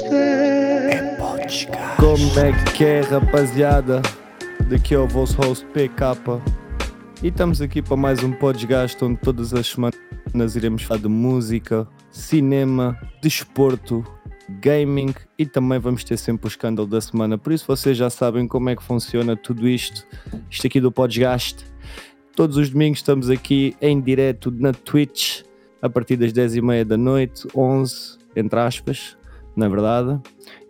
podcast. Como é que é, rapaziada? Daqui é o vosso host PK. E estamos aqui para mais um podcast onde todas as semanas iremos falar de música, cinema, desporto, gaming e também vamos ter sempre o escândalo da semana. Por isso vocês já sabem como é que funciona tudo isto. Isto aqui do podcast. Todos os domingos estamos aqui em direto na Twitch a partir das 10h30 da noite, 11 entre aspas, na verdade.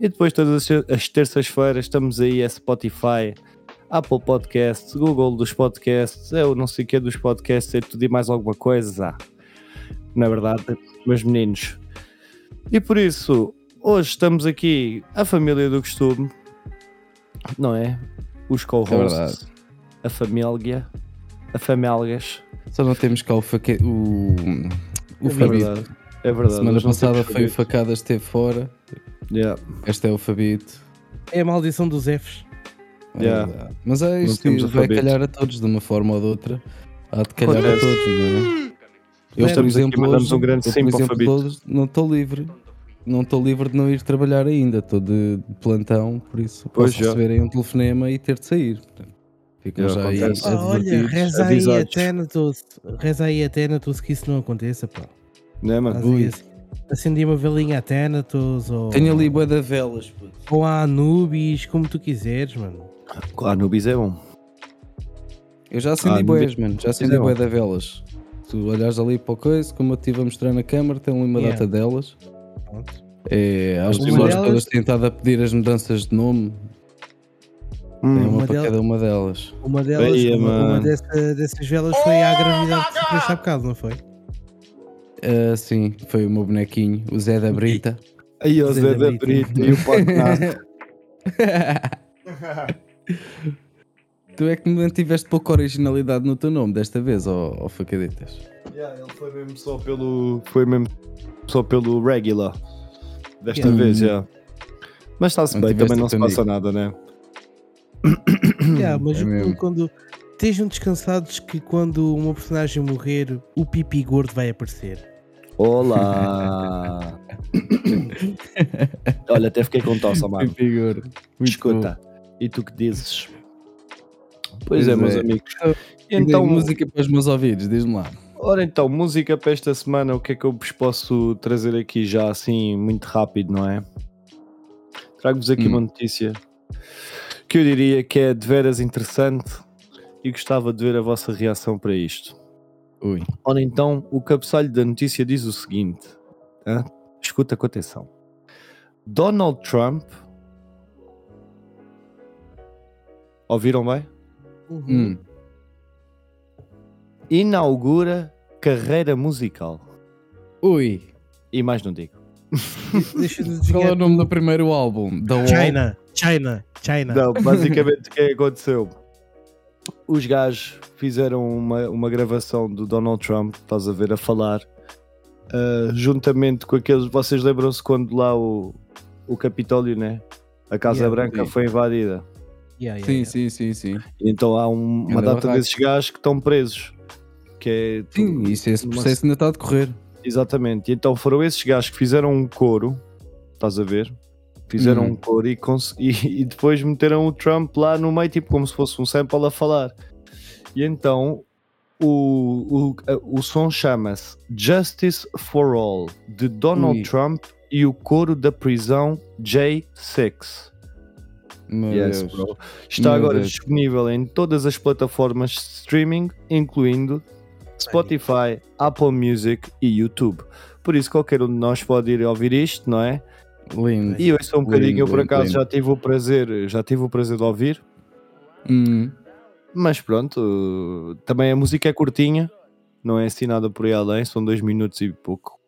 E depois todas as, as terças-feiras estamos aí a Spotify, Apple Podcasts, Google dos podcasts, eu não sei o que é dos podcasts, é tudo e mais alguma coisa. Na verdade, meus meninos. E por isso, hoje estamos aqui, a família do costume, não é? Os É co-hosts, a família, a famílias. Só não temos cá o, faque... o, o É. É verdade. Semana hoje passada foi o Fabito. Facada, esteve fora. Yeah. Este é o Fabito. É a maldição dos Fs. É Yeah. verdade. Mas é isto, vai Fabito. calhar a todos de uma forma ou de outra. Há de calhar a Acontece. todos, não é? Eu, Estamos aqui, mandamos um grande eu, sim por para o exemplo, Fabito. todos, não estou livre. Não estou livre de não ir trabalhar ainda. Estou de, de plantão, por isso Pois, posso já. receber aí um telefonema e ter de sair. Ficam Já aí. Ah, olha, reza aí a Thanatos. Reza aí a Thanatos que isso não aconteça, pá. Não é, mano? A assim? Acendi uma velinha a Thanatos ou, Tenho ali bué de velas, puto. ou a Anubis, como tu quiseres, mano. Ah, Nubis é bom. Eu já acendi Ah, boias, mano. Já acendi boia de velas. Tu olhares ali para o coisa, como eu estive a mostrar na câmara, tem ali uma Yeah. data delas. Pronto. É, as pessoas delas- todas têm estado a pedir as mudanças de nome. Tem Hum, uma, Uma para delas- cada uma delas. Uma delas, uma, uma dessa- dessas velas foi à gravidade que há bocado, não foi? Ah, sim, foi o meu bonequinho, o Zé da Brita. Aí o Zé Zé da da Brito. Brito e o podcast. tu é que mantiveste pouca originalidade no teu nome desta vez, ó ó Facaditas. yeah, ele foi mesmo só pelo. Foi mesmo só pelo regular. Desta Yeah. vez, já. Mas está-se bem, também não se passa nada, né? Yeah, mas é quando estejam descansados que quando uma personagem morrer, o pipi gordo vai aparecer. Olá! Olha, até fiquei com tosse, mano. Figura. Muito bom. Escuta, e tu que dizes? Pois é, Pois meus é. amigos. Então, Então, música para os meus ouvidos, diz-me lá. Ora então, música para esta semana, o que é que eu vos posso trazer aqui já assim, muito rápido, não é? Trago-vos aqui Hum. uma notícia que eu diria que é de veras interessante e gostava de ver a vossa reação para isto. Ui. Ora então, o cabeçalho da notícia diz o seguinte: hã? escuta com atenção. Donald Trump. Ouviram bem? Hum. Inaugura carreira musical. Ui. E mais não digo. Qual é o nome do primeiro álbum? Wall? China, China, China. Não, basicamente o que é que aconteceu? Os gajos fizeram uma, uma gravação do Donald Trump, estás a ver, a falar, ah, juntamente com aqueles. Vocês lembram-se quando lá o, o Capitólio, né? A Casa Yeah, Branca sim. foi invadida. Yeah, yeah, Sim, yeah. sim, sim, sim. Então há um- uma Grande data barraco. desses gajos que estão presos. Que é. Sim, isso, esse Uma- processo ainda está a decorrer. Exatamente. E então foram esses gajos que fizeram um coro, estás a ver? Fizeram Hum. um coro e, e- e depois meteram o Trump lá no meio, tipo como se fosse um sample a falar. E então o, o, o som chama-se Justice for All, de Donald Ui. Trump e o coro da prisão J6. Meu Yes. Está Meu agora Deus. disponível em todas as plataformas de streaming, incluindo Spotify, Apple Music e YouTube. Por isso, qualquer um de nós pode ir ouvir isto, não é? Lindo. E eu sou um bocadinho, eu por lindo, acaso lindo. já tive o prazer, já tive o prazer de ouvir, Hum. mas pronto, também a música é curtinha, não é assim nada por aí além, são dois minutos e pouco.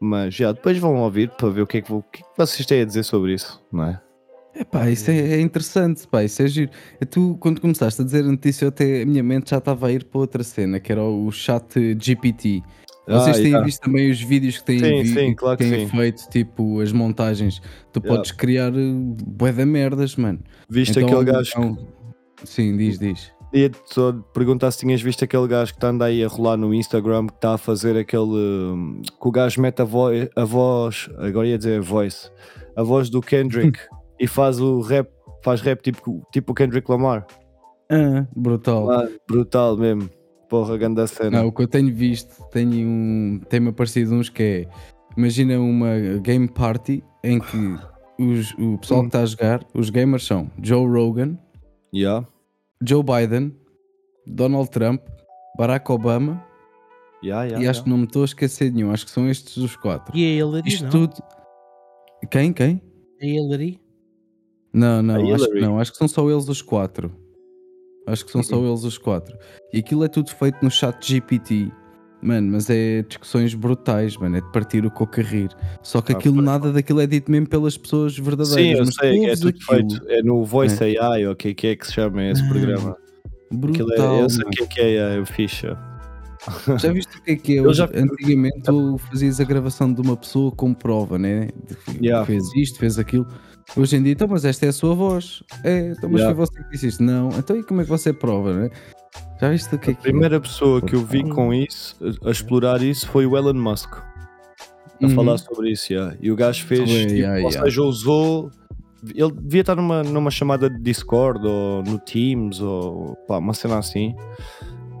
Mas já depois vão ouvir para ver o que é que, vou- o que, é que vocês têm a dizer sobre isso, não é? Epá, isso é, é interessante, pá, isso é giro. E Tu, quando começaste a dizer a notícia, eu até a minha mente já estava a ir para outra cena, que era o chat GPT. Vocês Ah, têm yeah. visto também os vídeos que têm, Sim, vi- sim, claro que têm sim. feito, tipo as montagens. Tu Yeah. podes criar uh, bué da merdas, mano. Viste Então, aquele gajo que então- Sim, diz, diz. Ia-te só perguntar se tinhas visto aquele gajo que está anda aí a rolar no Instagram que está a fazer aquele. hum, que o gajo mete a, vo a voz. Agora ia dizer a voice. A voz do Kendrick e faz o rap. Faz rap tipo, tipo o Kendrick Lamar. Ah, brutal. Ah, brutal mesmo. Porra, grande cena. Não, o que eu tenho visto, tenho um, tem-me aparecido uns que é, imagina uma game party em que os- o pessoal que está a jogar, os gamers são Joe Rogan, Yeah, Joe Biden, Donald Trump, Barack Obama yeah, yeah, e acho yeah. que não me estou a esquecer de nenhum, acho que são estes os quatro. E a Hillary, Isto não? tudo. Quem? Quem? A Hillary? Não, não, A acho que Hillary. não, acho que são só eles os quatro. Acho que são só eles os quatro. E aquilo é tudo feito no chat GPT. Mano, mas é discussões brutais, mano. É de partir o coco a rir. Só que Ah, aquilo, nada daquilo é dito mesmo pelas pessoas verdadeiras. Sim, eu sei, é tudo aquilo, feito. É no Voice AI, ou o que é que é que se chama esse programa? Aquilo Brutal. é, eu sei o que é que é a ficha. Já viste o que é que é? Já- Antigamente tu fazias a gravação de uma pessoa como prova, né? De que Yeah. Fez isto, fez aquilo. Hoje em dia, então, mas esta é a sua voz. É, então, mas Yeah. foi você que disse isto. Não, então e como é que você prova, né? Já viste o que é A que é? primeira pessoa que eu vi Brutal. com isso, a, a explorar isso, foi o Elon Musk. A Uhum. falar sobre isso, yeah. E o gajo fez, Sobre tipo, AI, ou yeah. seja, usou. Ele devia estar numa, numa chamada de Discord ou no Teams ou pá, uma cena assim.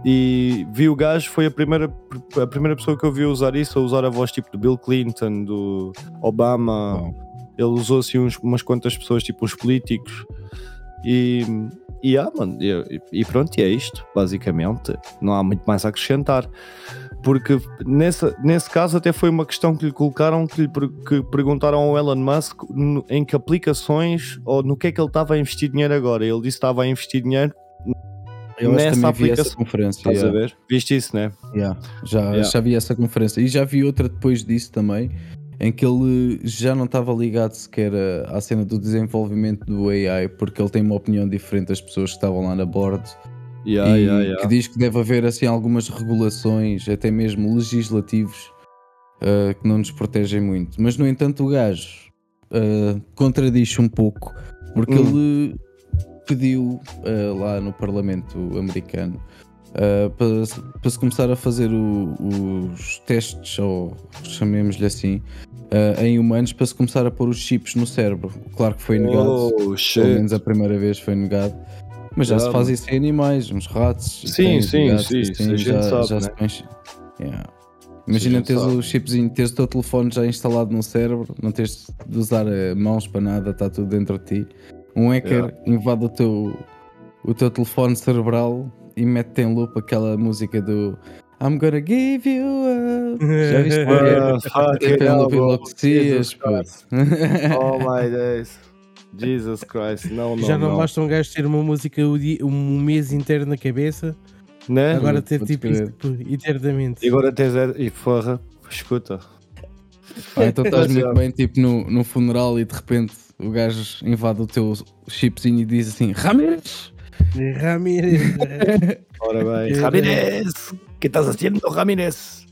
E vi o gajo, foi a primeira, a primeira pessoa que eu vi usar isso, a usar a voz tipo do Bill Clinton, do Obama. Ele usou assim uns- umas quantas pessoas, tipo os políticos. E, e, ah, mano, e, e pronto, e é isto, basicamente. Não há muito mais a acrescentar. Porque nessa, nesse caso até foi uma questão que lhe colocaram, que lhe que perguntaram ao Elon Musk no- em que aplicações ou no que é que ele estava a investir dinheiro agora. Ele disse que estava a investir dinheiro Eu nessa vi essa aplicação. conferência. Estás yeah. a ver? Viste isso, né? Yeah, Já, Yeah. já vi essa conferência e já vi outra depois disso também, em que ele já não estava ligado sequer a- à cena do desenvolvimento do AI, porque ele tem uma opinião diferente das pessoas que estavam lá na board Yeah, e yeah, yeah. que diz que deve haver assim algumas regulações, até mesmo legislativos, uh, que não nos protegem muito. Mas no entanto o gajo uh, contradiz um pouco, porque Hum. ele pediu uh, lá no Parlamento americano uh, para, se- para se começar a fazer o- os testes, ou chamemos-lhe assim, uh, em humanos, para se começar a pôr os chips no cérebro. Claro que foi negado. Oh, Pelo menos a primeira vez foi negado. Mas já se faz isso em animais, uns ratos. Sim, sim, gatos, sim, a gente já, sabe, já né? se chi- Yeah. Imagina teres sabe. o chipzinho, teres o teu telefone já instalado no cérebro, não teres de usar eh, mãos para nada, está tudo dentro de ti. Um hacker Yeah. invade o teu, o teu telefone cerebral e mete em loop aquela música do I'm gonna give you up. Já viste? Ah, É dias, Jesus pô. Christ. Oh my days. Jesus Christ. Não, não, Já não, não. basta um gajo ter uma música um mês inteiro na cabeça, Né? agora ter podes tipo isso eternamente. E agora tens. E porra, escuta. Ah, então estás muito já. bem tipo no, no funeral e de repente o gajo invade o teu chipzinho e diz assim Ramírez! Ramírez. Ora bem. Que Ramírez! que estás haciendo, Ramírez?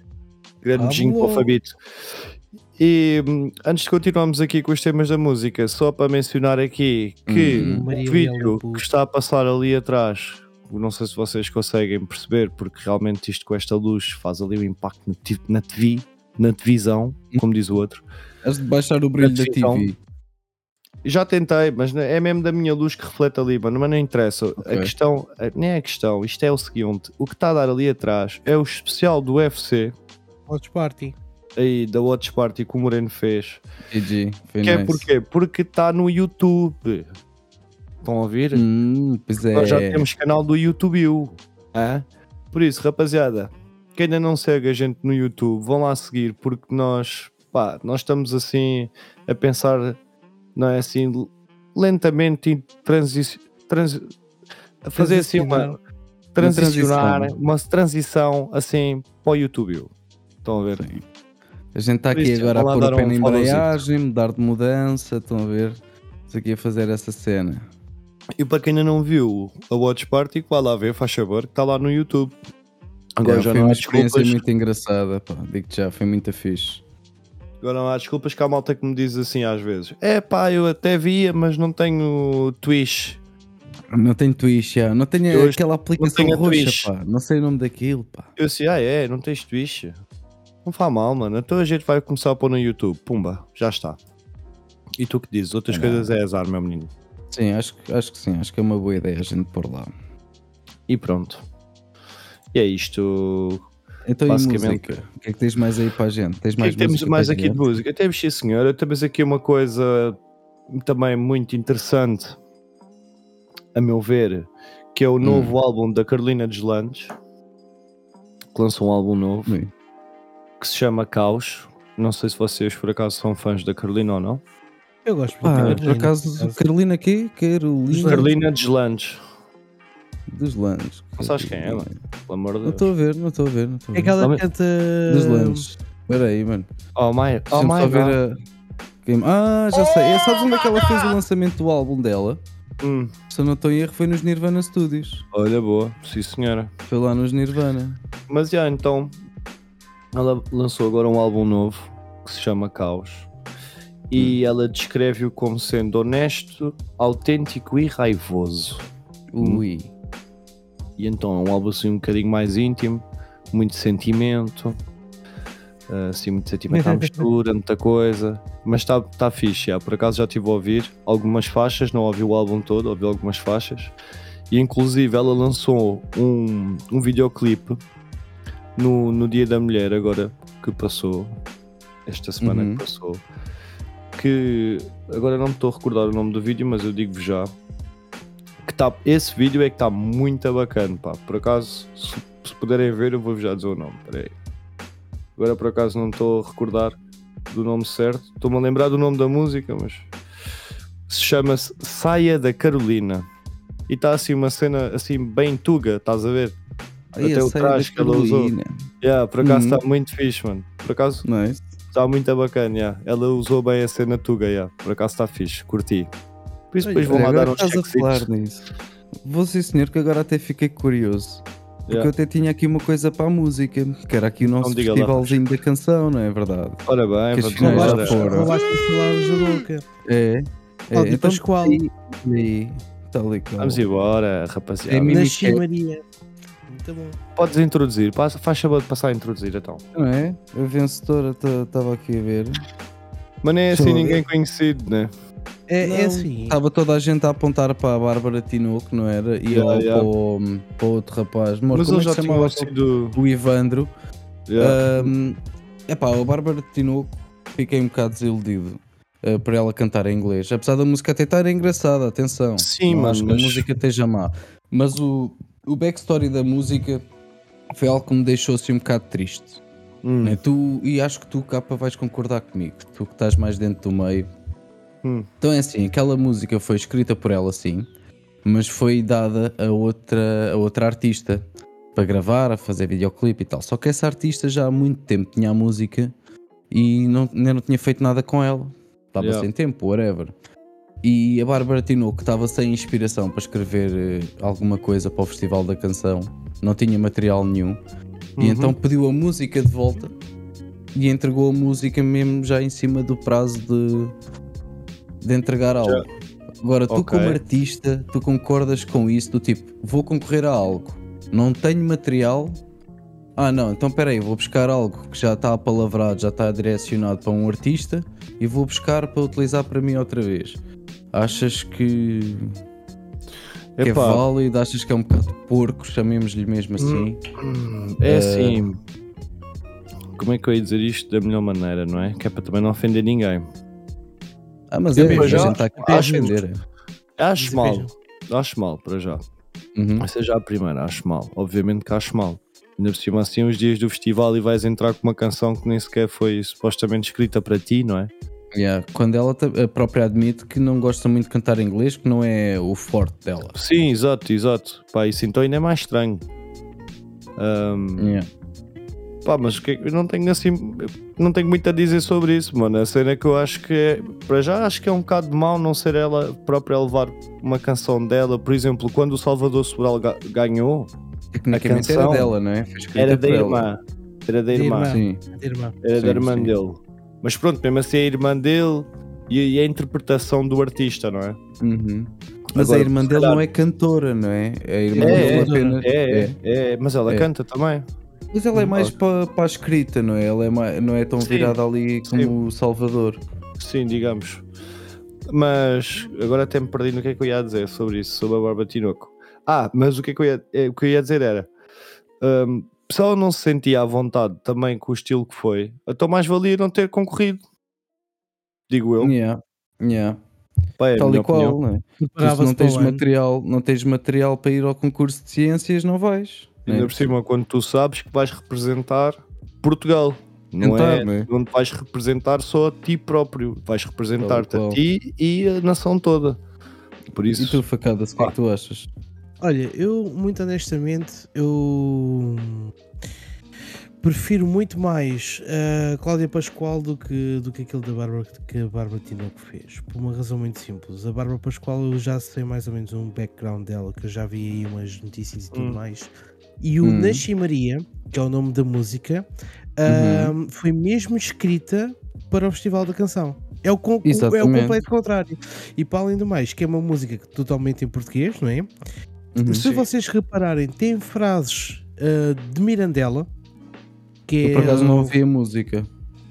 Grande jingle para o. Fabito. E hum, antes de continuarmos aqui com os temas da música, só para mencionar aqui que Hum. o vídeo que está a passar ali atrás, não sei se vocês conseguem perceber, porque realmente isto com esta luz faz ali um impacto na TV, na televisão, como diz o outro. Has de baixar o brilho da. TV. Já tentei, mas é mesmo da minha luz que reflete ali, mano, mas não interessa. A Ok. questão, a- nem é a questão, isto é o seguinte: o que está a dar ali atrás é o especial do UFC, Watch Party. aí da Watch Party que o Moreno fez. GG, foi Que é nice. porquê? Porque está no YouTube. Estão a ouvir? Hum, pois é. Nós já temos canal do YouTube. hã? Por isso, rapaziada, quem ainda não segue a gente no YouTube, vão lá seguir, porque nós, pá, nós estamos assim a pensar, não é assim, lentamente em transi transi a fazer assim uma transicionar, transição. uma transição assim para o YouTube. Estão a ver? Sim. A gente está aqui isso, agora a pôr o pé um na embreagem, mudar de mudança, estão a ver? Estamos aqui a fazer essa cena. E para quem ainda não viu a Watch Party, que vá lá ver, faz favor, que está lá no YouTube. Agora Yeah, já foi não uma há experiência desculpas. muito engraçada, pá. Digo-te já, foi muito fixe. Agora não há desculpas que há malta que me diz assim às vezes: É pá, eu até via, mas não tenho Twitch. Não tenho Twitch, já. não tenho Eu aquela aplicação tenho roxa, pá. Não sei o nome daquilo, pá. Eu disse, ah é, não tens Twitch? Não faz mal, mano. Então a gente vai começar a pôr no YouTube. Pumba, já está. E tu que dizes? Outras Não. coisas é azar, meu menino. Sim, acho, acho que sim, acho que é uma boa ideia a gente pôr lá. E pronto. E é isto. Então e Basicamente- música? O que é que tens mais aí para a gente? Tens O que é mais que temos mais aqui de música? Temos, sim, senhora. Temos aqui uma coisa também muito interessante, a meu ver, que é o novo álbum da Carolina Deslandes, que lançou um álbum novo, Ui. que se chama Caos. Não sei se vocês por acaso são fãs da Carolina ou não. Eu gosto Pá, da por Carolina, acaso, Carolina quê? Carolina Carolina Deslandes, dos Landes. Não sabes quem é, mano? pelo amor de Não Deus. estou a ver, não estou a ver. Não estou a É ver. aquela Dá-me- que canta. Dos Landes. Espera aí, mano. Oh my, oh my God. a... Ah, já sei. É, sabes onde é que ela fez o lançamento do álbum dela? Hum, Se eu não estou em erro, foi nos Nirvana Studios. olha, boa, sim senhora. Foi lá nos Nirvana. Mas já então, ela lançou agora um álbum novo que se chama Caos. E ela descreve-o como sendo honesto, autêntico e raivoso. Ui. E então é um álbum assim um bocadinho mais íntimo, muito sentimento, ah, assim, muito sentimento à mistura, muita coisa. Mas está tá fixe, já. por acaso já estive a ouvir algumas faixas, não ouvi o álbum todo, ouvi algumas faixas. E inclusive ela lançou um, um videoclipe no, no Dia da Mulher, agora que passou, esta semana Uhum. que passou. Que agora não me estou a recordar o nome do vídeo, mas eu digo-vos já que tá, esse vídeo é que está muito bacana, pá. Por acaso, se, se puderem ver, eu vou-vos já dizer o nome. Peraí. Agora por acaso não estou a recordar do nome certo. Estou-me a lembrar do nome da música, mas se chama-se Saia da Carolina. E está assim uma cena assim bem tuga, estás a ver? Até o traje que ela usou. Yeah, por acaso Uhum. está muito fixe, mano. Por acaso Nice. está muito bacana, yeah. ela usou bem a cena tuga, yeah. por acaso está fixe, curti. Por isso depois Olha, lá dar uns estás a falar nisso. Vou sim, senhor, que agora até fiquei curioso. Porque Yeah. eu até tinha aqui uma coisa para a música, que era aqui o nosso Então lá, festivalzinho da canção, não é verdade? Ora bem, Que vamos foram. Roubaste as palavras da boca. É. é Cláudio Pascoal. aí- aí, Tal e qual. Vamos embora, rapaziada. É. Nasci Maria. Muito bom. Podes introduzir, passa- faz favor de passar a introduzir então. Não é? A vencedora estava aqui a ver. Mas nem é assim ninguém conhecido, né? É, Não, é assim. Estava toda a gente a apontar para a Bárbara Tinoco, não era? E Yeah, ao- yeah. Para, o, para o outro rapaz. Mor, Mas como é já chamava? sido. O Ivandro. Yeah. Um, epá, a Bárbara Tinoco fiquei um bocado desiludido uh, por ela cantar em inglês. Apesar da música até estar engraçada, atenção. Sim, não mano, acho que mas- a música esteja má. Mas o, o backstory da música foi algo que me deixou assim um bocado triste. Hum, né? Tu, e acho que tu, capa, vais concordar comigo. Tu que estás mais dentro do meio. Hum. Então é assim, aquela música foi escrita por ela sim, mas foi dada a outra, a outra artista para gravar, a fazer videoclipe e tal. Só que essa artista já há muito tempo tinha a música e não, ainda não tinha feito nada com ela. Estava Yeah. sem tempo, whatever. E a Bárbara Tinoco estava sem inspiração para escrever eh, alguma coisa para o Festival da Canção, não tinha material nenhum, e Uhum. então pediu a música de volta e entregou a música mesmo já em cima do prazo de, de entregar algo. Agora, tu Ok. como artista, tu concordas com isso do tipo, vou concorrer a algo, não tenho material. Ah não, então peraí, vou buscar algo que já está apalavrado, já está direcionado para um artista e vou buscar para utilizar para mim outra vez. Achas que, que é válido? Achas que é um bocado porco? Chamemos-lhe mesmo assim. hum, é assim. Como é que eu ia dizer isto da melhor maneira, não é? Que é para também não ofender ninguém. Ah, mas é, para a já gente está aqui para acho- mal. Acho mal, para já. Uhum. Essa é já a primeira, acho mal. Obviamente que acho mal. Ainda por cima assim os dias do festival e vais entrar com uma canção que nem sequer foi supostamente escrita para ti, não é? Yeah, Quando ela própria admite que não gosta muito de cantar inglês, que não é o forte dela. Sim, exato, exato. Pá, isso então ainda é mais estranho. Ahm, Yeah. Pá, mas o que é que- eu não tenho assim. Não tenho muito a dizer sobre isso, mano. A cena é que eu acho que é. Para já acho que é um bocado de mal não ser ela própria a levar uma canção dela. Por exemplo, quando o Salvador Sobral ga- ganhou, Tecnicamente A era canção dela, não é? Era da irmã. Era da irmã. Sim. Irmã. Era da irmã sim. dele. Mas pronto, mesmo assim é a irmã dele e, e a interpretação do artista, não é? Uhum. Mas Agora, a irmã dele não é cantora, não é? A irmã É, dele é, apenas. É, é, é, mas ela É. canta também. Mas ela é mais para a escrita, não é? Ela é mais, não é tão Sim, virada ali como sim. o Salvador. Sim, digamos. Mas agora até me perdi no que é que eu ia dizer sobre isso, sobre a Barba Tinoco. Ah, mas o que é que eu ia, é, o que eu ia dizer era: se ela não se sentia à vontade também com o estilo que foi, então mais valia não ter concorrido. Digo eu. Yeah. Yeah. Pá, é Tal e qual, opinião. não é? Tu se não para tens ano. material, não tens material para ir ao concurso de ciências, não vais. Não é? Ainda por cima, quando tu sabes que vais representar Portugal. Não Tentar, é, não é? não te vais representar só a ti próprio, vais representar-te e a ti e a nação toda. Por isso, E tu, facada, o que é que tu achas? Olha, eu, muito honestamente, eu prefiro muito mais a Cláudia Pascoal do que, do que aquilo da Bárbara que a Bárbara Tinoco fez. Por uma razão muito simples. A Bárbara Pascoal eu já sei mais ou menos um background dela, que eu já vi aí umas notícias e tudo Hum. mais. E o Hum. Nasci Maria, que é o nome da música, Uhum. ahm, foi mesmo escrita para o Festival da Canção. É o, o- é o completo contrário. E para além do mais, que é uma música totalmente em português, não é? Uhum. Se Sim. vocês repararem, tem frases ah, de Mirandela que Eu por acaso é, não ouvi a música.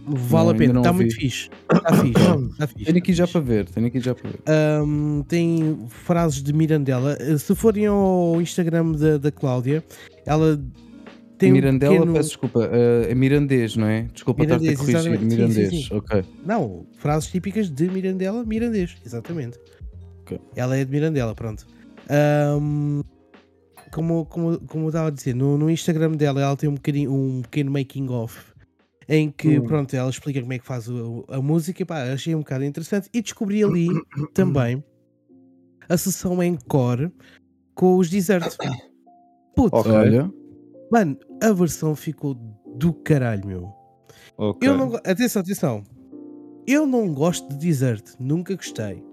vale não, a pena, está muito fixe. Está fixe. Está fixe. Tenho aqui tá já para ver, tenho aqui já para ver. Ahm, tem frases de Mirandela. Se forem ao Instagram da, da Cláudia, ela tem Mirandela, um pequeno... peço desculpa, eh, é mirandês, não é? Desculpa estar-te a Mirandês, corrigir. exatamente. Sim, sim, Mirandês, sim. ok. Não, frases típicas de Mirandela, mirandês, exatamente. Ok. Ela é de Mirandela, pronto. Ahm, como, como, como eu estava a dizer, no, no Instagram dela ela tem um, bocadinho, um pequeno making of em que Hum. pronto, ela explica como é que faz o- a, música, pá, achei um bocado interessante e descobri ali também a sessão em core com os desertos. Puto, Ok. Olha, mano, a versão ficou do caralho, meu. ok. Eu não, atenção, atenção. Eu não gosto de desert, nunca gostei.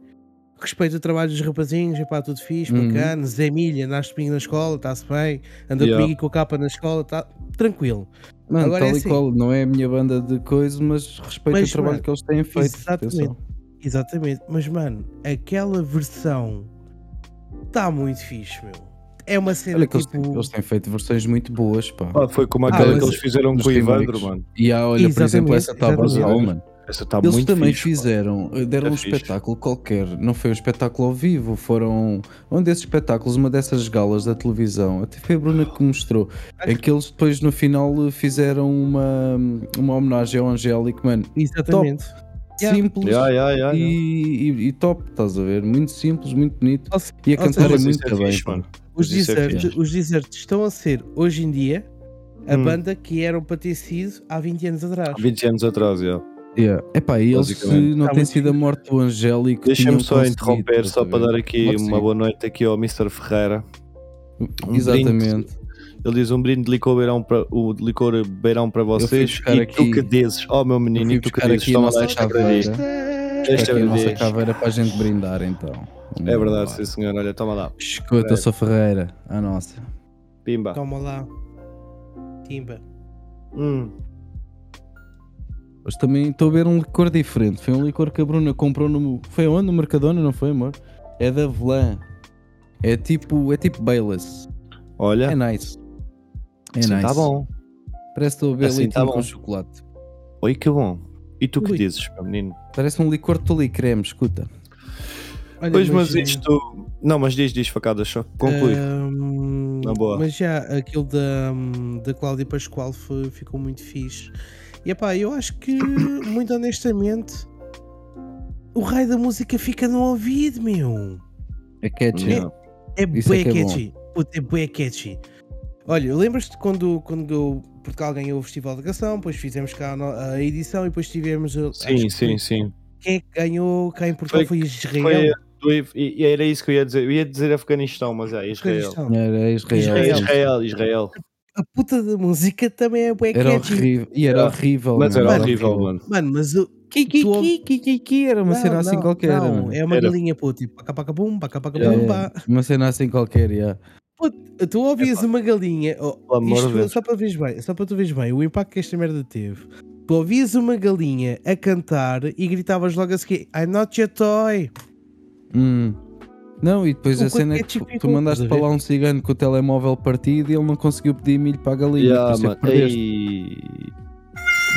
Respeito o trabalho dos rapazinhos, epá, tudo fixe, Uhum. bacana. Zé Milha, nasce comigo na escola, está-se bem. Anda Yeah. comigo e com a capa na escola, está tranquilo. mano, Agora tal é e assim. qual, não é a minha banda de coisa, mas respeito Mas, o trabalho mano, que eles têm feito. exatamente. atenção. Exatamente, mas mano, aquela versão está muito fixe, meu. É uma cena Olha que eles, tipo. têm, eles têm feito versões muito boas, pá. Pá, foi como Ah, aquela mas que eles fizeram com o Ivandro, mano. E há, olha, por exemplo, Exatamente, essa está brutal, exatamente. mano. Essa está Eles muito também fixe, fizeram, eh, deram É um fixe. espetáculo qualquer, não foi um espetáculo ao vivo, foram um desses espetáculos, uma dessas galas da televisão, até foi a Bruna que mostrou, em que eles depois no final eh, fizeram uma, uma homenagem ao Angélico, mano, Exatamente. Yeah. simples Yeah, yeah, yeah, e, yeah. e- e top, estás a ver? Muito simples, muito bonito Ou e a cantar é muito é bem. fixe, mano. Os é desertos, os desertos estão a ser, hoje em dia, a Hum. banda que eram para ter sido há 20 anos atrás. 20 anos atrás, já. Yeah. Epá, e eles se não Tá tem muito sido a morte do Angélico, Deixa-me só interromper, só para dar aqui que uma sim. boa noite aqui ao Mr. Ferreira. Um Exatamente. Ele diz um brinde de licor beirão para, o de licor beirão para vocês. buscar E aqui- tu que dizes, oh meu Eu menino, e tu que dizes, toma lá esta caveira. Esta aqui a nossa caveira para a gente brindar então. É verdade, sim senhor, olha, toma lá. Escuta, eu sou Ferreira, a nossa. Pimba. Toma lá. Timba. Hum. Mas também estou a ver um licor diferente. Foi um licor que a Bruna comprou no. Foi onde? No Mercadona, não foi, amor? É da Velã. É tipo. É tipo Baileys. Olha, É nice. É assim nice. tá bom. Parece que estou a ver Assim leitinho tá com chocolate. Oi, que bom. E tu que dizes, meu menino? Parece um licor de tule creme, escuta. Olha, Pois, mas eh, isto. Não, mas diz, diz facadas só. Conclui. Ahm, Na boa. Mas já aquilo da, da Cláudia Pascoal foi- ficou muito fixe. E epá, eu acho que, muito honestamente, o raio da música fica no ouvido, meu. É catchy. Não. É é que é bom. catchy. Puta, é bué catchy. Olha, lembras-te quando, quando eu- Portugal ganhou o Festival da Canção, depois fizemos cá a, edição e depois tivemos. acho Sim, que sim, sim. Quem é que ganhou cá em Portugal foi, Foi- Israel. Foi, e, e era isso que eu ia dizer. Eu ia dizer Afeganistão, mas é Israel. Afeganistão. Era Israel. Israel. Israel, Israel. A puta da música também é bué Era catchy. horrível. E era horrível. Mas mano. era Mano, horrível, mano. Mano, mas eu, Kiki, Tu ouve- kiki, kiki, era uma Não, cena assim não, qualquer. Não, mano. é uma Era. galinha, pô, tipo, paca paca bum, paca paca É, bum, pá. uma cena assim qualquer, yeah. Pô, tu ouvias uma galinha, oh, isto só para veres bem, só para tu veres bem o impacto que esta merda teve. Tu ouvias uma galinha a cantar e gritavas logo a seguir, I'm not your toy. Hum. Não, e depois O a cena é que tu- tu mandaste para lá um cigano com o telemóvel partido e ele não conseguiu pedir milho para a galinha. Yeah, por isso é que perdeste. Ei.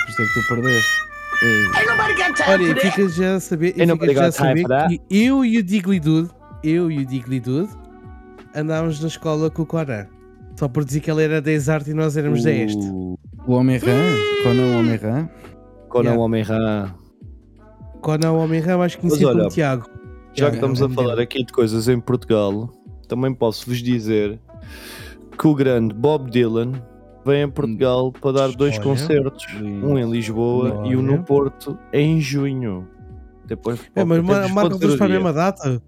Por isso é que tu perdeste. Olha, e fica já a saber, e Ain't fica já a saber que eu e o Diglidude, eu e o Diglidude, andávamos na escola com o Conan. Só por dizer que ele era 10 arte e nós éramos 10. O O Homem-Rã, é o Homem-Rã, Conan Yeah. Homem-Rã. Conan o Homem-Rã, mais conhecido como Tiago. Já Tiago, que estamos é a falar aqui de coisas em Portugal, também posso vos dizer que o grande Bob Dylan vem a Portugal para dar dois Olha. concertos, Lindo. um em Lisboa e um Olha. no Porto em junho. Depois É, mas até mar- vos marca vou dizer todos para a mesma data.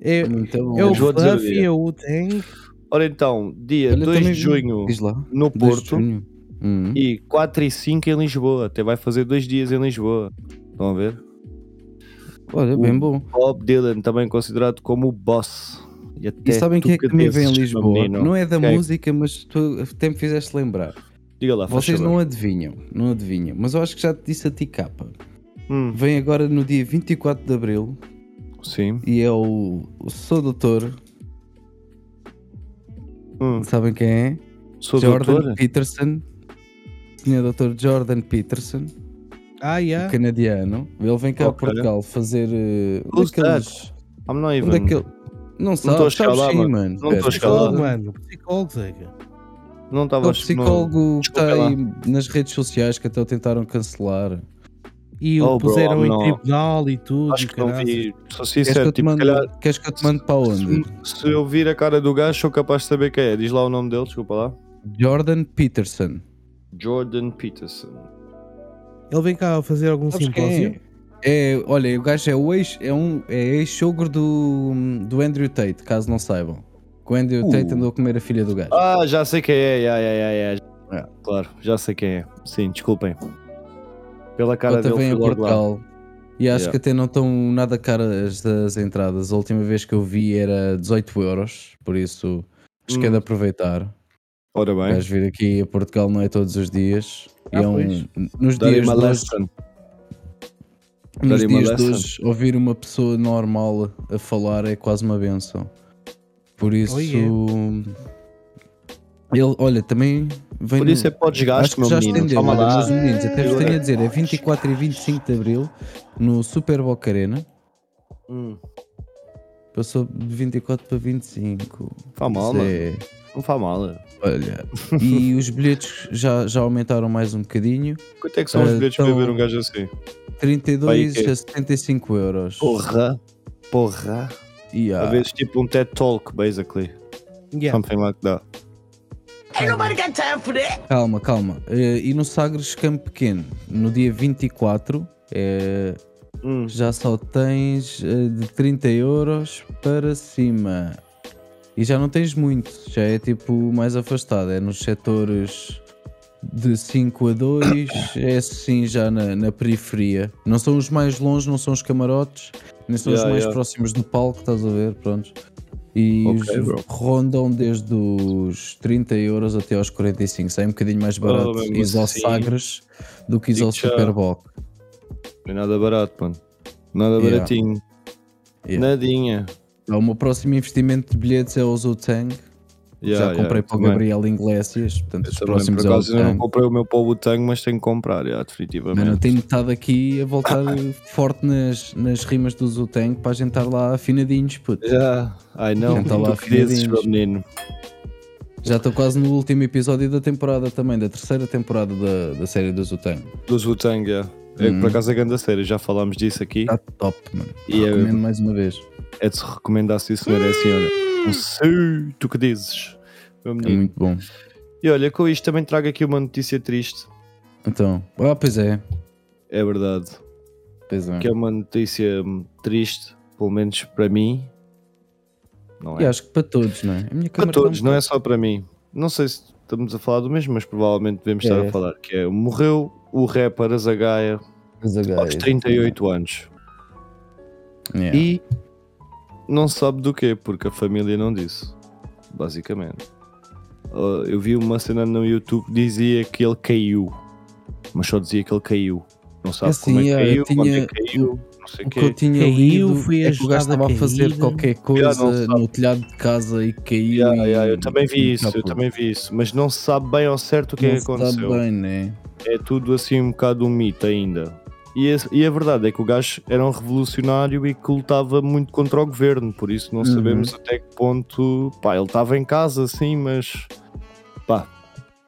É, bom. é o Fluffy, dia. é o Tang. Ora então, dia Olha, 2 também- de junho no 2 de Porto junho. Hum. e 4 e 5 em Lisboa. Até vai fazer dois dias em Lisboa. Estão a ver? Olha, bem bom. Bob Dylan, também considerado como o boss. E, até E sabem quem é que também vem em Lisboa? menino. Não é da Quem? música, mas tu até me fizeste lembrar. Diga lá, Vocês não adivinham, não adivinham, mas eu acho que já te disse a ti capa. Hum, Vem agora no dia 24 de Abril sim. e é o, o Sou Doutor, Hum, sabem quem é? sou Jordan doutor? Peterson. Senhor Dr. Jordan Peterson, Ah, yeah. canadiano. Ele vem cá a Ok. Portugal fazer. Uh, Who's daqueles, I'm not um even. daquele- Não estou a sabe, chegar sabes lá, sim, mano. Não estou a. Psicólogo, mano. Psicólogo, Zega. Não estava É o a psicólogo que está aí nas redes sociais que até o tentaram cancelar. E Oh, o bro, puseram I'm em not. tribunal e tudo. Acho que não vi. Sou Queres que, sincero, eu te tipo, mando, calhar. queres que eu te mando para onde? Se, se eu vir a cara do gajo, sou capaz de saber quem é. Diz lá o nome dele, desculpa lá. Jordan Peterson. Jordan Peterson. Ele vem cá a fazer algum Sabes quem simpósio. é? É, olha, o gajo é o ex, é um, é ex-sogro do, do Andrew Tate, caso não saibam. Que o Andrew Uh. Tate andou a comer a filha do gajo. Ah, já sei quem é. Ya, ya, ya. É. Claro, já sei quem é. Sim, desculpem. Pela cara Outra dele, vem a. Portugal. E acho Yeah. que até não estão nada caras das entradas. A última vez que eu vi era 18 euros, por isso acho que é Hum. de aproveitar. Ora bem. gajo vir aqui a Portugal não é todos os dias. Ah, é um, pois. nos Dar-lhe dias uma de hoje, nos dias de hoje, ouvir uma pessoa normal a falar é quase uma benção. Por isso, Oh, yeah. ele, olha, também vem Por no- isso é podes gasto, meu já menino. estendeu, Toma lá. meus meninos, até vos tenho a dizer, é 24 e 25 de Abril no Super Boca Arena. Hum, Passou de 24 para 25. Faz mal, mano. é- Não faz mal. Olha, e os bilhetes já, já aumentaram mais um bocadinho. Quanto é que são os Ah, bilhetes para então- ver um gajo assim? 32 Vai, o quê? a 75 euros. Porra. Porra. E há- Às vezes tipo um TED Talk, basically. Yeah. Something like that. Calma, calma. Eh, e no Sagres Campo Pequeno, no dia 24, eh, Hum. já só tens eh, de 30 euros para cima. E já não tens muito, já é tipo mais afastado, é nos setores de 5 a 2, é assim já na, na periferia. Não são os mais longe, não são os camarotes, nem são Yeah, os mais yeah. próximos do palco, estás a ver? Pronto. E Ok, os bro. rondam desde os 30 euros até aos 45, sai um bocadinho mais barato assim, Sagres do que ir ao. Não é nada barato, mano. Nada Yeah. baratinho. Yeah. Nadinha. O meu próximo investimento de bilhetes é o Zutang. Yeah, Já comprei para o. Gabriel Iglesias, portanto Eu os próximos por é acaso, ainda não Zutang. comprei o meu para o Butang, mas tenho que comprar, yeah, definitivamente. Mano, eu tenho estado aqui a voltar forte nas, nas rimas do Zutang para a gente estar lá afinadinhos, puto. Já, ai não, lá tu que dizes, afinadinhos. meu menino. Já estou quase no último episódio da temporada também, da terceira temporada da, da série do Zutang. Dos Wu-Tang, yeah. É que Uhum. por acaso é grande série, já falámos disso aqui. Está top, mano. E é- Recomendo mais uma vez. É de se recomendar, sim senhor, é assim, olha. Não sei, tu que dizes, É muito bom. E olha, com isto também trago aqui uma notícia triste. Então, ah, pois é. É verdade. Pois é. Que é uma notícia hum, triste, pelo menos para mim. Não E é? acho que para todos, não é? Para está todos, não é só para mim. Não sei se estamos a falar do mesmo, mas provavelmente devemos estar É. a falar. Que é, morreu o rapper Azagaia aos 38 anos. Yeah. E não sabe do quê, porque a família não disse. Basicamente. Uh, eu vi uma cena no YouTube que dizia que ele caiu. Mas só dizia que ele caiu. Não sabe Assim, como é que é, caiu, tinha- onde é que caiu, não sei O que eu quê. tinha Caiu, lido foi é que o gajo estava a fazer qualquer coisa sabe. no telhado de casa e caiu. Yeah, yeah, eu também vi isso, eu também vi isso, mas não se sabe bem ao certo o que é que aconteceu. bem, né? É tudo assim um bocado um mito ainda. E a, e a verdade é que o gajo era um revolucionário e que lutava muito contra o governo, por isso não Uhum. sabemos até que ponto. Pá, ele estava em casa, sim, mas. pá,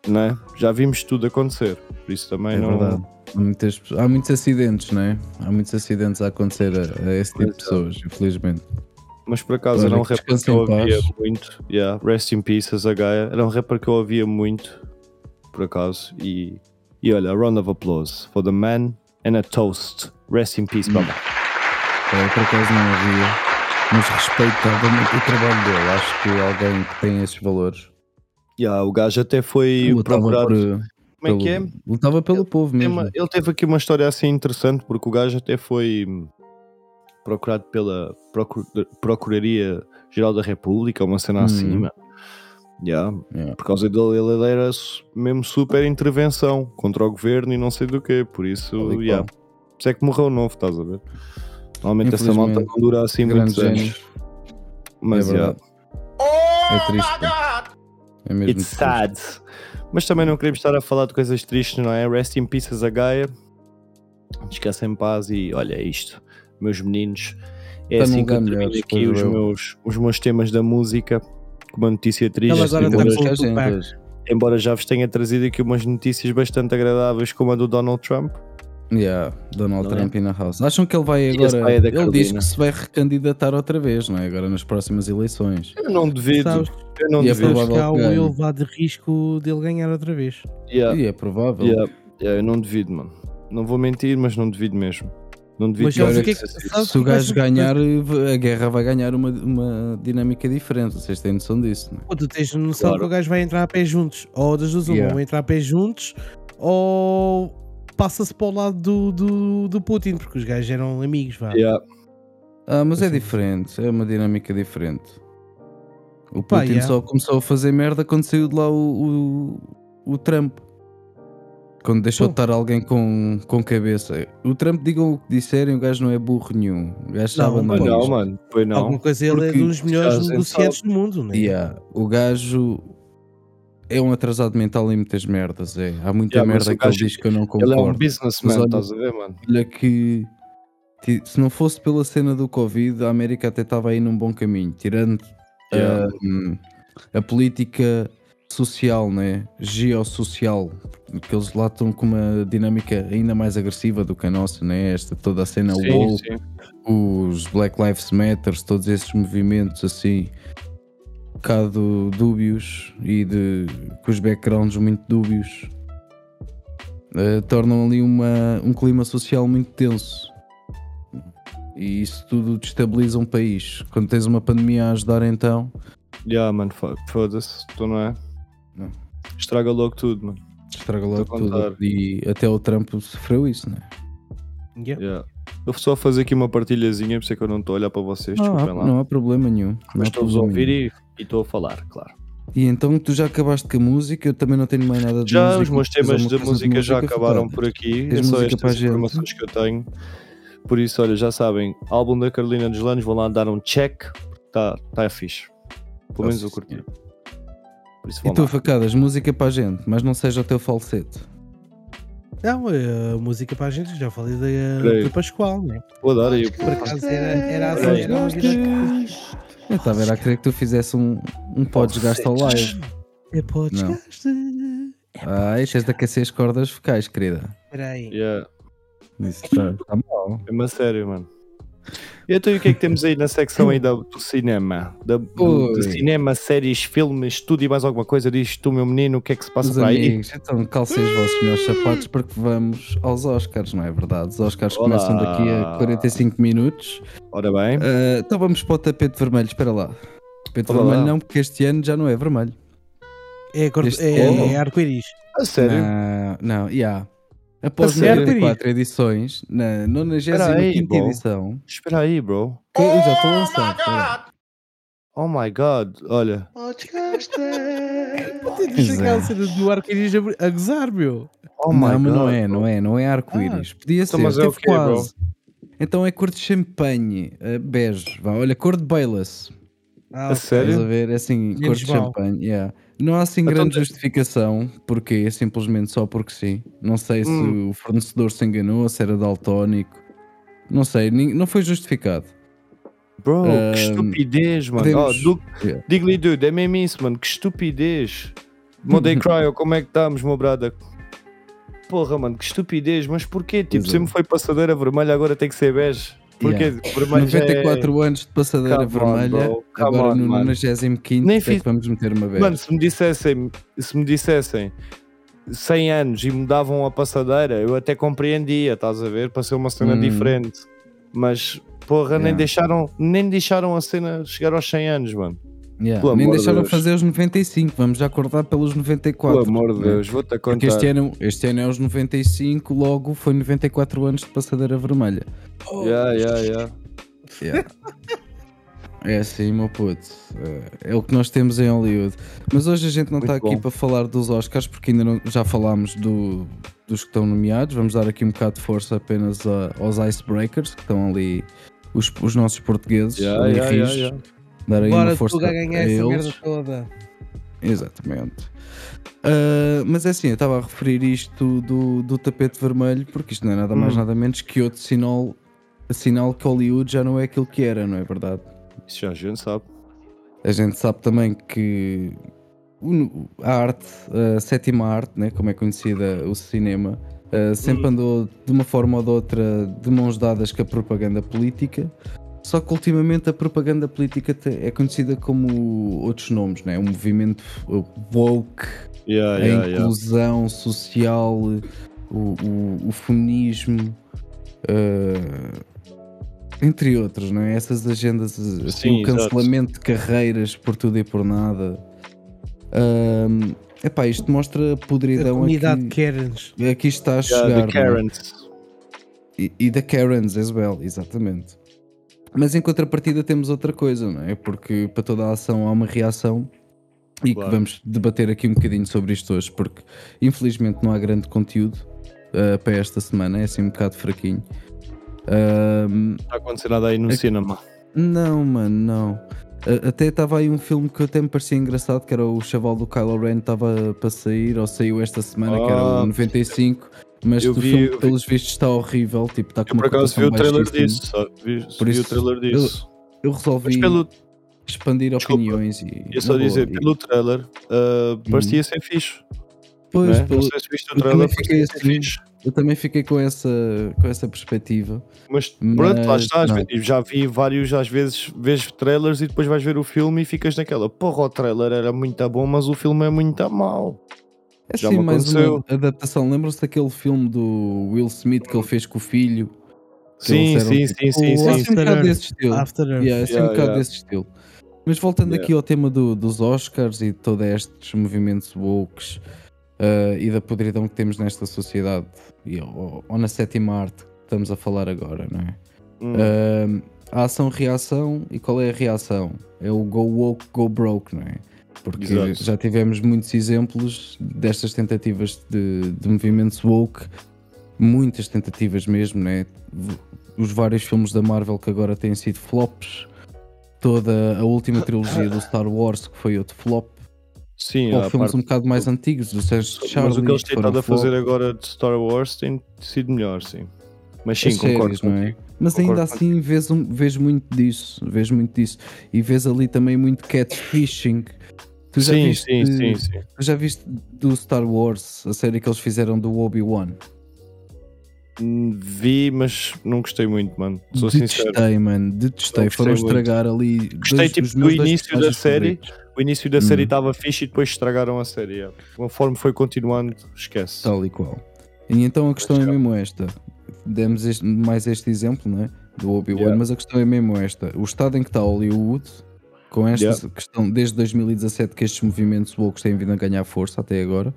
né? já vimos tudo acontecer, por isso também É não. verdade. Há, muitas, há muitos acidentes, né? Há muitos acidentes a acontecer a, a esse tipo de é. pessoas, infelizmente. Mas por acaso era um rapper que eu ouvia muito. Yeah, rest in peace, Azagaia. Era um rapper que eu ouvia muito, por acaso. E, e olha, a round of applause for the man and a toast. Rest in peace, brother. Eu por acaso não havia, mas respeitava muito o trabalho dele. Acho que alguém que tem esses valores Yeah, o gajo até foi procurado. por, Como é que é? lutava pelo povo Tem mesmo. uma- ele teve aqui uma história assim interessante porque o gajo até foi hum, procurado pela Procur- Procuraria Geral da República, uma cena assim, Uhum. mano. Yeah. Yeah. Por causa dele, ele era mesmo super intervenção contra o governo e não sei do quê. Por isso, e yeah. Por isso é que morreu novo, estás a ver? Normalmente essa malta não dura assim Grande muitos anos. gênio. Mas é yeah. É triste. pá. É mesmo it's triste. sad. Mas também não queremos estar a falar de coisas tristes, não é? Rest in peace, Zagaia. Descansa em paz e olha é isto, meus meninos. É Tá assim que eu termino aqui os eu- meus, os meus temas da música. Com uma notícia triste. Ele agora embora, hoje. embora já vos tenha trazido aqui umas notícias bastante agradáveis, como a do Donald Trump. Yeah, Donald Não é? Trump in a house. Acham que ele vai agora. é ele diz que se vai recandidatar outra vez, não é? Agora nas próximas eleições. Eu não duvido. Sabes, Eu não E é duvido. sabes que há provável que ganhe. elevado risco dele ganhar outra vez. Yeah, E é provável. yeah, yeah, eu não duvido, mano. Não vou mentir, mas não duvido mesmo. Não duvido Mas o que é que sabes Se o que gajo ganhar, a guerra vai ganhar uma, uma dinâmica diferente. Vocês têm noção disso, não é? Pô, tu tens noção Claro. que o gajo vai entrar a pé juntos. Ou das duas, uma, Yeah. ou entrar a pé juntos, ou passa-se para o lado do, do, do Putin, porque os gajos eram amigos, vá. Yeah, Ah, mas é Assim. diferente. É uma dinâmica diferente. O Pá, Putin yeah. só começou a fazer merda quando saiu de lá o, o, o Trump. Quando deixou de Pô. estar alguém com, com cabeça. O Trump, digam o que disserem, o gajo não é burro nenhum. O gajo sabe Não, andar Pois não, mano. Pois não. Alguma coisa, ele é Porque dos melhores negociantes do mundo, né? Yeah, o gajo é um atrasado mental em muitas merdas. É. Há muita Yeah, merda que ele diz que eu não Ele é um concordo. businessman, olha- estás a ver, mano? Olha que se não fosse pela cena do Covid, a América até estava aí num bom caminho, tirando Yeah. ah, hum, a política social, né? geossocial, que eles lá estão com uma dinâmica ainda mais agressiva do que a nossa, né? esta toda a cena Sim, woke, sim. os Black Lives Matter, todos esses movimentos assim, bocado dúbios e de, com os backgrounds muito dúbios, eh, tornam ali uma, um clima social muito tenso. E isso tudo destabiliza um país. Quando tens uma pandemia a ajudar, então, Yeah, mano, fo- foda-se, tu não é? Não. Estraga logo tudo, mano. estraga logo Estou contar. tudo. E até o Trump sofreu isso, né? Yeah. Yeah. Eu vou só fazer aqui uma partilhazinha, por isso é que eu não estou a olhar para vocês, Não, desculpem há, lá. não há problema nenhum. Mas há estou-vos a ouvir nenhum. e e estou a falar, claro. E então tu já acabaste com a música, eu também não tenho mais nada de Já música. os meus temas de música já acabaram por aqui. Tens É só música para a estas gente? informações que eu tenho. Por isso, olha, já sabem, álbum da Carolina dos Lanos, vão lá dar um check. Está tá fixe. Pelo menos eu curti. Por isso E tu, lá. facadas, música para a gente, mas não seja o teu falsete. Não, a música para a gente, já falei da, da Pascoal, né? Vou dar aí. Por acaso era, era nós Eu estava a querer que tu fizesse um, um pó desgaste ao live. É podcast. Ai, tens de aquecer as cordas focais, querida. Espera aí. Yeah. Isso está tá mal. É uma sério, mano. Então, e o que é que temos aí na secção aí da- do cinema? Da, do, cinema, séries, filmes, tudo e mais alguma coisa? Diz tu, meu menino, o que é que se passa Os para aí? amigos, então calcem os vossos melhores sapatos porque vamos aos Oscars, não é verdade? Os Oscars Olá. começam daqui a 45 minutos. Ora bem, Ah, então vamos para o tapete vermelho, espera lá. Tapete Olá. vermelho não, porque este ano já não é vermelho. É, cor- é, é arco-íris. a sério? Não, não, yeah. Após A sério? 94 edições, na 95 bro. edição, Espera aí, bro. que eu já estou espera. Oh my god, olha. Tens aquela é. cena do arco-íris a, a gozar, meu. Oh my não, god. não é, não é, não é arco-íris. Podia ser, Então, mas é o teve quê, bro? quase. Então é cor de champanhe, uh, bege. Vá, olha, cor de Baileys. Ah, A sério? Estás a ver? É assim, cor de champanhe. yeah. Não há assim Então grande tem- justificação, porque é simplesmente só porque sim. Não sei se Hum. o fornecedor se enganou, se era daltónico. Não sei, não foi justificado. Bro, Ahm, que estupidez, mano. podemos- Oh, Yeah. Digo-lhe, dude, é mesmo isso, mano. Que estupidez. Modei Cryo, como é que estamos, meu brother? Porra, mano, que estupidez. Mas porquê? Tipo, é. sempre foi passadeira vermelha, agora tem que ser bege. Porquê? Yeah. Vermelho já é- 94 anos de passadeira Come on, vermelha. Come agora on, no mano. 95 Nem é fiz- que vamos meter uma vez. Mano, se me dissessem, se me dissessem 100 anos e mudavam a passadeira, eu até compreendia, estás a ver? Para ser uma cena Hum. diferente. Mas, porra, nem, Yeah. deixaram, nem deixaram a cena chegar aos 100 anos, mano. Yeah, pelo Nem deixaram Deus. fazer os 95, vamos já acordar pelos 94. Pelo amor de? Deus, vou-te a Porque contar. este ano, este ano é os 95, logo foi 94 anos de passadeira vermelha. Yeah, yeah, yeah. Yeah. É assim, meu puto. É, é o que nós temos em Hollywood. Mas hoje a gente não Muito está aqui bom. para falar dos Oscars, porque ainda não- já falámos do- dos que estão nomeados. Vamos dar aqui um bocado de força apenas a- aos icebreakers, que estão ali, os, os nossos portugueses. Yeah, ali yeah. Dar aí Bora uma força tu a ganhar a essa eles. merda toda. Exatamente. Ah, mas é assim, eu estava a referir isto do, do tapete vermelho, porque isto não é nada mais Hum. nada menos que outro sinal, sinal que Hollywood já não é aquilo que era, não é verdade? Isso já a gente sabe. A gente sabe também que a arte, a sétima arte, né, como é conhecida o cinema, ah, sempre Hum. andou de uma forma ou de outra de mãos dadas com a propaganda política. Só que ultimamente a propaganda política é conhecida como outros nomes, né? o movimento woke, Yeah, a yeah, yeah. inclusão social, o, o, o feminismo, eh, entre outros, não é? Essas agendas, assim, Sim, o cancelamento de carreiras por tudo e por nada. Ahm, epá, isto mostra a A podridão comunidade aqui, Karens. aqui está a Yeah, chegar. the não é? Karens. E, e da Karens as well, exatamente. Mas em contrapartida temos outra coisa, não é? Porque para toda a ação há uma reação e Claro. que vamos debater aqui um bocadinho sobre isto hoje, porque infelizmente não há grande conteúdo ah, para esta semana, é assim um bocado fraquinho. Não está a acontecer nada aí no É- cinema. não, mano, não. A- Até estava aí um filme que até me parecia engraçado, que era o Chaval do Kylo Ren, estava para sair, ou saiu esta semana, que era Ah, o 95, mas eu vi- filme, eu vi- pelos vistos, está horrível, tipo, está com Eu por acaso vi o trailer disso, sabe? Vi, Por vi isso, o trailer disso. Eu Mas resolvi pelo, expandir Desculpa, opiniões e. ia só na boa, dizer, e- pelo trailer, uh, parecia ser fixe. Pois, né? pelo- Não sei se viste o eu trailer, também fiquei parecia ser assim. fixe. eu também fiquei com essa, com essa perspectiva. Mas pronto, lá Mas está. às não. vezes- Já vi vários, às vezes, vês trailers e depois vais ver o filme e ficas naquela. Porra, o trailer era muito bom, mas o filme é muito mau. É Já assim me mais uma adaptação. Lembram-se daquele filme do Will Smith que ele fez com o filho? Que Sim, sim, tipo- sim, sim, o É sim. assim um bocado desse estilo. After. Yeah, é assim um bocado yeah. desse estilo. Mas voltando Yeah. aqui ao tema do- dos Oscars e de todos estes movimentos woke e da podridão que temos nesta sociedade e, ou, ou na sétima arte que estamos a falar agora, não é? Hum, Ahm, a ação-reação, e qual é a reação? É o go woke, go broke, não é? Porque Exato. já tivemos muitos exemplos destas tentativas de, de movimentos woke, muitas tentativas mesmo, né? Os vários filmes da Marvel que agora têm sido flops, toda a última trilogia do Star Wars que foi outro flop, sim, ou filmes parte- um bocado mais antigos, do Sérgio mas Charlie, o que eles têm estado a fazer agora de Star Wars tem sido melhor, sim. Mas sim, As concordo séries, não é? Mas Concordo ainda assim vês, um, vês muito disso, vês muito disso. E vês ali também muito catfishing. Tu já Sim, viste, sim, sim, sim. tu já viste do Star Wars, a série que eles fizeram do Obi-Wan? Hum, Vi, mas não gostei muito, mano. Sou sincero. Detestei, mano, detestei. Foram muito. estragar ali. Gostei dois- tipo do início da série. favoritos. O início da série Hum. estava fixe e depois estragaram a série. yeah. Conforme foi continuando, esquece. Tal e qual. E então a questão é já. mesmo esta. Demos este- mais este exemplo, não é? Do Obi-Wan, Yeah. mas a questão é mesmo esta. O estado em que está Hollywood, com esta Yeah. questão, desde 2017 que estes movimentos woke têm vindo a ganhar força até agora,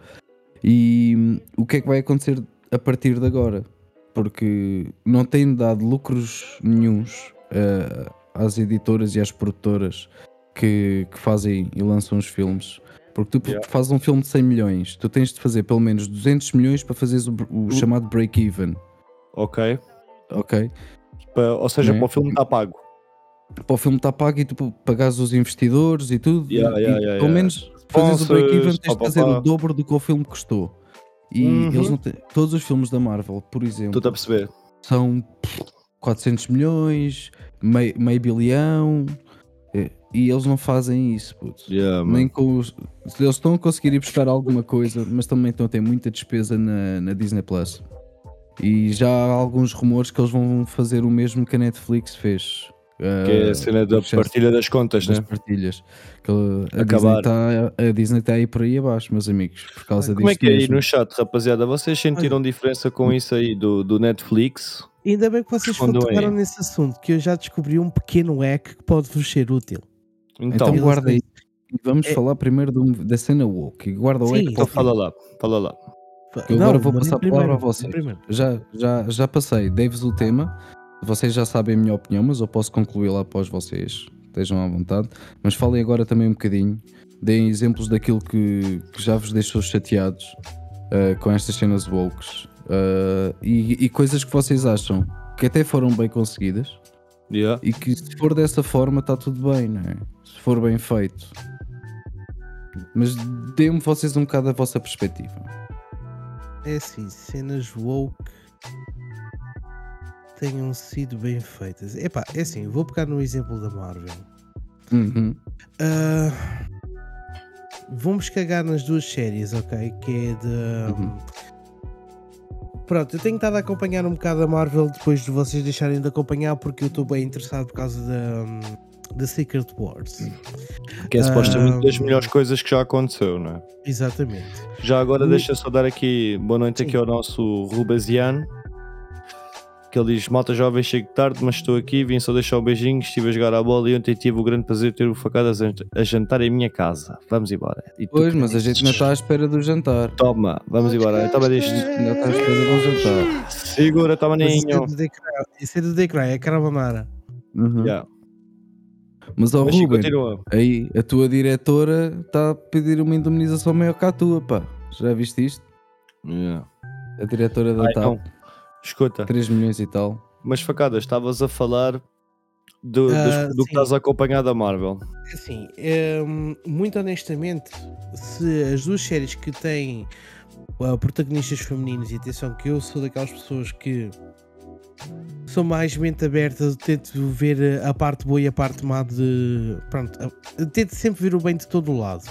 e hum, o que é que vai acontecer a partir de agora? Porque não tem dado lucros nenhuns eh, às editoras e às produtoras que, que fazem e lançam os filmes. Porque tu Yeah. fazes um filme de 100 milhões, tu tens de fazer pelo menos 200 milhões para fazeres o, o chamado break-even, Ok. ok? Pa- ou seja, Né? para o filme está pago. Para o filme está pago e tu pagares os investidores e tudo. Yeah, e, yeah, yeah, pelo menos fazes o break-even, tens de fazer o dobro do que o filme custou. E Uhum. eles não têm- todos os filmes da Marvel, por exemplo, são pff, 400 milhões, meio, meio bilhão, e eles não fazem isso, puto. Yeah. Nem com os, eles estão a conseguir ir buscar alguma coisa, mas também estão a ter muita despesa na, na Disney Plus. E já há alguns rumores que eles vão fazer o mesmo que a Netflix fez. Que é a cena da partilha das contas, das né? partilhas. Que a, Acabar. Disney está, a Disney está aí por aí abaixo, meus amigos, por causa Como é que é aí mesmo. no chat, rapaziada? Vocês sentiram diferença com isso aí do, do Netflix? Ainda bem que vocês Respondam aí. tocaram nesse assunto, que eu já descobri um pequeno hack que pode vos ser útil. Então, Então, guarda aí. E vamos É- falar primeiro do- da cena woke. e Guarda o Sim, para então o fim. fala lá, fala lá. Eu agora vou mas passar a primeiro, palavra a vocês. primeiro. Já, já, já passei, dei-vos o tema. Vocês já sabem a minha opinião, mas eu posso concluir lá após vocês. Estejam à vontade. Mas falem agora também um bocadinho. Deem exemplos daquilo que, que já vos deixou chateados ah, com estas cenas wokes. ah, e, e coisas que vocês acham que até foram bem conseguidas Yeah. e que se for dessa forma está tudo bem, não é? Se for bem feito. Mas deem-me vocês um bocado a vossa perspectiva. É assim, cenas woke tenham sido bem feitas. Epá, é assim, vou pegar no exemplo da Marvel. Uhum. Ah, vamos cagar nas duas séries, ok? Que é de. Uhum. Pronto, eu tenho estado a acompanhar um bocado a Marvel depois de vocês deixarem de acompanhar, porque eu estou bem interessado por causa da, da Secret Wars. Que é supostamente das Ah, melhores coisas que já aconteceu, não é? Exatamente. Já agora O- deixa só dar aqui boa noite Sim. aqui ao nosso Rubaziano. Que ele diz: Malta jovem, chego tarde, mas estou aqui. Vim só deixar o beijinho. Estive a jogar a bola e ontem tive o grande prazer de ter o facado a jan- a jantar em minha casa. Vamos embora. E tu Pois, mas a gente não está à espera do jantar. Toma, vamos embora. Toma disto. Ainda está à espera do jantar. Segura, toma é ninho. isso é do Decry, é Carbonara. Uhum. Yeah. Mas, sim, Ruben, continua. aí a tua diretora está a pedir uma indemnização maior que a tua, pá. Já viste isto? Yeah. A diretora da Ah, TAP, então, escuta, 3 milhões e tal. mas facadas, estavas a falar do, das- Ah, do que sim. estás a acompanhar da Marvel. Assim, hum, muito honestamente, se as duas séries que têm uh, protagonistas femininos, e atenção que eu sou daquelas pessoas que sou mais mente aberta, tento ver a parte boa e a parte má de. Pronto, tento sempre ver o bem de todo o lado.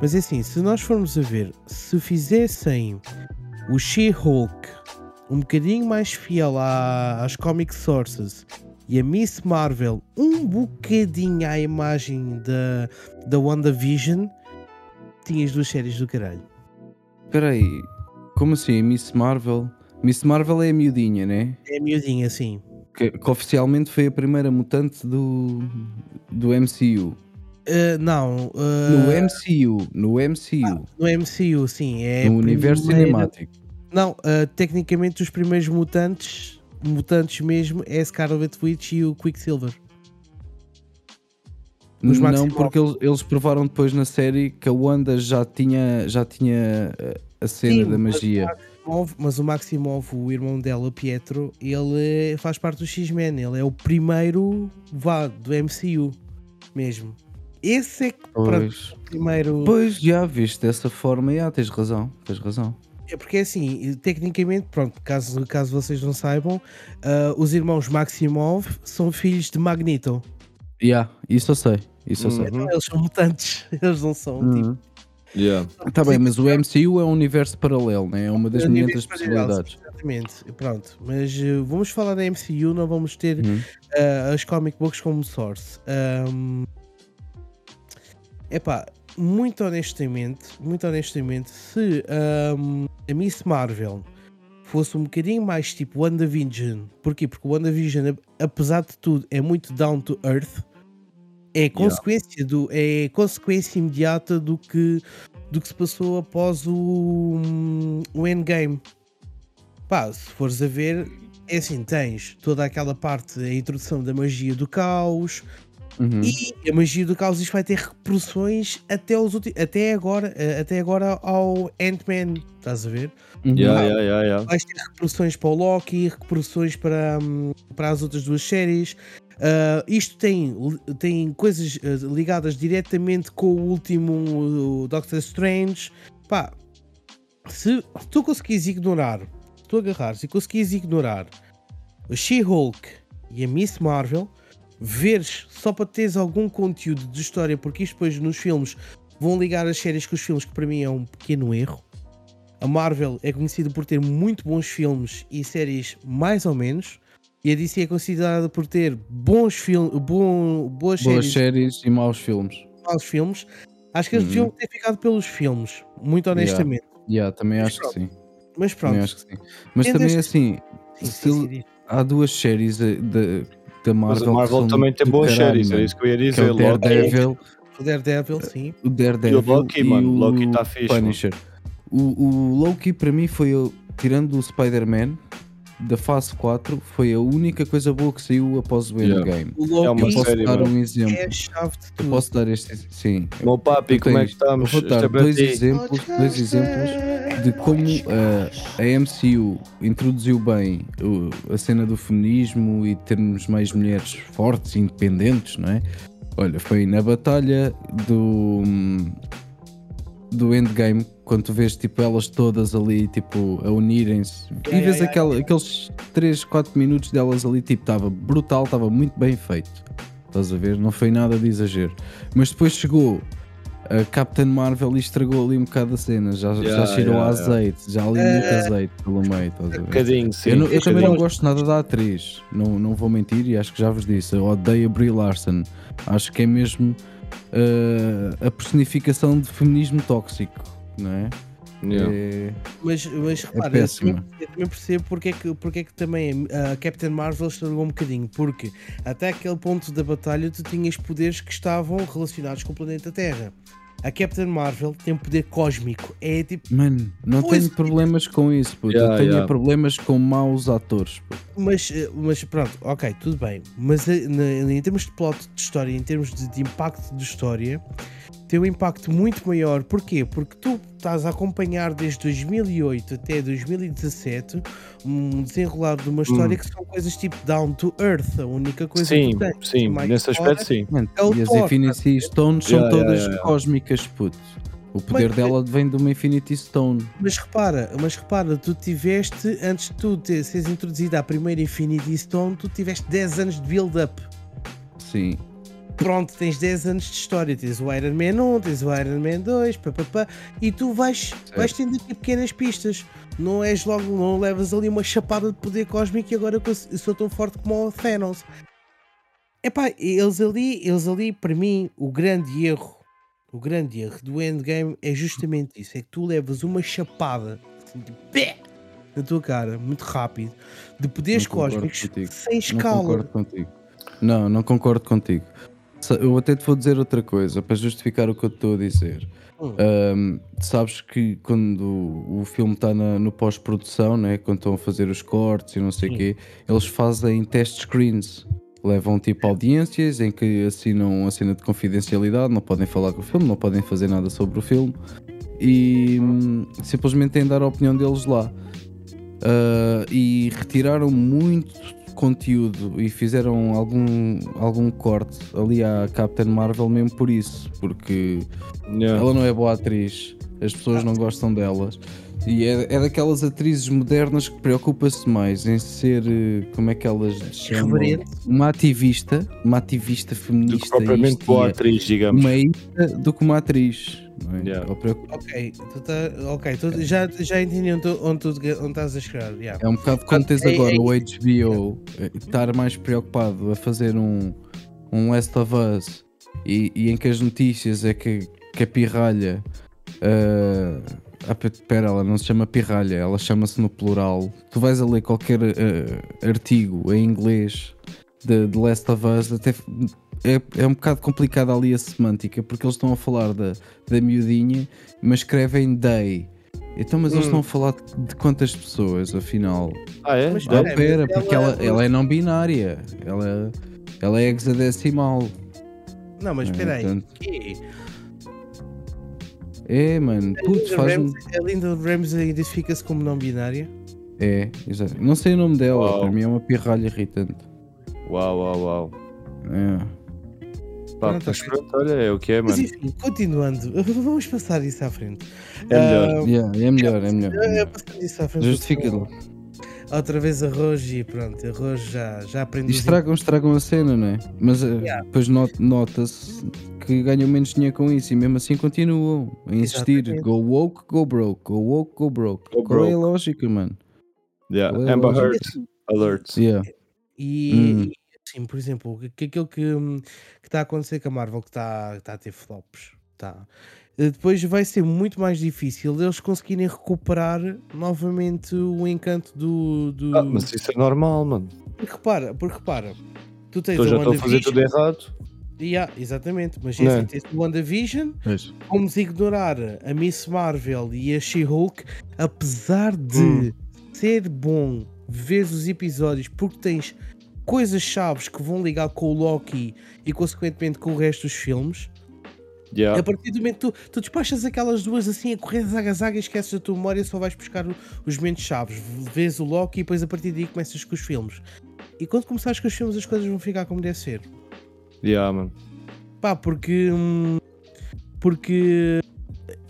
Mas é assim, se nós formos a ver, se fizessem o She-Hulk um bocadinho mais fiel à- às comic sources e a Miss Marvel um bocadinho à imagem da, da WandaVision, tinhas duas séries do caralho. Espera aí, como assim? Miss Marvel? Miss Marvel é a miudinha, né? É miudinha, assim. Que, que oficialmente foi a primeira mutante do, do MCU. Uh, não, uh, No MCU, no MCU, no MCU, sim. É no a universo primeira- cinemático. Não, uh, tecnicamente os primeiros mutantes, mutantes mesmo, é Scarlet Witch e o Quicksilver. Os Não, Maximoff. porque eles, eles provaram depois na série que a Wanda já tinha, já tinha eh, a cena Sim, da mas magia. Maximov- mas o Maximov, o irmão dela, Pietro, ele faz parte do X-Men. Ele é o primeiro vá do MCU mesmo. Esse é que pronto, Pois, o primeiro. pois já viste dessa forma, já tens razão, tens razão. É porque assim, tecnicamente, pronto, caso, caso vocês não saibam, ah, os irmãos Maximov são filhos de Magneto. Já, isso eu sei, isso eu sei. Uhum. Eles são mutantes, eles não são tipo. Uhum. Yeah. Tá bem, mas o MCU é um universo paralelo, né? é uma das É um paralelo, possibilidades. Exatamente, pronto. Mas eh, vamos falar da MCU, não vamos ter Uhum. ah, as comic books como source. Ahm, epá, muito honestamente, muito honestamente, se ahm, a Miss Marvel fosse um bocadinho mais tipo WandaVision, porquê? Porque o WandaVision, apesar de tudo, é muito down to earth, é consequência, do, é consequência imediata do que, do que se passou após o, o Endgame. Pá, se fores a ver, é assim, tens toda aquela parte, a introdução da magia do caos, Uhum. E a magia do caos isto vai ter repercussões até, os ulti- até agora, eh, até agora ao Ant-Man, estás a ver? Uhum. Yeah, yeah, yeah, yeah. Vais ter repercussões para o Loki, repercussões para, hum, para as outras duas séries. Ah, isto tem, tem coisas ah, ligadas diretamente com o último o Doctor Strange. Pá, se tu conseguires ignorar, se tu agarrares e conseguires ignorar a She-Hulk e a Miss Marvel, veres só para teres algum conteúdo de história, porque isto depois nos filmes vão ligar as séries com os filmes, que para mim é um pequeno erro. A Marvel é conhecida por ter muito bons filmes e séries mais ou menos. E a DC é considerada por ter bons filmes, bom, boas, Boas séries séries e maus filmes. maus filmes. Acho que eles Uhum. deviam ter ficado pelos filmes, muito honestamente. Yeah, também Mas acho que sim. Mas Também pronto, acho que sim. Mas Tendo também assim, sim, sim, sim, há duas séries da, da, da Mas Marvel. a Marvel também tem boas caralho, séries, é isso que eu ia Que é dizer. o Loki Daredevil, o Daredevil, sim. o Daredevil e o Loki, mano. o Loki tá fixe. Punisher. O, o Loki para mim foi, tirando o Spider-Man da fase 4, foi a única coisa boa que saiu após o Yeah. Endgame. O É uma Eu posso série, dar mano. um é exemplo. a chave de Eu tudo. posso dar este. Sim. Meu papi, como é que estamos? Vou é dar dois exemplos, dois exemplos de como uh, a MCU introduziu bem o- a cena do feminismo e termos mais mulheres fortes e independentes, não é? Olha, foi na batalha do do Endgame, quando tu vês tipo elas todas ali tipo a unirem-se e Yeah, vês yeah, aquela, aqueles 3, 4 minutos delas ali tipo estava brutal, estava muito bem feito. Estás a ver? Não foi nada de exagero. Mas depois chegou a Captain Marvel e estragou ali um bocado a cena. Já, já Yeah, cheirou yeah, a yeah. azeite, já ali Eh, muito azeite pelo meio. Estás a Um ver? bocadinho, sim. eu, não- eu também não gosto nada da atriz, não, não vou mentir, e acho que já vos disse. Eu odeio a Brie Larson. Acho que é mesmo eh, a personificação de feminismo tóxico, não é? Yeah. É- Mas, mas repara, eu também, eu também percebo porque é, que, porque é que também a Captain Marvel estragou um bocadinho. Porque até aquele ponto da batalha tu tinhas poderes que estavam relacionados com o planeta Terra. A Captain Marvel tem um poder cósmico. É tipo. Mano, não Pois, tenho problemas com isso, puto. Yeah, eu tenho yeah. problemas com maus atores. puto. Mas, eh, mas pronto, ok, tudo bem. Mas eh, na- em termos de plot de história, em termos de, de impacto de história, tem um impacto muito maior. Porquê? Porque tu estás a acompanhar desde 2008 até 2017 um desenrolar de uma história Hum. que são coisas tipo down to earth. A única coisa Sim, que tu tens sim, mais nesse aspecto sim. É e as Infinity Stones são Yeah, yeah, todas yeah, yeah. cósmicas, puto. O poder Mas- dela vem de uma Infinity Stone. Mas repara, mas repara, tu tiveste, antes de tu ter, seres introduzida à primeira Infinity Stone, tu tiveste 10 anos de build-up. Sim. Pronto, tens 10 anos de história, tens o Iron Man 1, tens o Iron Man 2, pá, pá, pá, e tu vais, vais tendo aqui pequenas pistas. Não és logo, não levas ali uma chapada de poder cósmico e agora eu sou- tão forte como o Thanos. Epá, eles ali, eles ali, para mim, o grande erro, o grande erro do Endgame é justamente isso: é que tu levas uma chapada assim, de pé na tua cara, muito rápido, de poderes Não cósmicos contigo. sem Não escala. concordo contigo. Não, não concordo contigo. Eu até te vou dizer outra coisa para justificar o que eu estou a dizer. Hum. Ahm, sabes que quando o filme está no pós-produção, né, quando estão a fazer os cortes e não sei o quê, eles fazem test screens. Levam tipo audiências em que assinam a cena de confidencialidade, não podem falar com o filme, não podem fazer nada sobre o filme e hum, simplesmente têm de dar a opinião deles lá. Ah, e retiraram muito conteúdo e fizeram algum, algum corte ali à Captain Marvel mesmo por isso, porque Yeah. ela não é boa atriz, as pessoas não gostam delas. E é, é daquelas atrizes modernas que preocupa-se mais em ser, eh, como é que elas chamam? Uma ativista, uma ativista Do feminista que propriamente boa e atriz, digamos. uma ida do que uma atriz. É? Yeah. Ok, tu tá, ok, tu já, já entendi onde, tu- onde, tu, onde estás a chegar. yeah. É um bocado como tens É- agora é o. HBO eh, estar mais preocupado a fazer um, um Last of Us e, e em que as notícias é que, que a pirralha. eh, ah, pe- Pera, ela não se chama pirralha, ela chama-se no plural. Tu vais a ler qualquer eh, artigo em inglês de, de Last of Us, até é, é um bocado complicada ali a semântica, porque eles estão a falar da, da miudinha, mas escrevem day. Então, mas eles Hum. estão a falar de, de quantas pessoas, afinal? Ah, é? Mas Ah, Pera, porque ela- ela, ela é não binária. Ela, ela é hexadecimal. Não, mas É, espera aí. portanto- quê? É, mano, A putz, faz-me. Ramsey- A Linda Ramsey identifica-se como não binária? É, exato. Não sei o nome dela, Uau. para mim é uma pirralha irritante. Uau, uau, uau. É. Pá, Pronto, mas pronto, olha, é o que é, Mas mano. enfim, continuando, vamos passar isso à frente. É melhor. Ah, Yeah, é melhor, é melhor. é, passando isso à frente. Justifica-lo. Outra vez arroz e pronto, arroz já, já aprendi. os Estragam, estragam a cena, não é? Mas eh, Yeah. depois not- nota-se que ganham menos dinheiro com isso e mesmo assim continuam a insistir. Exatamente. Go woke, go broke. Go woke, go broke. Go Qual é a broke. lógica, mano? Yeah. É Amber? Heard Alert. Yeah. E, Hum. Assim, por exemplo, que, que aquilo que está a acontecer com a Marvel que está tá a ter flops, tá. Eh, Depois vai ser muito mais difícil eles conseguirem recuperar novamente o encanto do. do... Ah, mas isso é normal, mano. Porque repara, porque repara, tu tens Então o já estou a fazer tudo errado. Yeah, exatamente, mas assim, é? tens o WandaVision, Pois. vamos ignorar a Miss Marvel e a She-Hulk, apesar de Hum. ser bom ver os episódios, porque tens coisas chaves que vão ligar com o Loki e consequentemente com o resto dos filmes. Yeah. A partir do momento que tu, tu despachas aquelas duas assim a correr zaga zaga, esqueces da tua memória, só vais buscar o- os momentos chaves, vês o Loki e depois a partir daí começas com os filmes. E quando começares com os filmes as coisas vão ficar como deve ser. Yeah, mano. Pá, porque. hum, Porque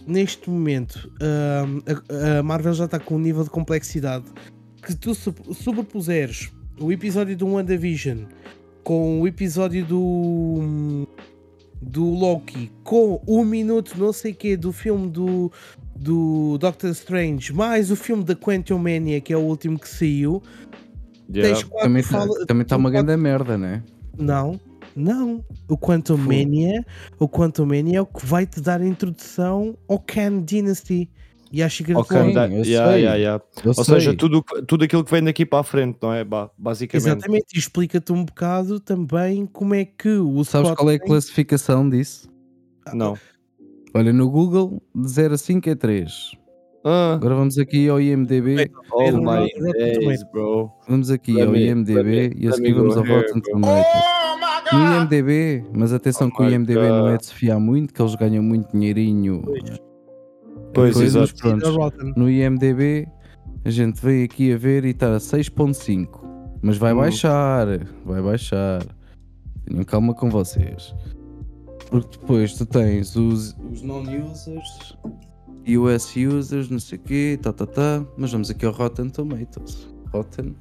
neste momento hum, a, a Marvel já está com um nível de complexidade que tu sobrepuseres o episódio do WandaVision com o episódio do. do Loki com um minuto não sei quê do filme do. do Doctor Strange mais o filme da Quantum Mania que é o último que saiu Yeah. Também está tá uma quatro- grande merda, né? não, não. O Quantum Mania, o Quantum Mania é o que vai te dar a introdução ao Khan Dynasty e à Secret Ok, War. da- eu yeah, yeah, yeah. Ou sei. seja, tudo, tudo aquilo que vem daqui para a frente, não é? Ba- Basicamente. Exatamente, e explica-te um bocado também como é que o Sabes qual é a classificação disso? Não. Olha, no Google, de 0 a 5 é 3. Ah, Agora vamos aqui ao IMDB. oh my days, bro. Vamos aqui Let ao me- IMDB let e a seguir vamos ao Rotten. Tomatoes. No IMDB, mas atenção Oh que o IMDB não é God. de se fiar muito, que eles ganham muito dinheirinho. Pois, Coisa, exato. pronto. Rotten. No IMDB, a gente veio aqui a ver e está a 6.5. Mas vai Hum. baixar, vai baixar. Tenham calma com vocês. Porque depois tu tens os, os non-users, US users, não sei o quê, tá, tá, tá. Mas vamos aqui ao Rotten Tomatoes. Rotten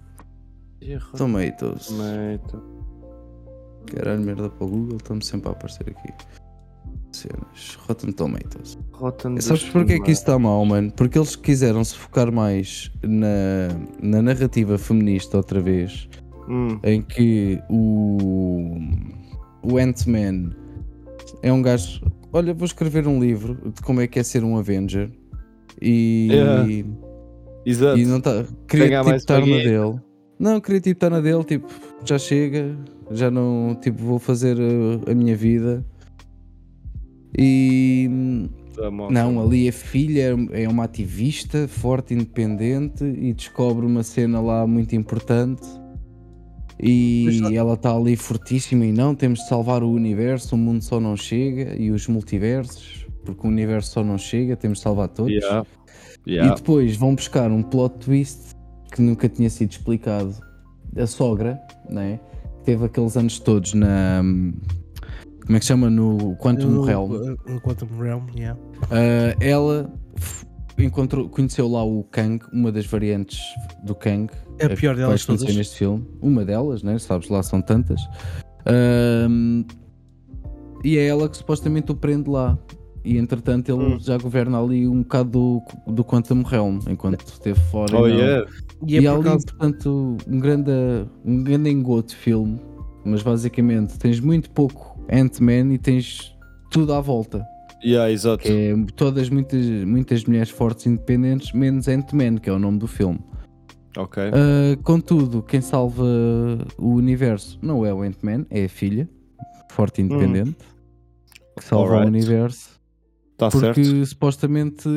Tomatoes. Mate. Caralho, merda para o Google, estamos sempre a aparecer aqui. Cenas. Rotten Tomatoes. Rotten Sabes porquê que isso está mal, mano? Porque eles quiseram se focar mais na, na narrativa feminista outra vez, Hum, em que o, o Ant-Man é um gajo. Olha, vou escrever um livro de como é que é ser um Avenger e, Yeah. Exato. e não tá, queria tipo, estar na dele. Não, queria tipo estar na dele, tipo, já chega, já não, tipo, vou fazer a, a minha vida. E não, ali a filha é uma ativista forte, independente e descobre uma cena lá muito importante. E Mas ela está ali fortíssima e não, temos de salvar o universo, o mundo só não chega e os multiversos, porque o universo só não chega, temos de salvar todos. Yeah. E Yeah. depois vão buscar um plot twist que nunca tinha sido explicado. A sogra, né? Teve aqueles anos todos na. Como é que se chama? No Quantum No- Realm. No Quantum Realm, yeah. Uh, ela encontrou, conheceu lá o Kang, uma das variantes do Kang. É a pior que delas todas. neste filme. Uma delas, né? Sabes lá, são tantas. Um, e é ela que supostamente o prende lá. E entretanto ele Hum. já governa ali um bocado do, do Quantum Realm, enquanto esteve fora. Oh e yeah. E é E há por ali, causa. portanto, um grande, um grande engoto de filme, mas basicamente tens muito pouco Ant-Man e tens tudo à volta. Yeah, exato. É todas muitas, muitas mulheres fortes independentes, menos Ant-Man, que é o nome do filme. Ok. Ah, contudo, quem salva o universo não é o Ant-Man, é a filha, forte e independente, que salva o universo. Está Porque certo. supostamente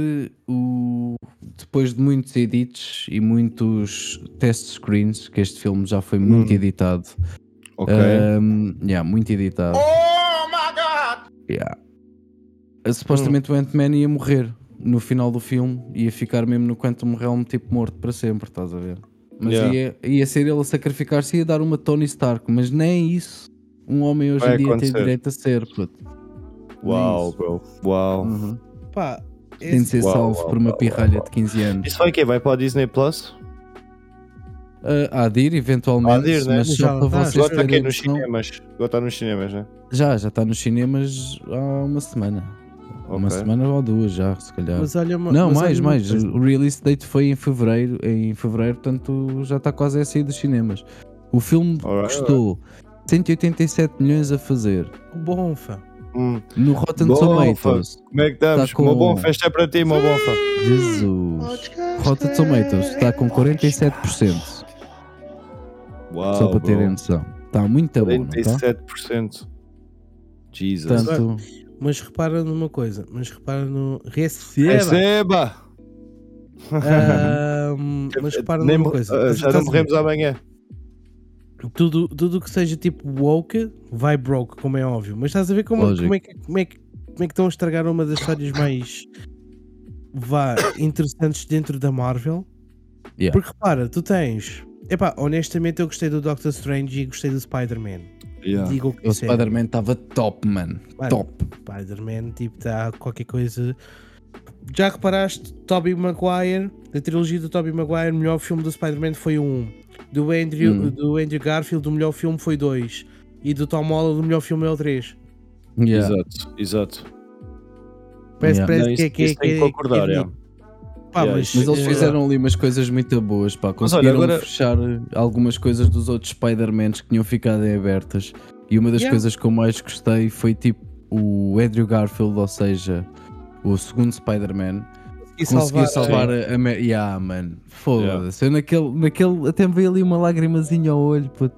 o... depois de muitos edits e muitos test screens, que este filme já foi muito Hum. editado, Ok. um, yeah, muito editado. Yeah. Supostamente o Ant-Man ia morrer no final do filme, ia ficar mesmo no Quantum Realm tipo morto para sempre, estás a ver? Mas Yeah. ia, ia ser ele a sacrificar-se e ia dar uma Tony Stark, mas nem isso um homem hoje Vai em dia acontecer. tem direito a ser, puto. Uau, bro. Uau. Uhum. Pá, é Tem de ser Uau, salvo uau, por uma uau, pirralha uau. de 15 anos. Isso vai o quê? Vai para a Disney Plus? Ah, há de ir, eventualmente, Há de ir, né? mas Já só para tá, vocês Agora está aqui nos cinemas. Agora está nos cinemas, né? Já, já está nos cinemas há uma semana. Uma Ok. semana ou duas já, se calhar. Mas olha, uma- Não, mas mais, olha uma mais. coisa. O release date foi em fevereiro, em fevereiro, portanto já está quase a sair dos cinemas. O filme Alright, custou 187 milhões a fazer. Bom, fã. Hum. No Rotten Bom, Tomatoes, Como é que estamos? Tá com- Uma boa festa é para ti, uma boa festa. Jesus. Rotten Tomatoes está com 47%, Uau, só para terem noção. Está muito bom, não está? 47%. Jesus. Portanto, Mas repara numa coisa, mas repara no. Receba! Receba! Mas repara Nem numa coisa. ah, já não morremos amanhã. Tudo, tudo que seja tipo woke vai broke, como é óbvio. Mas estás a ver como, Lógico. como, é, que, como, é, que, como é que estão a estragar uma das histórias mais vá, interessantes dentro da Marvel? Yeah. Porque repara, tu tens. Epá, honestamente eu gostei do Doctor Strange e gostei do Spider-Man. Yeah. Digo o que o. Spider-Man estava top, man. Mano, Top. Spider-Man, tipo, está qualquer coisa. Já reparaste, Tobey Maguire, a trilogia do Tobey Maguire, o melhor filme do Spider-Man foi o 1. Do Andrew, Hum. do Andrew Garfield, o melhor filme foi 2. E do Tom Holland, o melhor filme é o 3. Yeah. Exato, exato. Parece, Yeah. parece Não, que é isso- que é isso tem que que é- que é é. Pá, Yeah, mas, Mas eles eh, fizeram ali umas coisas muito boas, pá. Mas olha, Conseguiram agora- fechar algumas coisas dos outros Spider-Mans que tinham ficado em abertas. E uma das Yeah. coisas que eu mais gostei foi tipo o Andrew Garfield, ou seja, o segundo Spider-Man, conseguiu salvar, salvar a. a yeah, mano. Foda-se. Eu naquele, naquele. Até me veio ali uma lagrimazinha ao olho, puto.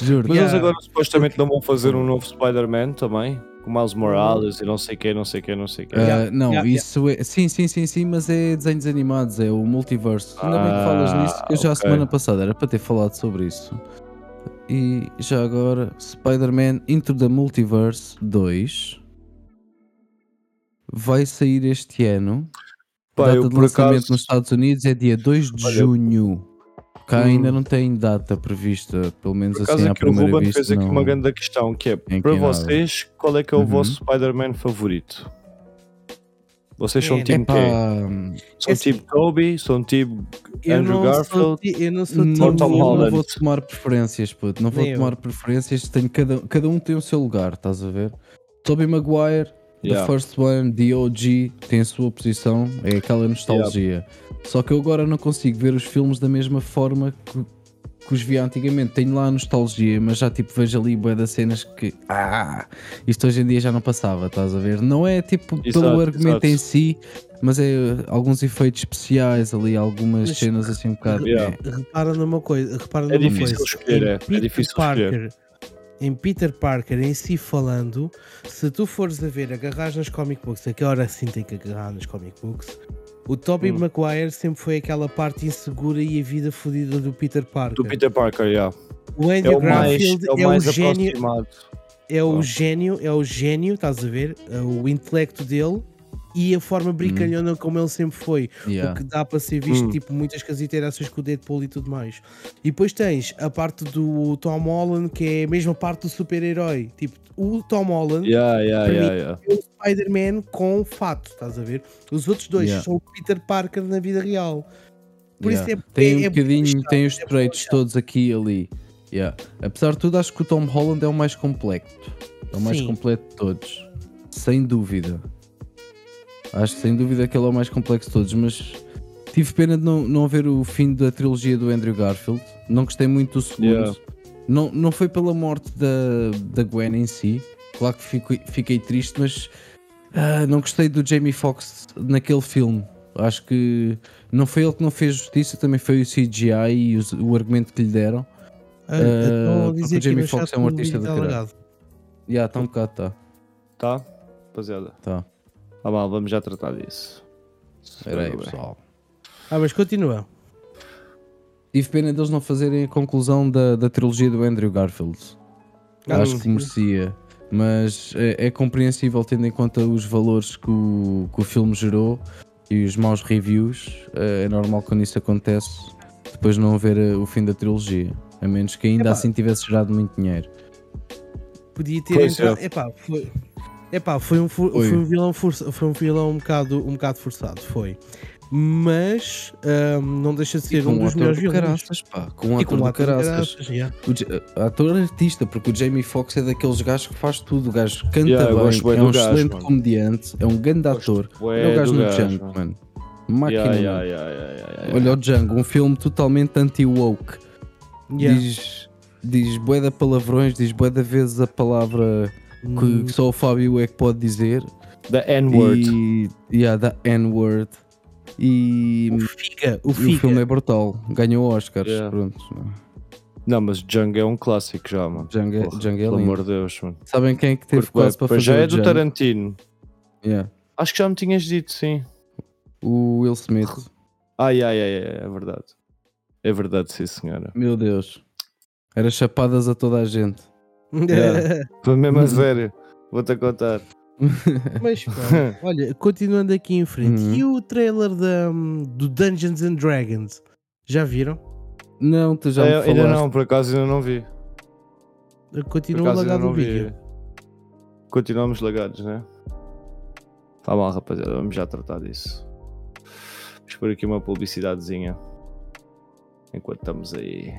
Juro. Mas eles Yeah. agora supostamente não vão fazer um novo Spider-Man também? Com Miles Morales e não sei quê, não sei quê, não sei quê. Ah, Yeah, não, yeah, isso é. Sim, sim, sim, sim, mas é desenhos animados, é o multiverso. Ainda bem que falas Ah, nisso, que eu já a ok. semana passada era para ter falado sobre isso. E já agora, Spider-Man Into the Multiverse 2 vai sair este ano. Pá, data de lançamento acaso. nos Estados Unidos é dia 2 de Olha, junho. Cá hum. ainda não tem data prevista, pelo menos Por assim à o primeira Ruben vista. fez aqui não- uma grande questão que é para aqui nada. vocês, qual é que é o Uhum. vosso Spider-Man favorito? Vocês são É, time quê? Epá, São é assim- time Toby? São time Eu Andrew não Garfield? Ti- eu não sou Não, time Tom não vou tomar preferências, puto. Não vou Nem eu. tomar preferências. Tenho cada, cada um tem o seu lugar, estás a ver? Tobey Maguire, Yeah. The First One, The OG, tem a sua posição, é aquela nostalgia. Só que eu agora não consigo ver os filmes da mesma forma que, que os via antigamente. Tenho lá a nostalgia, mas já tipo vejo ali bué das cenas que. Ah! Isto hoje em dia já não passava, estás a ver? Não é tipo Exato, pelo argumento exato. em si, mas é alguns efeitos especiais ali, algumas Mas- cenas assim um bocado. Yeah. é. repara numa coisa, repara É numa difícil coisa. escolher, Em é. É Peter difícil Parker, escolher. Em Peter Parker em si falando, se tu fores a ver, agarrar nas comic books, a que hora sim tem que agarrar nas comic books, o Tobey Hum. Maguire sempre foi aquela parte insegura e a vida fodida do Peter Parker. Do Peter Parker, yeah. O É Andrew o mais, Garfield é o é o mais gênio, aproximado. é o Ah. gênio, é o gênio, estás a ver? É O intelecto dele e a forma brincalhona como ele sempre foi. Yeah. O que dá para ser visto, Hum. tipo, muitas com as interações com o Deadpool e tudo mais. E depois tens a parte do Tom Holland, que é a mesma parte do super-herói. Tipo, o Tom Holland Yeah, yeah, yeah, é o Spider-Man com fato, estás a ver? Os outros dois Yeah. são o Peter Parker na vida real. Por Yeah. isso é, tem é, um é bocadinho, tem os é traits todos aqui e ali. Yeah. Apesar de tudo, acho que o Tom Holland é o mais completo. É o mais Sim. completo de todos. Sem dúvida. Acho que sem dúvida que ele é o mais complexo de todos, mas tive pena de não, não ver o fim da trilogia do Andrew Garfield. Não gostei muito do segundo. Yeah. Não, não foi pela morte da, da Gwen em si. Claro que fiquei, fiquei triste, mas ah, não gostei do Jamie Foxx naquele filme. Acho que não foi ele que não fez justiça, também foi o CGI e os- o argumento que lhe deram. Ah, Uh, porque o Jamie Foxx é um artista está caralho. Já, yeah, está um bocado, tá. Tá? Rapaziada. tá. Ah, mal, vamos já tratar disso. Espera aí, pessoal. Ah, mas continua. Tive pena deles não fazerem a conclusão da, da trilogia do Andrew Garfield. Ah, Acho que merecia. Mas é, é compreensível tendo em conta os valores que o, que o filme gerou e os maus reviews. eh, É normal quando isso acontece depois não haver eh, o fim da trilogia. A menos que ainda Epá. assim tivesse gerado muito dinheiro. Podia ter Pois entrado. é. Epá, foi. Epá, foi um, Foi. foi um vilão força, foi um vilão um bocado, um bocado forçado, foi. Mas ahm, não deixa de ser um um dos melhores do vilões. caraças, pá. Com um E ator com um do ator de caraças. caraças, yeah. O ator artista, porque o Jamie Foxx é daqueles gajos que faz tudo. O gajo canta Yeah, bem, bué é um do gajo, excelente mano. comediante, é um grande Gosto ator. Olha o gajo do no gajo, Django, mano. mano. Máquina, Yeah, yeah, yeah, yeah, yeah, yeah. Olha o Django, um filme totalmente anti-woke. Yeah. Diz, diz bué de palavrões, diz bué de vezes a palavra que, Hum, que só o Fábio é que pode dizer. The N-word. E yeah, da N-word. E, o Figa, o e o Figa. filme é brutal. Ganhou Oscars. Yeah. Pronto. Não, mas Django é um clássico já, mano. Django é, Porra, Django é Pelo lindo. amor de Deus, mano. Sabem quem é que teve quase para fazer já é do Django? Tarantino. Yeah. Acho que já me tinhas dito, sim. O Will Smith. Ai, ai, ai, ai, é verdade. É verdade, sim, senhora. Meu Deus. Era chapadas a toda a gente. Yeah. Foi mesmo a sério. Vou-te a contar. Mas olha, continuando aqui em frente, Uhum. e o trailer da, do Dungeons and Dragons? Já viram? Não, tu já me É, ainda não, por acaso ainda não vi. Continua lagado o vi. vídeo. Continuamos lagados, né? Tá mal, rapaziada, vamos já tratar disso. Vamos por aqui uma publicidadezinha. Enquanto estamos aí.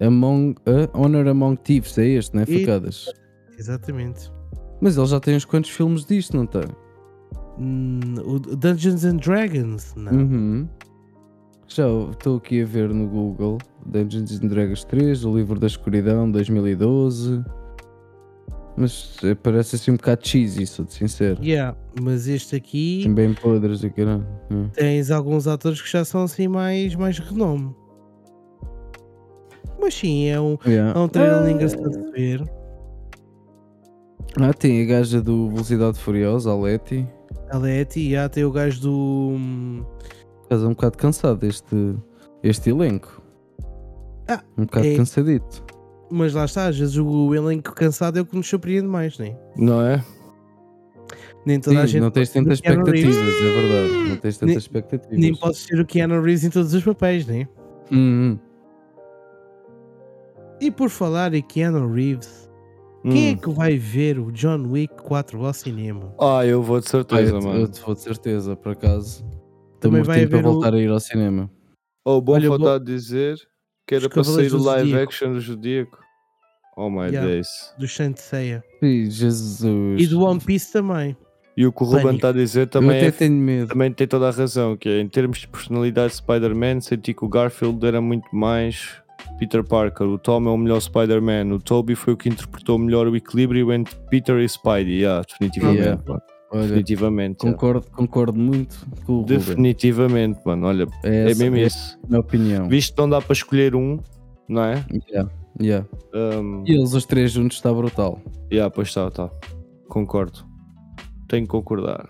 Among, uh, Honor Among Thieves, é este, não é? E- Facadas. Exatamente. Mas ele já tem uns quantos filmes disto, não tem? Hum, o Dungeons and Dragons? Não. Uhum. Já estou aqui a ver no Google Dungeons and Dragons 3, o livro da escuridão 2012. Mas eh, parece assim um bocado cheesy, sou de sincero. Yeah, mas este aqui Tem bem podres e caralho. É. tens alguns atores que já são assim mais, mais renome. Mas sim, é um, Yeah. é um trailer Ah, engraçado de ver. Ah, tem a gaja do Velocidade Furiosa, a Letty. A Leti, e há tem o gajo do. hum, é um bocado cansado este, este elenco. Ah, um bocado é. cansadito. Mas lá está, às vezes o elenco cansado é o que nos surpreende mais, nem? Não é? Nem toda a Sim, gente. não tens tantas expectativas, é verdade. Não tens tantas Nem- expectativas. Nem podes ser o Keanu Reeves em todos os papéis, nem? Hum, hum. E por falar em Keanu Reeves, quem é Hum. que vai ver o John Wick 4 ao cinema? Ah, eu vou de Ah, certeza, eu, te- mano. eu vou de certeza, por acaso. Também vai para haver o- voltar a ir ao cinema. Oh, bom Olha, faltar vou- de dizer que era Os para sair o do live Zodíaco. action do Zodíaco. Oh my Yeah. days. Do. Ih, Jesus. E do One Piece também. E o que o Ruben está a dizer Eu também, é, tenho medo. também tem toda a razão, que é em termos de personalidade de Spider-Man, senti que o Garfield era muito mais Peter Parker. O Tom é o melhor Spider-Man. O Toby foi o que interpretou melhor o equilíbrio entre Peter e Spidey. Yeah, definitivamente. Yeah. Olha, Definitivamente. yeah. concordo, concordo muito com o Ruben. Definitivamente, mano. Olha, É, é essa- mesmo é isso. minha opinião. Visto que não dá para escolher um, não é? Yeah, yeah. Um, E eles os três juntos está brutal. yeah, pois está, tá. Concordo. Tenho que concordar.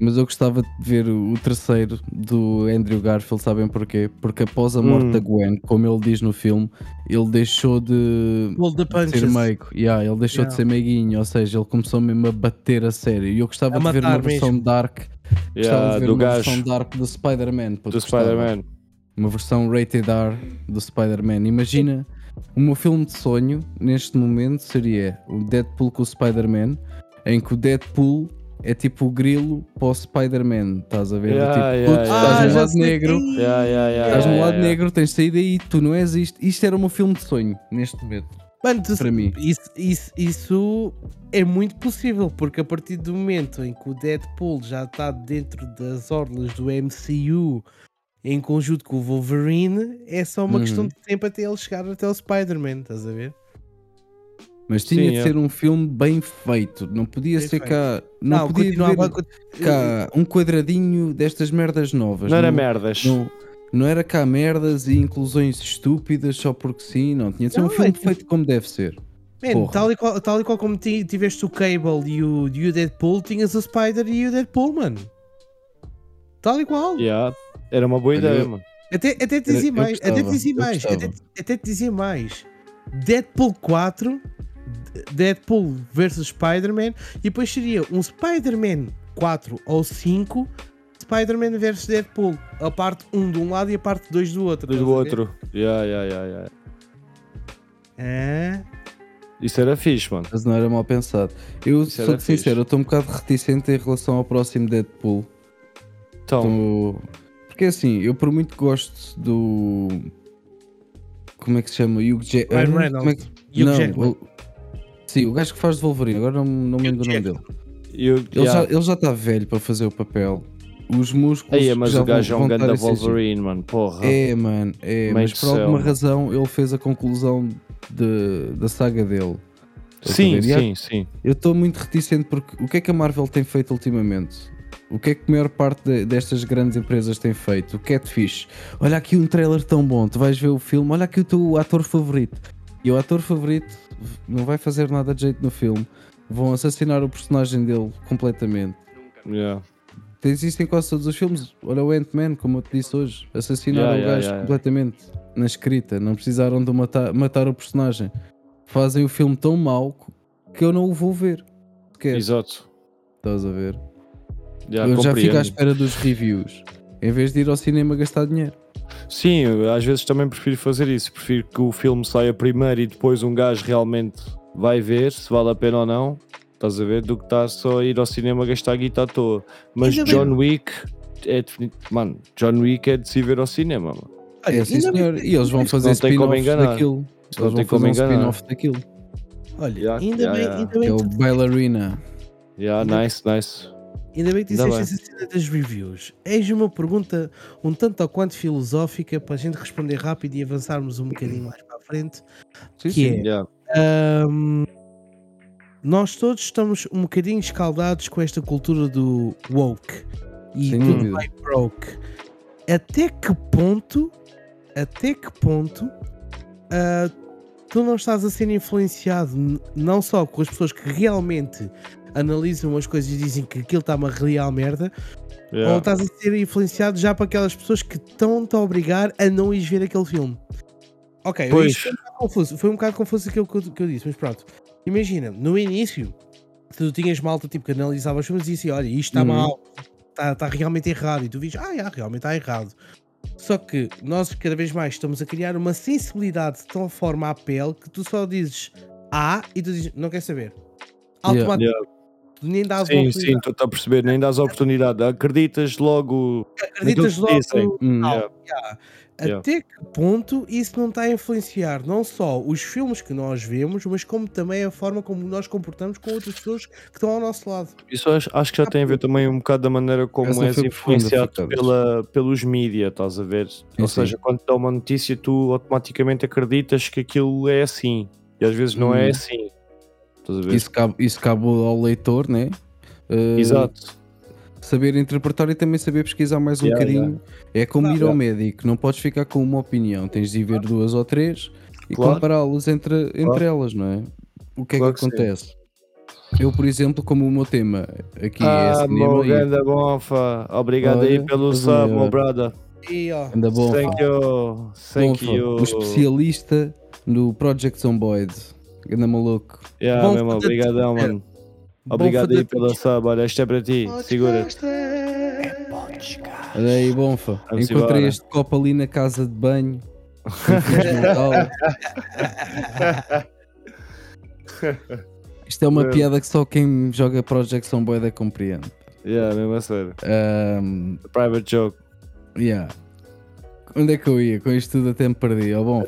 Mas eu gostava de ver o, terceiro do Andrew Garfield, sabem porquê? Porque após a morte Hum. da Gwen, como ele diz no filme, ele deixou de, de ser meigo. Yeah, ele deixou Yeah. de ser meiguinho, ou seja, ele começou mesmo a bater a sério. E eu gostava A de ver uma versão mesmo. dark, gostava Yeah, de ver do uma versão gajo dark do Spider-Man. do. Spider-Man. Uma versão rated R do Spider-Man. Imagina, o meu filme de sonho neste momento seria o Deadpool com o Spider-Man, em que o Deadpool é tipo o grilo para o Spider-Man. Estás a ver? Yeah, tipo, yeah, puto, yeah. estás Ah, no já lado negro. Ih, Yeah, yeah, yeah, Estás no lado yeah. negro, tens saída e tu não és isto. Isto era o meu filme de sonho neste momento, Mano, tu- para mim. Isso, isso, isso é muito possível, porque a partir do momento em que o Deadpool já está dentro das orlas do MCU em conjunto com o Wolverine, é só uma Uhum. questão de tempo até ele chegar até o Spider-Man, estás a ver? Mas tinha Sim, de é. ser um filme bem feito. Não podia Bem ser feito. cá. Não, podia continuava haver cá um quadradinho destas merdas novas. Não era merdas. Não, não era cá merdas e inclusões estúpidas só porque sim, não. Tinha de ser um Não, filme é feito como deve ser. Man, tal, e qual, tal e qual como ti- tiveste o Cable e o, e o Deadpool, tinhas o Spider e o Deadpool, mano. Tal e qual. Yeah. Era uma boa ideia, eu- mano. Até, até te dizia mais, até te dizia mais, até, até te dizia mais. Deadpool 4 Deadpool versus Spider-Man e depois seria um Spider-Man 4 ou 5 Spider-Man versus Deadpool. A parte 1 de um lado e a parte 2 do outro. Do outro. Yeah, yeah, yeah, yeah. É. Isso era fixe, mano. Mas não era mal pensado. Eu Isso sou sincero, eu estou um bocado reticente em relação ao próximo Deadpool. Então, Tô- Porque assim, eu por muito gosto do. Como é que se chama? Hugh Jack- Ryan Como é Reynolds. que- Hugh não, Jackman. Sim, o gajo que faz de Wolverine, agora não, não me lembro do nome dele. eu, Ele, yeah. já, ele já está velho para fazer o papel. Os músculos. Aí, mas já o gajo é um ganda exigir. Wolverine, mano. Porra. É, mano, é. Mas por alguma céu. razão ele fez a conclusão de, da saga dele. Sim, sim, sim. Eu estou muito reticente porque o que é que a Marvel tem feito ultimamente? O que é que a maior parte de- destas grandes empresas tem feito? O Catfish. Olha aqui um trailer tão bom, tu vais ver o filme, olha aqui o teu ator favorito. E o ator favorito não vai fazer nada de jeito no filme. Vão assassinar o personagem dele completamente. Yeah. Existem quase todos os filmes. Olha o Ant-Man, como eu te disse hoje. Assassinaram Yeah, o gajo yeah. completamente na escrita. Não precisaram de matar, matar o personagem. Fazem o filme tão mau que eu não o vou ver. Sequer. Exato. Estás a ver? Eu já fico à compreendo. espera dos reviews. Em vez de ir ao cinema gastar dinheiro. Sim, às vezes também prefiro fazer isso. Prefiro que o filme saia primeiro e depois um gajo realmente vai ver se vale a pena ou não. Estás a ver? Do que estar só a ir ao cinema gastar guita à toa. Mas Ainda John Wick é definitivo. Mano, John Wick é de se ver ao cinema, mano. É sim, bem senhor. E eles vão fazer não enganar. daquilo. Não Eles tem vão como fazer um enganar. spin-off daquilo. Olha, Yeah, ainda, yeah, bem, yeah. ainda bem é o Bailarina. Yeah, Ainda- nice, nice. Ainda bem que disseste essa cena das reviews. Eis uma pergunta um tanto ou quanto filosófica para a gente responder rápido e avançarmos um bocadinho mais para a frente. Sim, Que sim. é? Yeah. Ahm, nós todos estamos um bocadinho escaldados com esta cultura do woke e Sem do dúvida. vai broke. Até que ponto, até que ponto ah, tu não estás a ser influenciado não só com as pessoas que realmente analisam as coisas e dizem que aquilo está uma real merda, ou Yeah. estás a ser influenciado já para aquelas pessoas que estão-te a obrigar a não ir ver aquele filme. Ok, Pois. foi um bocado confuso, foi um bocado confuso aquilo que eu, que eu disse, mas pronto. Imagina, no início, tu tinhas malta tipo, que analisava os filmes e dizia: olha, isto está Uhum. mal, está, está realmente errado, e tu dizes: ah, yeah, realmente está errado. Só que nós cada vez mais estamos a criar uma sensibilidade de tal forma à pele que tu só dizes A e tu dizes: não quer saber. Yeah. Automaticamente, tu nem dás Sim, sim, estou a perceber. Nem dás a oportunidade. Acreditas logo. acreditas logo. Hum. Ah, Yeah. yeah. Yeah. Até que ponto isso não está a influenciar não só os filmes que nós vemos, mas como também a forma como nós comportamos com outras pessoas que estão ao nosso lado. Isso acho, acho que já tem a ver também um bocado da maneira como Essa és profunda, influenciado pela, pelos mídia, estás a ver? Ou sim. seja, quando te dá uma notícia, tu automaticamente acreditas que aquilo é assim. E às vezes não é Hum. assim. Estás a ver? Isso cabe, isso cabe ao leitor, né? Uh, Exato. Saber interpretar e também saber pesquisar mais um Yeah, bocadinho. É como ir ao Yeah. médico, não podes ficar com uma opinião, tens de ir ver duas ou três e Claro. compará-las entre, entre Claro. elas, não é? O que é Claro que que sim. acontece? Eu, por exemplo, como o meu tema aqui é ah, cinema meu e ganda bonfa. Obrigado aí Olha, pelo mas sub, é- meu brother. E ó, anda bom, Thank you. Thank Bonfa, you. o especialista no Project Zomboid. Anda maluco. Yeah, Bonfa mesmo, da obrigadão, mano. Obrigado aí pela sub. Olha, este é para ti. Segura. Olha aí, Bonfa. Vamos Encontrei embora. este copo ali na casa de banho. Isto é uma Meu. piada que só quem joga Project Zomboid é compreende. Yeah, mesmo a sério. Ahm, Private joke. yeah. Onde é que eu ia? Com isto tudo até me perdi. Ó, bom,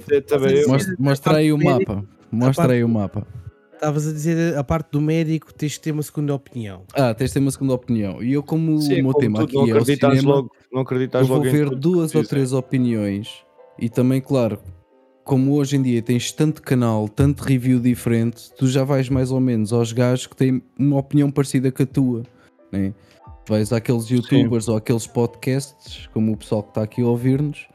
mostra, mostra aí o mapa. Mostra aí o mapa. estavas a dizer a parte do médico, tens de ter uma segunda opinião. Ah, tens de ter uma segunda opinião. E eu, como Sim, o meu como tema tu aqui não é o acreditas cinema, logo, não acreditas eu vou logo ver duas ou três opiniões. E também, claro, como hoje em dia tens tanto canal, tanto review diferente, tu já vais mais ou menos aos gajos que têm uma opinião parecida com a tua. Né? Vais àqueles youtubers ou àqueles podcasts, como o pessoal que está aqui a ouvir-nos.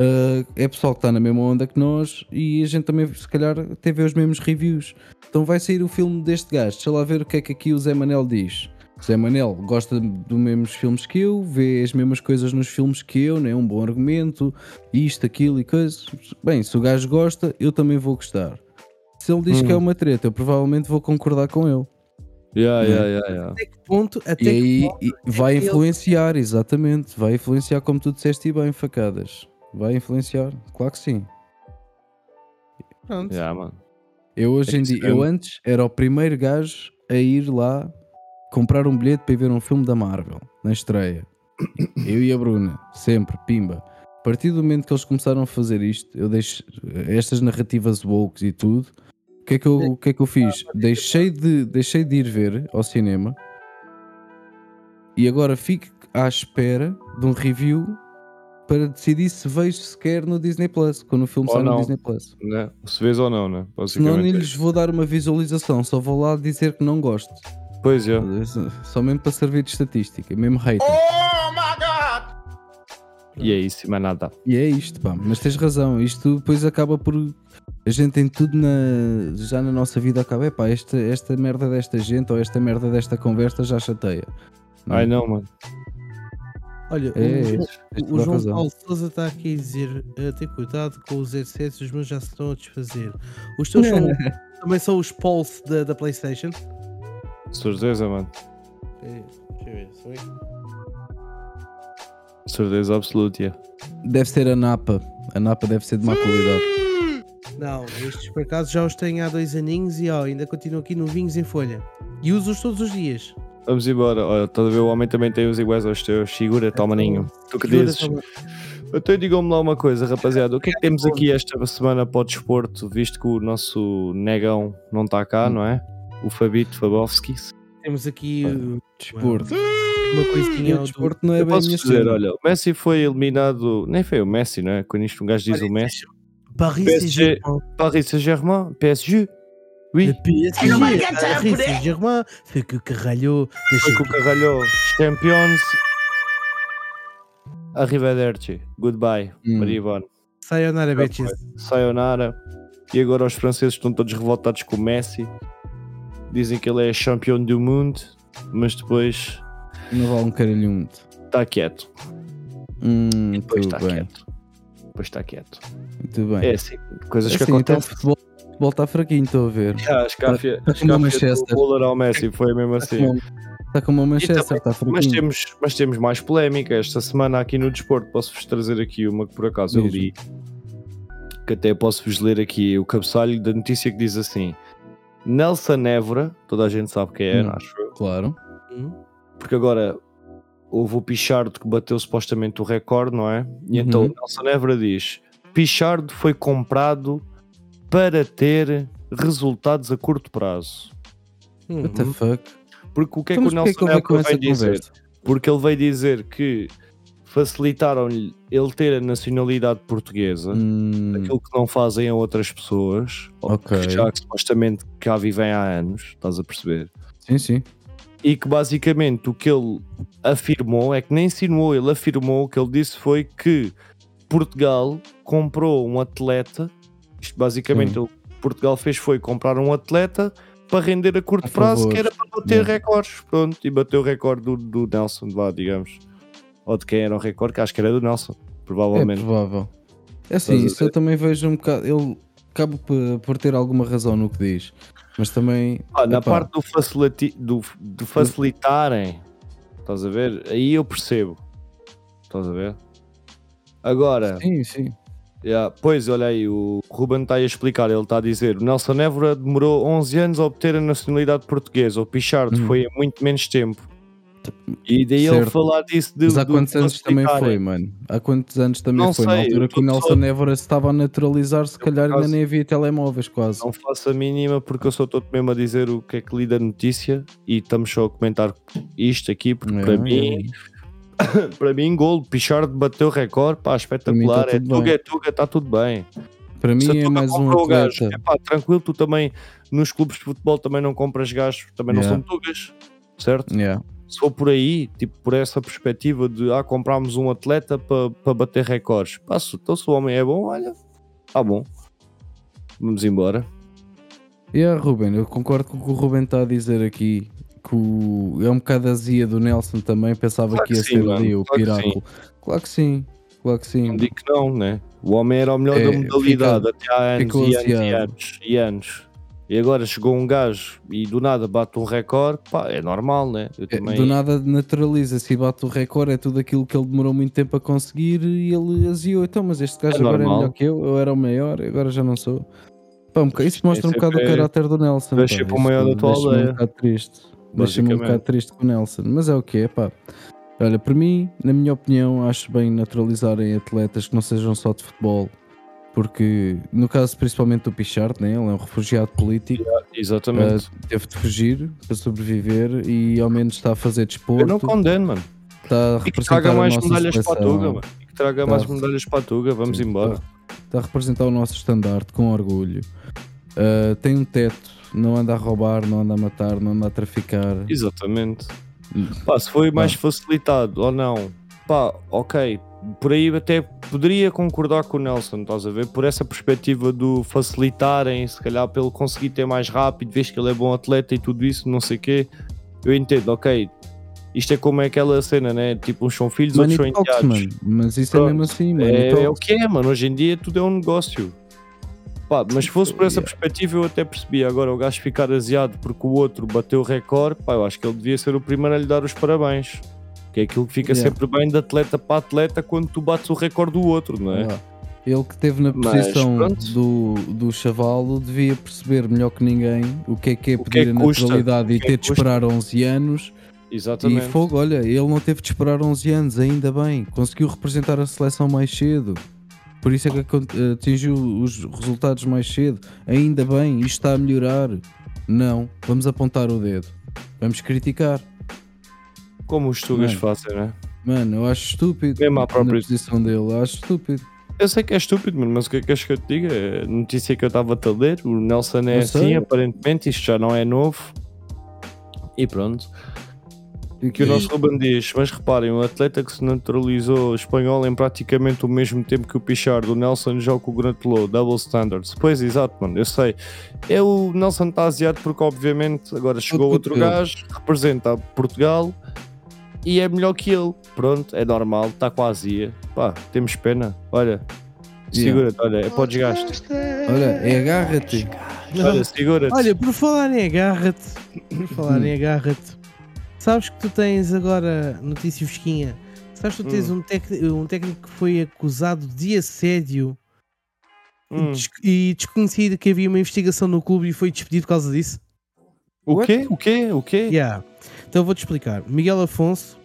Ah, é pessoal que está na mesma onda que nós e a gente também, se calhar, até vê os mesmos reviews. Então vai sair o filme deste gajo, deixa lá ver o que é que aqui o Zé Manel diz. O Zé Manel gosta dos mesmos filmes que eu, vê as mesmas coisas nos filmes que eu, né? um bom argumento, isto, aquilo e coisas. Bem, se o gajo gosta, eu também vou gostar. Se ele diz Hum. que é uma treta, eu provavelmente vou concordar com ele. Yeah, Hum. yeah, yeah, yeah. Até que ponto, até E que aí ponto e é vai que ele- influenciar, exatamente. Vai influenciar, como tu disseste e bem, facadas. Vai influenciar, claro que sim. Pronto. Yeah, mano. Eu hoje É em dia, eu antes era o primeiro gajo a ir lá comprar um bilhete para ir ver um filme da Marvel na estreia. Eu e a Bruna, sempre, pimba. A partir do momento que eles começaram a fazer isto, eu deixo estas narrativas woke e tudo. O que é que eu, o que é que eu fiz? Deixei de, deixei de ir ver ao cinema e agora fico à espera de um review para decidir se vejo sequer no Disney Plus, quando o filme Ou sai no não. Disney Plus. Né? Se vês ou não, né? Nem é lhes vou dar uma visualização, só vou lá dizer que não gosto. Pois é. Só mesmo para servir de estatística, mesmo hater. E é isso, mais nada. E é isto, pá. Mas tens razão, isto depois acaba por. A gente tem tudo na... já na nossa vida acaba. É pá, esta, esta merda desta gente ou esta merda desta conversa já chateia. Não? Ai não, mano. Olha, É, o, é, João- o João razão. Paulo Souza está aqui a dizer: eh, tem cuidado com os headsets, os meus já se estão a desfazer. Os teus são- também são os Pulse da, da PlayStation? Certeza, mano. Eh, Deixa eu ver, são estes? Certeza absoluta. yeah. Deve ser a Napa. A Napa deve ser de má qualidade. Não, estes por acaso já os tenho há dois aninhos e ó, ainda continuam aqui novinhos em folha. E uso-os todos os dias. Vamos embora. Olha, estás a ver? O homem também tem os iguais aos teus. Segura, toma ninho. Tu que dizes? Então digam-me lá uma coisa, rapaziada. O que é que temos aqui esta semana para o desporto, visto que o nosso negão não está cá, não é? O Fabito Fabovski. Temos aqui uh, Desporto. uma coisinha O do- desporto não é Eu bem posso dizer, olha, o Messi foi eliminado. Nem foi o Messi, não é? Quando isto um gajo diz o Messi. Paris PSG. Saint-Germain. Paris Saint-Germain, PSG. Oui. Le PSG, Paris Saint-Germain. Foi que caralhou. Foi com o Carralho. Champions. Arrivederci. Goodbye. Hum. Maria Ivone. Sayonara, bitches. Sayonara. E agora os franceses estão todos revoltados com o Messi. Dizem que ele é campeão do mundo, mas depois Não vale um caralho muito. está quieto. Hum, Depois muito está bem. quieto. Depois está quieto. Muito bem. É assim, coisas que Assim, então acontecem. futebol, o futebol está fraquinho, estou a ver. Ah, a escáfia, Tá a do Manchester. Buller ao Messi foi mesmo Está assim. está como o Manchester, está Mas fraquinho. temos, mas temos mais polémica esta semana aqui no desporto. Posso-vos trazer aqui uma que por acaso eu Diz. li. Que até posso-vos ler aqui o cabeçalho da notícia que diz assim: Nelson Évora, toda a gente sabe quem é, Hum. acho eu. Claro. Hum? Porque agora houve o Pichardo que bateu supostamente o recorde, não é? E então Uhum. Nelson Évora diz: Pichardo foi comprado para ter resultados a curto prazo. Hum. What the fuck? Porque o que é Então, que o Nelson que ele veio dizer? Porque ele veio dizer que facilitaram-lhe ele ter a nacionalidade portuguesa, Hum, aquilo que não fazem a outras pessoas, ou Ok. que já que supostamente cá vivem há anos, estás a perceber? sim, sim. E que basicamente o que ele afirmou é que nem insinuou, ele afirmou, o que ele disse foi que Portugal comprou um atleta, isto basicamente Sim. o que Portugal fez foi comprar um atleta para render a curto A prazo, favor. que era para bater Yeah. recordes, pronto, e bateu o recorde do, do Nelson, vá, digamos. Ou de quem era o recorde, que acho que era do Nelson, É provavelmente. provável. É assim, isso eu também vejo um bocado. Ele acaba por, ter alguma razão no que diz, mas também. Ah, na epá, parte do, faciliti do, de facilitarem, estás a ver? Aí eu percebo. Estás a ver? Agora, Sim, sim. Yeah, pois olha aí, o Ruben está a explicar, ele está a dizer: o Nelson Évora demorou 11 anos a obter a nacionalidade portuguesa, o Pichardo Uhum. foi há muito menos tempo. E daí ele Certo. falar disso de. Mas há quantos anos também foi, mano? Há quantos anos também Não foi? Na sei, altura eu que o Nelson só- Évora se estava a naturalizar, se calhar ainda nem havia telemóveis quase. Não faço a mínima porque eu sou todo mesmo a dizer o que é que li da notícia e estamos só a comentar isto aqui porque É, para é. mim para mim, gol, Pichard bateu recorde, pá, espetacular. tá é Tuga, bem. é Tuga, está tudo bem. Para mim é mais um o gajo, atleta. é pá, tranquilo, tu também nos clubes de futebol também não compras gajos, também não Yeah. são Tugas, certo? Yeah. Se for por aí, tipo, por essa perspectiva de ah, comprarmos um atleta para pa bater recordes, se, então se o homem é bom, olha, tá bom, vamos embora. Yeah, Ruben, eu concordo com o que o Ruben está a dizer aqui. Que o- é um bocado azia do Nelson também. Pensava Claro que ia que sim, ser ali mano, o claro piráculo. Claro que sim, claro que sim. Não digo que não, né? O homem era o melhor É, da modalidade até há anos e anos e anos e anos. E agora chegou um gajo e do nada bate um recorde, pá, é normal, né? Eu É, também... Do nada naturaliza-se e bate o recorde, é tudo aquilo que ele demorou muito tempo a conseguir e ele aziou. Então, mas este gajo É agora normal. é melhor que eu, eu era o maior, agora já não sou. Pá, um isso É mostra um bocado o caráter do Nelson. pá. ser para o maior da tua aldeia. um triste. Deixa-me um bocado triste com o Nelson. Mas é o que é, pá. Olha, para mim, na minha opinião, acho bem naturalizarem atletas que não sejam só de futebol. Porque, no caso principalmente do Pichard, né? ele é um refugiado político, Exatamente. uh, teve de fugir para sobreviver e ao menos está a fazer desporto. eu não condeno, mano. Está a E que representar traga mais medalhas para a. Tuga, mano. E que traga Tá. mais medalhas para a Tuga, vamos Sim, embora. Está, está a representar o nosso estandarte com orgulho. Uh, tem um teto, não anda a roubar, não anda a matar, não anda a traficar. Exatamente. Hum. Pá, se foi mais facilitado ou não, pá, ok. Por aí até poderia concordar com o Nelson, estás a ver? Por essa perspectiva do facilitarem, se calhar pelo conseguir ter mais rápido, vês que ele é bom atleta e tudo isso, não sei o quê. Eu entendo, ok. Isto é como é aquela cena, né? Tipo, uns são filhos, Money outros são enteados. mano. Mas isso Pronto. é mesmo assim, money É, é o que é, mano. Hoje em dia tudo é um negócio. Pá, mas se fosse por essa Yeah. perspectiva eu até percebia. Agora o gajo ficar aziado porque o outro bateu o recorde, pá, eu acho que ele devia ser o primeiro a lhe dar os parabéns. Que é aquilo que fica Yeah. sempre bem de atleta para atleta quando tu bates o recorde do outro, não é? Ah, Ele que esteve na posição do, do chavalo devia perceber melhor que ninguém o que é que é que pedir é a que naturalidade e que é ter que de esperar 11 anos. Exatamente. E fogo, olha, ele não teve de esperar 11 anos, ainda bem. Conseguiu representar a seleção mais cedo. Por isso é que acon- atingiu os resultados mais cedo. Ainda bem, isto está a melhorar. Não, vamos apontar o dedo. Vamos criticar. Como os tugas fazem, né? Mano, eu acho estúpido. Mesmo à própria- posição dele, acho estúpido. Eu sei que é estúpido, mano, mas o que é que queres que eu te diga? É a notícia que eu estava a ler. O Nelson é Eu assim, aparentemente, isto já não é novo. E pronto. E Que o nosso Ruben diz, mas reparem, o atleta que se naturalizou espanhol em praticamente o mesmo tempo que o Pichard, o Nelson já o congratulou, double standards. Pois, exato, mano, eu sei. É o Nelson está asiado porque, obviamente, agora chegou outro gajo, representa Portugal e é melhor que ele. Pronto, é normal, está com a azia. Pá, temos pena. Olha, segura-te, olha, é para o desgaste. Olha, é agarra-te. Olha, segura-te. Olha, por falar em agarra-te, por falar em agarra-te, sabes que tu tens agora notícia fresquinha. Sabes que tu tens Hum. um, tec- um técnico que foi acusado de assédio Hum. e desconhecido que havia uma investigação no clube e foi despedido por causa disso? O quê? O quê? O quê? Yeah. Então vou-te explicar. Miguel Afonso,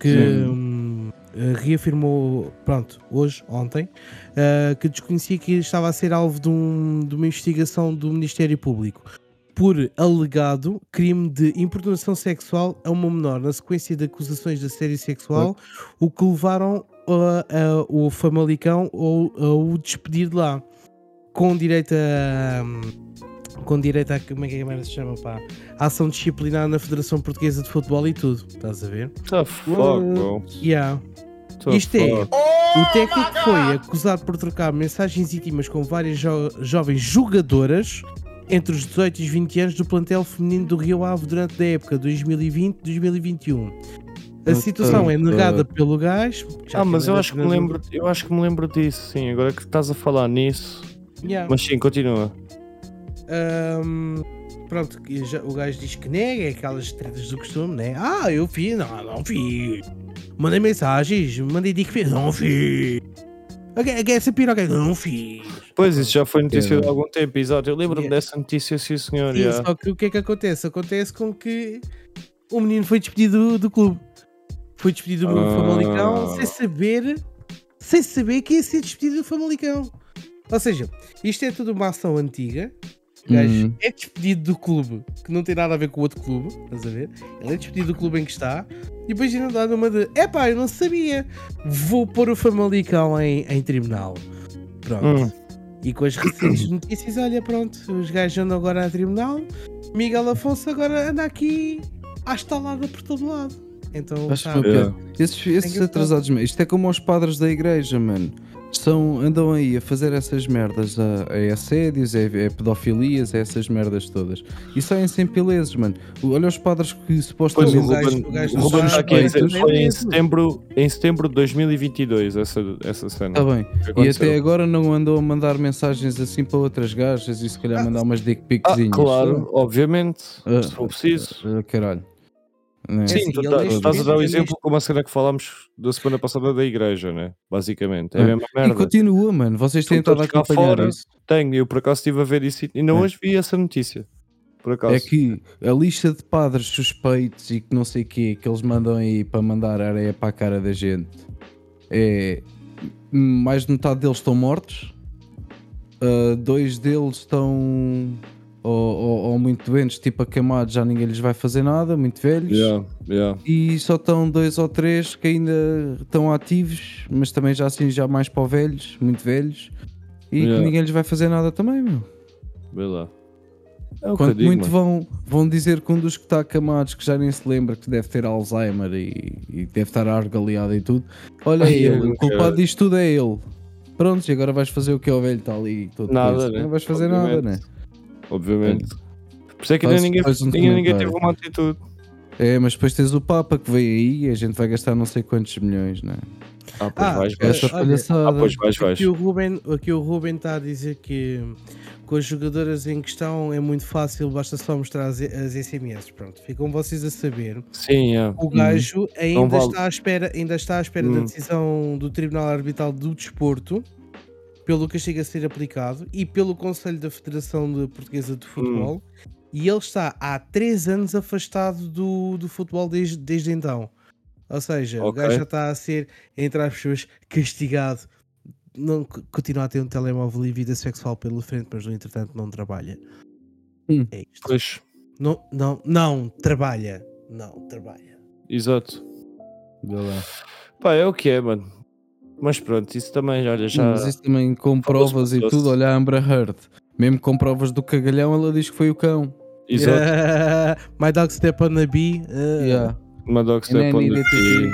que hum, eh, reafirmou, pronto, hoje, ontem, eh, que desconhecia que estava a ser alvo de, um- de uma investigação do Ministério Público por alegado crime de importunação sexual a uma menor na sequência de acusações de assédio sexual, o que levaram a- a- o Famalicão ao, ao despedir de lá, com direito a. com direito a. Como é que a merda se chama? Pá? A ação disciplinar na Federação Portuguesa de Futebol e tudo. Estás a ver? The fuck, bro? Yeah. The Isto é, fuck? o técnico foi acusado por trocar mensagens íntimas com várias jo- jovens jogadoras entre os 18 e os 20 anos do plantel feminino do Rio Ave durante a época 2020-2021. A situação é negada pelo gajo. já Ah, mas eu acho que me lembro, eu acho que me lembro disso, sim. Agora que estás a falar nisso. Yeah. Mas sim, continua. Ahm, pronto, que já- o gajo diz que nega, é aquelas tretas do costume, né? Ah, eu fiz, não, não fiz. Mandei mensagens, mandei que fiz, não fiz. Ok, ok, essa piroca, não fiz. Pois, isso já foi notícia de algum tempo, exato. Eu lembro-me Yeah. dessa notícia, sim, senhor. Sim, yeah. só que o que é que acontece? Acontece com que o menino foi despedido do, do clube. Foi despedido do Ah. Famalicão sem saber, sem saber que ia ser despedido do Famalicão. Ou seja, isto é tudo uma ação antiga. O gajo Uhum. é despedido do clube, que não tem nada a ver com o outro clube, estás a ver? Ele é despedido do clube em que está, e depois ainda dá numa de epá, eu não sabia, vou pôr o Famalicão em, em tribunal. Pronto. Hum. E com as recentes notícias, olha, pronto, os gajos andam agora a tribunal, Miguel Afonso agora anda aqui à estalada por todo lado. Então, Acho tá, Yeah. Esses, esses atrasados, isto é como os padres da igreja, mano. São, andam aí a fazer essas merdas, a, a assédios, a, a pedofilias, a essas merdas todas. E saem sempre ilesos, mano. Olha os padres que Pois supostamente. o Ruben, o gajo o Ruben está aqui a foi em setembro, em setembro de 2022 essa, essa cena. Está bem. E até agora não andam a mandar mensagens assim para outras gajas e se calhar Ah, mandar umas dick Ah, piczinhas. claro, obviamente, Ah, se for preciso. ah, caralho. Não é? Sim, assim, tu tá- estás a dar o exemplo como a cena que falámos da semana passada da igreja, né? Basicamente. É a Ah, mesma E merda. continua, mano. Vocês têm estado a acompanhar fora. isso. Tenho, eu por acaso estive a ver isso e ainda É. hoje vi essa notícia. Por acaso. É que a lista de padres suspeitos e que não sei o quê que eles mandam aí para mandar areia para a cara da gente é mais de metade deles estão mortos, ah, dois deles estão ou, ou- ou muito doentes, tipo acamados, já ninguém lhes vai fazer nada, muito velhos. Yeah, yeah. E só estão dois ou três que ainda estão ativos, mas também já assim já mais para os velhos, muito velhos, e Yeah. que ninguém lhes vai fazer nada também, meu. Vê lá. É Quanto digo, muito mano. vão, vão dizer que um dos que está acamados, que já nem se lembra que deve ter Alzheimer e, e deve estar argaleado e tudo, olha Ai, ele, o culpado disto tudo é ele. Pronto, e agora vais fazer o que é o velho está ali todo Nada, né? Não vais fazer nada, né? Obviamente. Por isso é que ainda Faz- ninguém, um ninguém, ninguém teve uma atitude. É, mas depois tens o Papa que veio aí e a gente vai gastar não sei quantos milhões, né? Ah, pois Ah, vais, é, vais. Essa olha, palhaçada. Ah, pois vais, vais. Aqui o, Ruben, aqui o Ruben está a dizer que com as jogadoras em questão é muito fácil, basta só mostrar as, as SMS. Pronto, ficam vocês a saber. Sim, é. O gajo ainda, Não vale. está à espera, ainda está à espera da Hum. decisão do Tribunal Arbitral do Desporto, pelo castigo a ser aplicado e pelo Conselho da Federação de Portuguesa de Futebol. Hum. E ele está há 3 anos afastado do, do futebol desde, desde então. Ou seja, o Ok. gajo já está a ser, entre aspas, castigado. Não, continua a ter um telemóvel e vida sexual pela frente, mas no entretanto não trabalha. Hum. É isto. Pois, Não, não, não trabalha. Não trabalha. exato. Vê lá. Pá, é o que é, mano. Mas pronto, isso também, olha, já. Mas isso também com provas e tudo, olha a Amber Heard. Mesmo com provas do cagalhão, ela diz que foi o cão. Exato. My dog step on the bee. Uh, Yeah. Uma dog step on the needed to tree. be.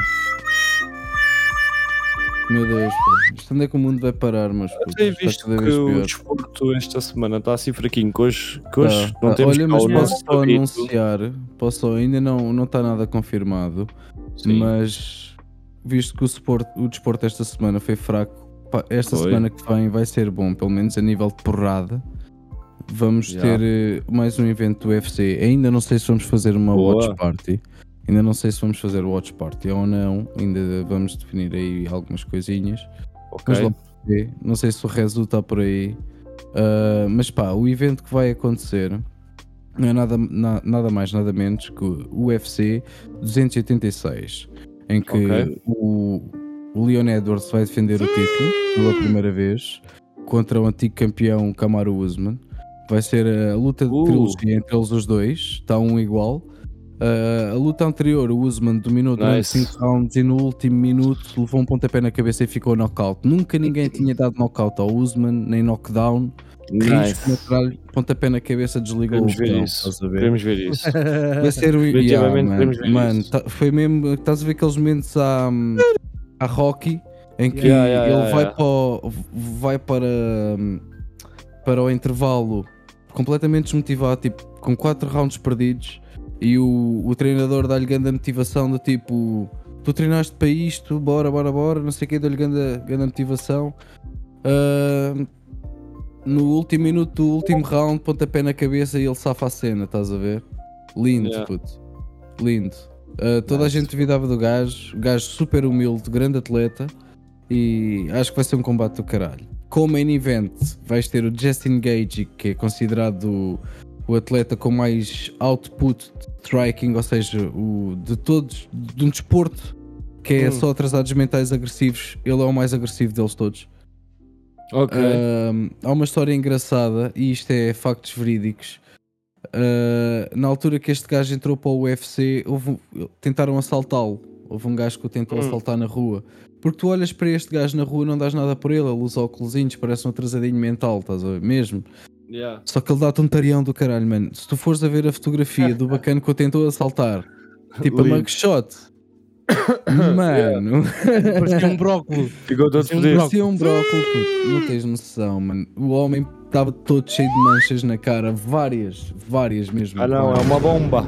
Meu Deus, pá. Isto onde é que o mundo vai parar, putos? tenho Está visto que o desporto esta semana está assim fraquinho, que hoje, que hoje Tá. não Ah, temos Olha, mas posso anunciar, posso, ainda não, não está nada confirmado, Sim. mas visto que o, sport, o desporto esta semana foi fraco, esta Foi. semana que vem vai ser bom, pelo menos a nível de porrada. Vamos Já. ter eh, mais um evento do UFC. Ainda não sei se vamos fazer uma Boa. watch party. Ainda não sei se vamos fazer watch party ou não. Ainda vamos definir aí algumas coisinhas. Ok. Mas logo se vê. Não sei se o Rezu está por aí. Ah, mas pá, o evento que vai acontecer não é nada, na- nada mais, nada menos que o UFC 286, em que Ok. o, o Leon Edwards vai defender o título pela primeira vez contra o antigo campeão Kamaru Usman. Vai ser a luta de Uh. trilogia entre eles os dois, está um igual. Ah, a luta anterior, o Usman dominou durante Nice. 5 rounds e no último minuto levou um pontapé na cabeça e ficou knockout. Nunca ninguém tinha dado knockout ao Usman, nem knockdown. Risco Nice. pontapé na cabeça, Queremos o ver botão, isso. a ver? Queremos ver isso. Vai ser o yeah, Mano, tá- foi mesmo. Estás a ver aqueles momentos à, à Rocky em que Yeah, yeah, ele yeah, vai. Para, o- vai para, para o intervalo completamente desmotivado, tipo, com 4 rounds perdidos, e o, o treinador dá-lhe grande motivação do tipo. Tu treinaste para isto, bora, bora, bora, não sei o que, dá-lhe grande, grande motivação. Ah, no último minuto do último round, pontapé na cabeça e ele safa a cena, estás a ver? Lindo, Yeah. puto. Lindo. Uh, toda Nice. a gente duvidava do gajo, gajo super humilde, grande atleta e acho que vai ser um combate do caralho. Como main event vais ter o Justin Gage, que é considerado o, o atleta com mais output de striking, ou seja, o, de todos, de um desporto que é Hum. só atrasados mentais agressivos, ele é o mais agressivo deles todos. Ok. Ahm, há uma história engraçada e isto é factos verídicos. Ah, na altura que este gajo entrou para o UFC, houve tentaram assaltá-lo. Houve um gajo que o tentou Hum. assaltar na rua. Porque tu olhas para este gajo na rua, não dás nada por ele, ele usa óculos, parece um atrasadinho mental, estás a ver? Mesmo. Yeah. Só que ele dá-te um tarião do caralho, mano. Se tu fores a ver a fotografia do bacana que o tentou assaltar, tipo a mugshot, Mano, Parecia um brócolis. Ficou todo Parecia um fodido. parecia um brócolis, puto. Não tens noção, mano. O homem estava todo cheio de manchas na cara, várias, várias mesmo. Ah não, é uma bomba.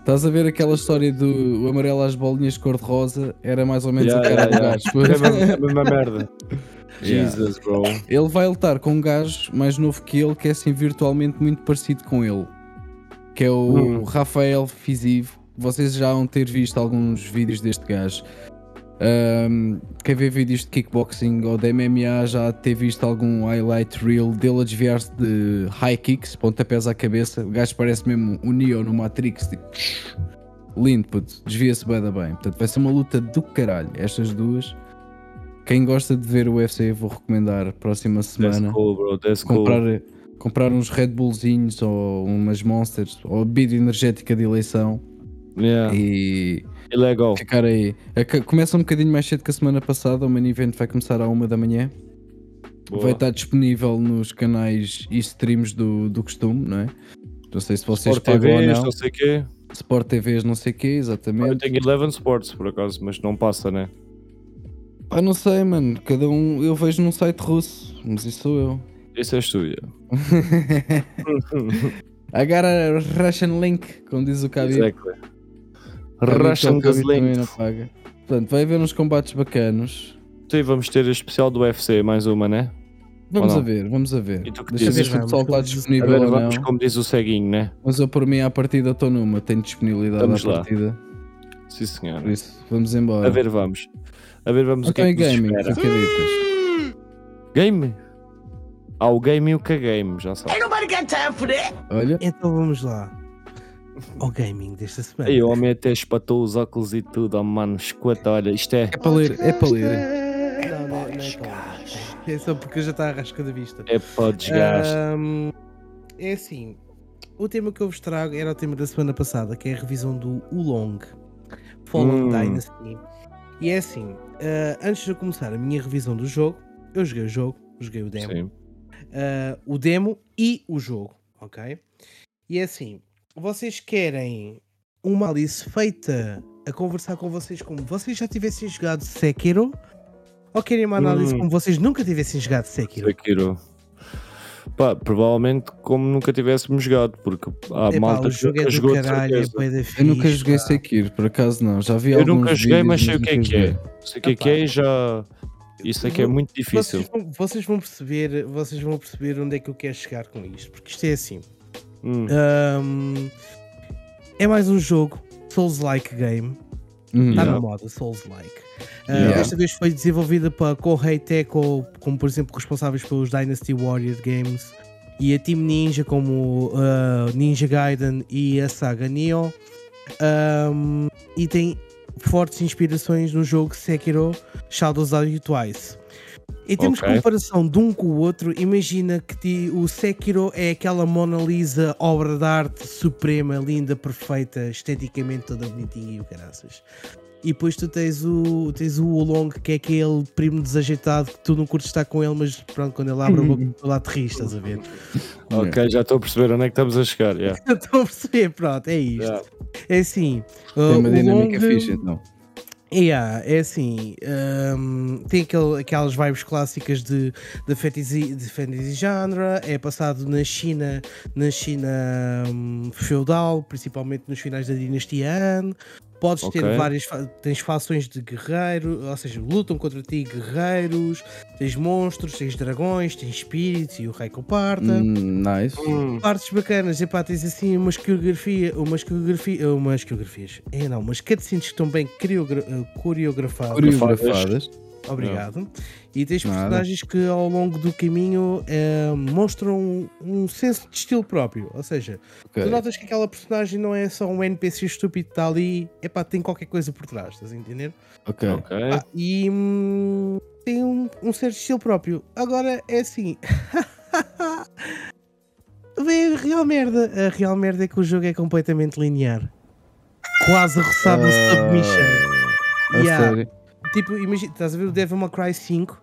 Estás a ver aquela história do o amarelo às bolinhas cor-de-rosa? Era mais ou menos Yeah, a cara yeah, do yeah. gajo. É a mesma- é a mesma merda. Yeah. Jesus, bro. Ele vai lutar com um gajo mais novo que ele, que é assim virtualmente muito parecido com ele, que é o Hum. Rafael Fisivo. Vocês já vão ter visto alguns vídeos deste gajo. Ahm, quem vê vídeos de kickboxing ou de MMA já ter visto algum highlight reel dele a desviar-se de high kicks, pontapés à cabeça. O gajo parece mesmo o Neo no Matrix, tipo, lindo, puto, desvia-se bem da bem. Portanto, vai ser uma luta do caralho. Estas duas. Quem gosta de ver o UFC, vou recomendar próxima That's semana cool, bro. That's cool. comprar, comprar uns Red Bullzinhos ou umas Monsters ou bebida energética de eleição Yeah. e Ilegal. ficar aí. É Começa um bocadinho mais cedo que a semana passada, o main event vai começar à uma da manhã. Boa. Vai estar disponível nos canais e streams do, do costume, não é? Não sei se vocês Sport pagam TV, ou não. não sei quê. Sport TVs, não sei o quê, Eu exatamente. tenho Eleven Sports, por acaso, mas não passa, né? Ah, não sei, mano. Cada um eu vejo num site russo, mas isso sou eu. Isso é estúdio. I got a Russian link, como diz o Khabib. Exactly. Russian paga. Portanto, vai haver uns combates bacanos. Sim, vamos ter a especial do UFC, mais uma, né? Vamos a ver, vamos a ver. E tu que Deixa ver dizes? se o pessoal está disponível ver, ou não. vamos como diz o ceguinho, né? Mas eu por mim à partida estou numa, tenho disponibilidade Vamos à lá. partida. Sim, Por senhora. isso, vamos embora. A ver, vamos. A ver, vamos então o que é que nos gaming, facaditas. Game? Há o game e o que-game, já sabe. Olha, Então vamos lá. Ao gaming desta semana. Aí o homem até espatou os óculos e tudo, oh mano, escuta, olha, isto é, é para ler, é para ler. Não, não, não é para É só porque já está a rasca da vista. é para desgaste. Ahm, é assim, o tema que eu vos trago era o tema da semana passada, que é a revisão do Ulong Fallen Hum. Dynasty. E é assim, ah, antes de eu começar a minha revisão do jogo, eu joguei o jogo, joguei o demo, Sim. ah, o demo e o jogo, ok? E é assim, vocês querem uma análise feita a conversar com vocês como vocês já tivessem jogado Sekiro? Ou querem uma análise Hum. como vocês nunca tivessem jogado Sekiro? Sekiro. Pá, provavelmente como nunca tivéssemos jogado, porque há Epá, malta o que jogo é jogou de caralho, é da Eu nunca fixe, joguei pá. Sekiro, por acaso não. Já vi Eu alguns nunca joguei, mas sei o que é que é. Sei o que é que é e já. Isso é que é muito difícil. Vocês vão, vocês vão perceber, vocês vão perceber onde é que eu quero chegar com isto, porque isto é assim. Hum, Ahm, é mais um jogo Souls-like game. Hum, Está Yeah. na moda, Souls-like. Uh, Yeah. Desta vez foi desenvolvida para Kohei Tecco, como por exemplo responsáveis pelos Dynasty Warrior Games, e a Team Ninja, como uh, Ninja Gaiden e a saga Neo. Um, e tem fortes inspirações no jogo Sekiro Shadows Die Twice. Em termos Ok. de comparação de um com o outro, imagina que ti- o Sekiro é aquela Mona Lisa, obra de arte suprema, linda, perfeita, esteticamente toda bonitinha e o caraças. E depois tu tens o, tens o Long, que é aquele primo desajeitado que tu não curtes estar com ele, mas pronto, quando ele abre a boca, tu lá te ris, estás a ver? ok, já estou a perceber onde é que estamos a chegar. yeah. Estou a perceber, pronto, é isto. Yeah. É assim, Tem uh, uma o dinâmica Long- fixe então. Yeah, é assim, hum, tem aquele- aquelas vibes clássicas de, de, fantasy, de fantasy genre, é passado na China, na China hum, feudal, principalmente nos finais da dinastia Han. Podes ter Ok. várias, tens fações de guerreiro, ou seja, lutam contra ti guerreiros, tens monstros, tens dragões, tens espíritos e o rei comparta Hum, nice. Hum, partes bacanas, epá, tens assim umas coreografia, umas coreografia, umas coreografias, é não, umas cutscenes que estão bem eh, coreografadas, Coreografadas. Obrigado, e tens Nada. personagens que ao longo do caminho eh, mostram um senso de estilo próprio, ou seja, Ok. tu notas que aquela personagem não é só um NPC estúpido que está ali, epá, tem qualquer coisa por trás, estás a entender? Ok. ok. Ah, e hum, tem um, um certo estilo próprio. Agora é assim. Vê a real merda. A real merda é que o jogo é completamente linear. Quase a roçar no submission. A Yeah. sério. Tipo, imagina, estás a ver o Devil May Cry 5?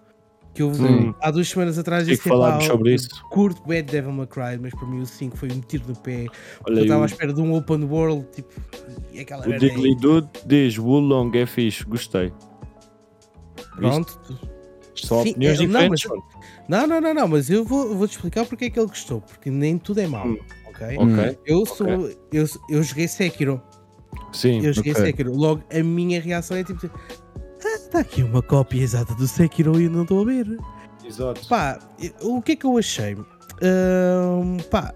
Que eu Sim. há duas semanas atrás disse que falámos "Epá, sobre isso. Curto Bad Devil May Cry, mas para mim o 5 foi um tiro no pé. Olha eu estava à espera de um open world, tipo, e aquela o. Diggly Dude diz Wulong é fixe, gostei. Pronto. São Sim, opiniões é, não, diferentes, mas- mano. Não, não, não, não, mas eu vou, vou te explicar porque é que ele gostou, porque nem tudo é mau, Hum. ok? Ok, Eu sou. Eu, eu joguei Sekiro. sim. Eu joguei ok. Sekiro. Logo, a minha reação é tipo. Está aqui uma cópia exata do Sekiro e eu não estou a ver. Exato. Pá, o que é que eu achei? Ahm, pá,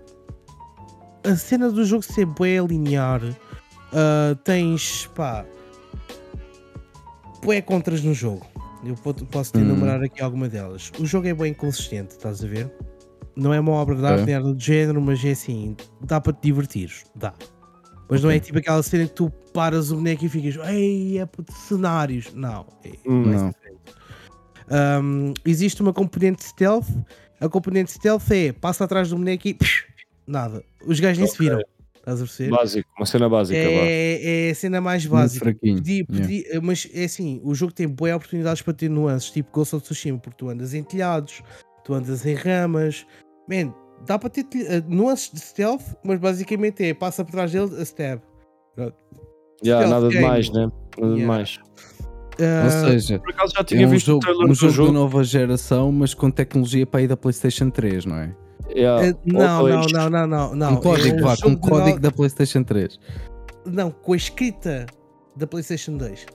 a cena do jogo ser bem linear, ah, tens, pá, bué contras no jogo. Eu po- posso te Hum. enumerar aqui alguma delas. O jogo é bem consistente, estás a ver? Não é uma obra de arte É. nem nada do género, mas é assim, dá para te divertir, dá. Mas não é tipo aquela cena que tu paras o boneco e ficas, ei, é puto, cenários. Não, é, Hum. mais Não. Um, existe uma componente stealth. A componente stealth é passa atrás do boneco e psh, nada. Os gajos nem se Ok. viram. Estás a perceber? Básico, uma cena básica. É, é a cena mais básica. Pedi- pedi- Mas é assim, o jogo tem boas oportunidades para ter nuances, tipo Ghost of Tsushima, porque tu andas em telhados, tu andas em ramas. Man, dá para ter eh, nuances de stealth, mas basicamente é passa por trás dele a stab. Yeah, nada game. demais, né? Nada Yeah. demais. Ou Ah, seja, Por acaso já é tinha um visto jogo, o trailer um jogo jogo. de nova geração, mas com tecnologia para ir da PlayStation 3, não é? Yeah, eh, não, ou não, não, não, não, não. um código, é vá, com de código no- da PlayStation 3. Não, com a escrita da PlayStation 2.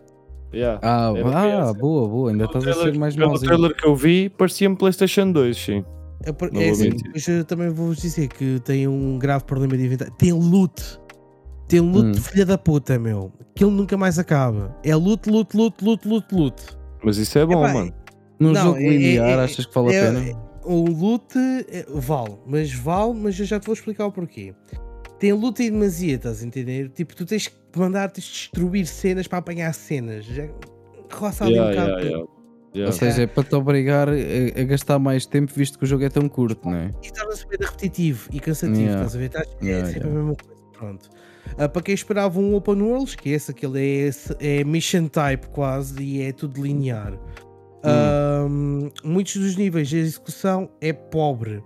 Yeah. Ah, Era ah boa, boa, ainda O estás a trailer- ser mais pelo mauzinho. trailer que eu vi, parecia-me PlayStation 2, sim. É, é vou assim, mas eu também vou-vos dizer que tem um grave problema de inventário. Tem loot. Tem loot Hum. de filha da puta, meu. Aquilo nunca mais acaba. É loot, loot, loot, loot, loot, loot. Mas isso é bom, Epá, mano. Num Não, jogo é- linear, é- achas que vale é- a pena? O loot é, vale, mas vale, mas eu já te vou explicar o porquê. Tem loot em demasia, estás a entender? Tipo, tu tens que mandar, tens de destruir cenas para apanhar cenas. Já roça ali Yeah, um bocado. yeah, yeah. Ou Yeah. seja, é para te obrigar a, a gastar mais tempo, visto que o jogo é tão curto, não é? E torna-se repetitivo e cansativo, Yeah. estás a ver? Estás- é sempre yeah. a mesma coisa. Pronto. Ah, para quem esperava um open world, esquece, aquele é, esse- é mission type quase e é tudo linear. Ahm, muitos dos níveis de execução é pobre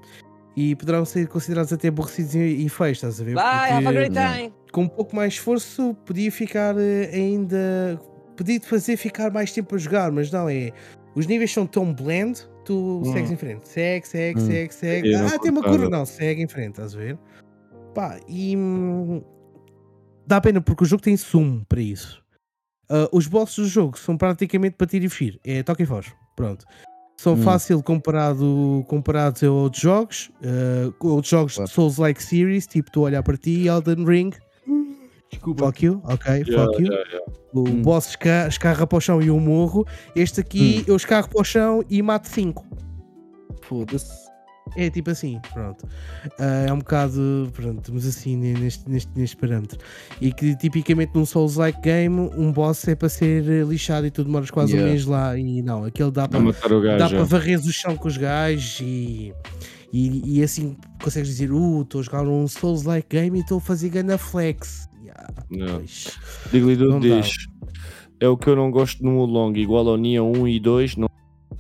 e poderão ser considerados até aborrecidos e, feios, estás a ver? Bye, have a Porque great time. com um pouco mais esforço podia ficar eh, ainda. podia te fazer ficar mais tempo a jogar, mas não é. Os níveis são tão blend, tu Hum. segues em frente. Segue, segue, Hum. segue, segue. Eu Ah, tem uma curva. Não, segue em frente, estás a ver? Pá, e. dá pena porque o jogo tem sumo para isso. Ah, os bosses do jogo são praticamente para tiro e fugir. É toque e foge. Pronto. São Hum. fácil comparado, comparados a outros jogos. com outros jogos Claro. de Souls-like series, tipo tu olhar para ti, Elden Ring. Desculpa. Fuck you, ok, Yeah, fuck you. yeah, yeah. O Hum. boss esca escarra para o chão e eu morro. Este aqui Hum. eu escarro para o chão e mato 5. Foda-se. É tipo assim, pronto. Ah, é um bocado, pronto, mas assim ne- neste, neste, neste parâmetro. E que tipicamente num Souls-like game, um boss é para ser lixado e tu demoras quase um Yeah. mês lá. E não, aquele dá para dá para já. varrer o chão com os gajos e, e, e assim consegues dizer: Uh, estou a jogar um Souls-like game e estou a fazer gana flex. Yeah, pois. Digley Não Dude dá. diz: É o que eu não gosto no Long, igual ao Nia 1 e 2 no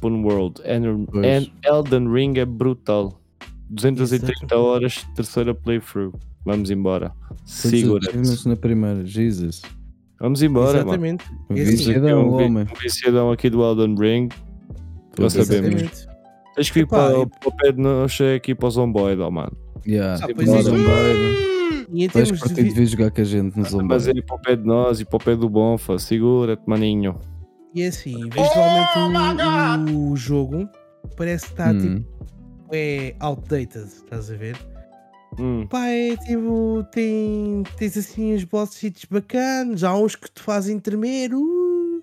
Open World. And, Pois. and Elden Ring é brutal. 230 Exato. horas, terceira playthrough. Vamos embora. Quantos Segura. na primeira, Jesus. Vamos embora, mano. Exatamente. Viciadão, um, vi- homem. um viciadão aqui do Elden Ring. Foda-se. sabemos. Tens que vir Epá, para, e- para o pé de nós é aqui para o Zomboid, ó, mano. Yeah. Ah, pois é. E em Vais termos de partir vi- de vir jogar com a gente no Mas Zomboid. é para o pé de nós e para o pé do Bonfa. Segura-te, maninho. E assim, visualmente o, o jogo parece que está Hum. tipo é outdated, estás a ver? Hum, Pá, é tipo, tem, tens assim uns bosses bacanas, há uns que te fazem tremer, uh,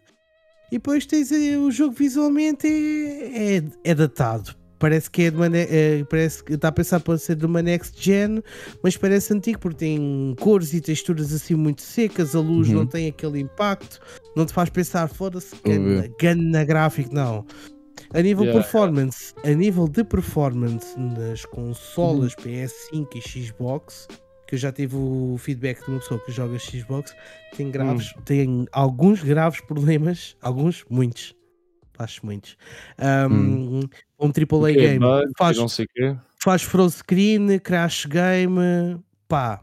e depois tens eh, o jogo visualmente é, é, é datado. Parece que é de uma, eh, parece que está a pensar para ser de uma next gen, mas parece antigo porque tem cores e texturas assim muito secas, a luz Uhum. não tem aquele impacto, não te faz pensar, foda-se, gana, gráfico, não. A nível Yeah, performance, a nível de performance nas consolas PS5 e Xbox, que eu já tive o feedback de uma pessoa que joga Xbox, tem graves, tem alguns graves problemas, alguns, muitos. Faz muitos. Um, Hum. Um AAA game bugs faz, não sei quê. faz froze screen, crash game, pá.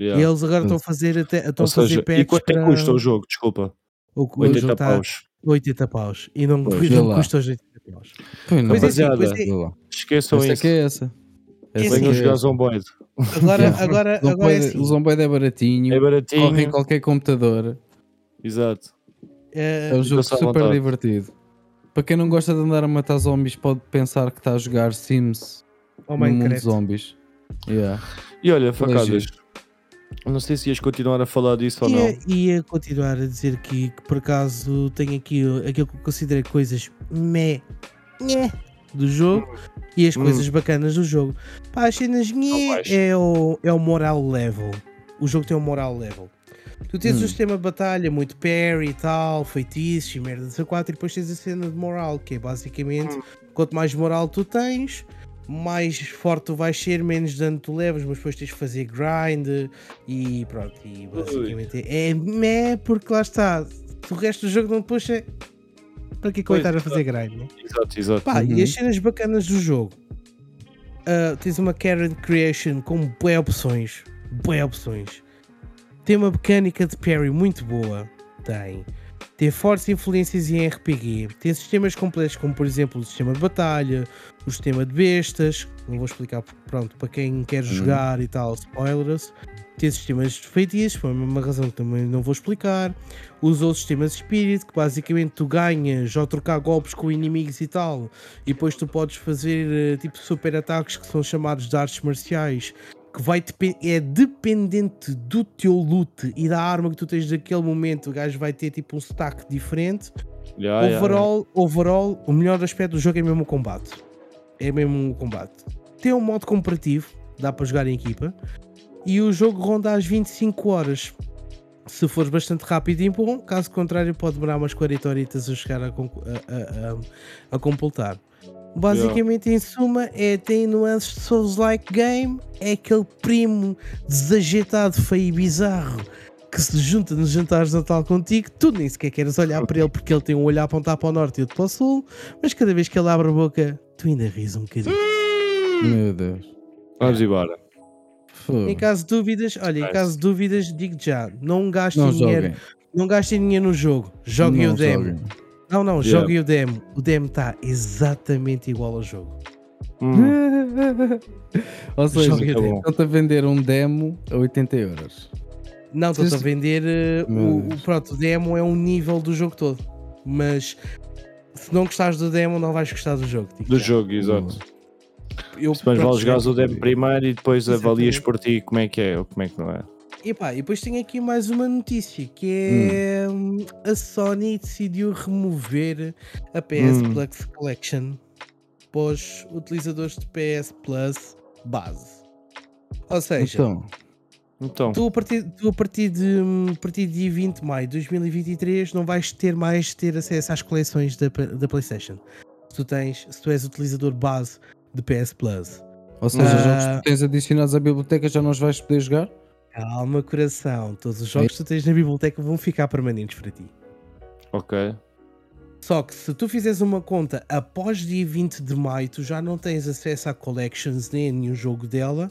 Yeah. E eles agora Hum. estão a fazer até estão a fazer seja, e quanto é para custa o jogo? Desculpa. o, o 80 jogo está paus. 80 paus e não, Pois, não custa os 80 paus. Pois não, Pois é, assim, pois é. Esqueçam Essa é isso. que é essa. É Essa. Venham é jogar. Zomboid. Agora, Yeah. agora, O agora é Zomboid- assim. O Zomboid é baratinho, É corre em baratinho. qualquer computador. Exato. É um jogo super vontade. divertido. Para quem não gosta de andar a matar zombies, pode pensar que está a jogar Sims ao no mundo de zombies. Yeah. E olha, Foi facadas. Não sei se ias continuar a falar disso ou não. Ia, ia continuar a dizer que, que por acaso tenho aqui aquilo que eu considero coisas meh, do jogo e as Hum. coisas bacanas do jogo. Pá, as cenas vais. é o, é o moral level. O jogo tem um moral level. Tu tens Hum. o sistema de batalha, muito parry e tal, feitiços e merda de 4 e depois tens a cena de moral, que é basicamente Hum. quanto mais moral tu tens, mais forte tu vais ser, menos dano tu levas, mas depois tens de fazer grind e pronto. E basicamente é meh, porque lá está. O resto do jogo não puxa, para que coitar a fazer grind, né? Exato, exato. Pá, Uhum. e as cenas bacanas do jogo. Ah, tens uma Karen Creation com boas opções. Boas opções. Tem uma mecânica de parry muito boa. Tem. Tem fortes influências em RPG. Tem sistemas completos, como por exemplo o sistema de batalha, o sistema de bestas. Não vou explicar, pronto, para quem quer jogar e tal, spoilers. Tem sistemas de feitiços, por uma razão que também não vou explicar. Usou sistemas de Spirit, que basicamente tu ganhas ao trocar golpes com inimigos e tal. E depois tu podes fazer eh, tipo super ataques que são chamados de artes marciais. Que vai é dependente do teu loot e da arma que tu tens naquele momento. O gajo vai ter tipo um stack diferente. Ya, ya, ya. overall, overall, o melhor aspecto do jogo é mesmo o combate. É mesmo o combate. Tem um modo comparativo, dá para jogar em equipa. E o jogo ronda às 25 horas. Se fores bastante rápido e bom, caso contrário, pode demorar umas 40 horitas a chegar a, a- a- a completar. Basicamente, em suma, é, tem nuances de Souls-like game, é aquele primo desajeitado, feio e bizarro que se junta nos jantares de Natal contigo, tu nem sequer queres olhar para ele porque ele tem um olho a apontar para o norte e outro para o sul, mas cada vez que ele abre a boca, tu ainda ris um bocadinho. Meu Deus. Vamos embora. Em caso de dúvidas, olha, em caso de dúvidas, digo já, não gastem Não dinheiro, joguem. não gastem dinheiro no jogo, joguem Não o demo. joguem. Não, não, Yeah. joguem o demo. O demo está exatamente igual ao jogo. Hum, Ou seja, demo. bom. estão-te a vender um demo a 80 euros. Não, estou a vender eh, o, o- pronto, o demo é um nível do jogo todo. Mas se não gostares do demo, não vais gostar do jogo. digo do já. jogo, exato. Eu, Se mais vale jogares o demo primeiro e depois avalias por ti como é que é ou como é que não é. E pá, e depois tenho aqui mais uma notícia que é hum, a Sony decidiu remover a PS Hum. Plus Collection para os utilizadores de PS Plus base. Ou seja, Então, Então, tu a partir, tu a partir de hum, a partir de dia 20 de maio de 2023 não vais ter mais ter acesso às coleções da, da PlayStation. Se tu tens, se tu és utilizador base de PS Plus. ou seja, Ah. jogos que tu tens adicionados à biblioteca já não os vais poder jogar? Calma, coração. Todos os jogos que tu tens na biblioteca vão ficar permanentes para ti. ok. Só que se tu fizeres uma conta após dia 20 de maio, tu já não tens acesso a collections nem a nenhum jogo dela.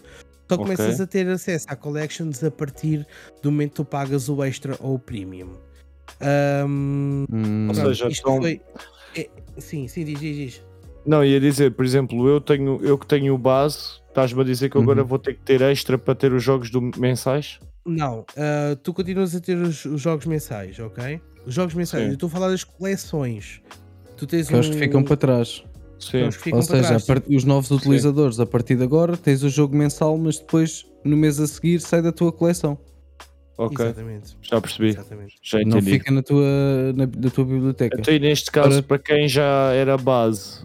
Só começas a ter acesso a collections a partir do momento que tu pagas o extra ou o premium. Ahm, Hum, Ou seja, isto então- foi- é- sim, sim, diz, diz, diz. Não, ia dizer, por exemplo, eu tenho, eu que tenho o base, estás-me a dizer que eu agora Uhum. vou ter que ter extra para ter os jogos do mensais? Não, ah, tu continuas a ter os, os jogos mensais, ok? Os jogos mensais, Sim. eu estou a falar das coleções. Tu tens aqueles um... que ficam para trás. Sim. que ficam Ou seja, trás, a part- os novos utilizadores, a partir de agora, tens o jogo mensal, mas depois, no mês a seguir, sai da tua coleção. Ok, Exatamente. já percebi. Exatamente. Já Não entendi. fica na tua, na, na tua biblioteca. Então, e neste caso, Para- para quem já era base,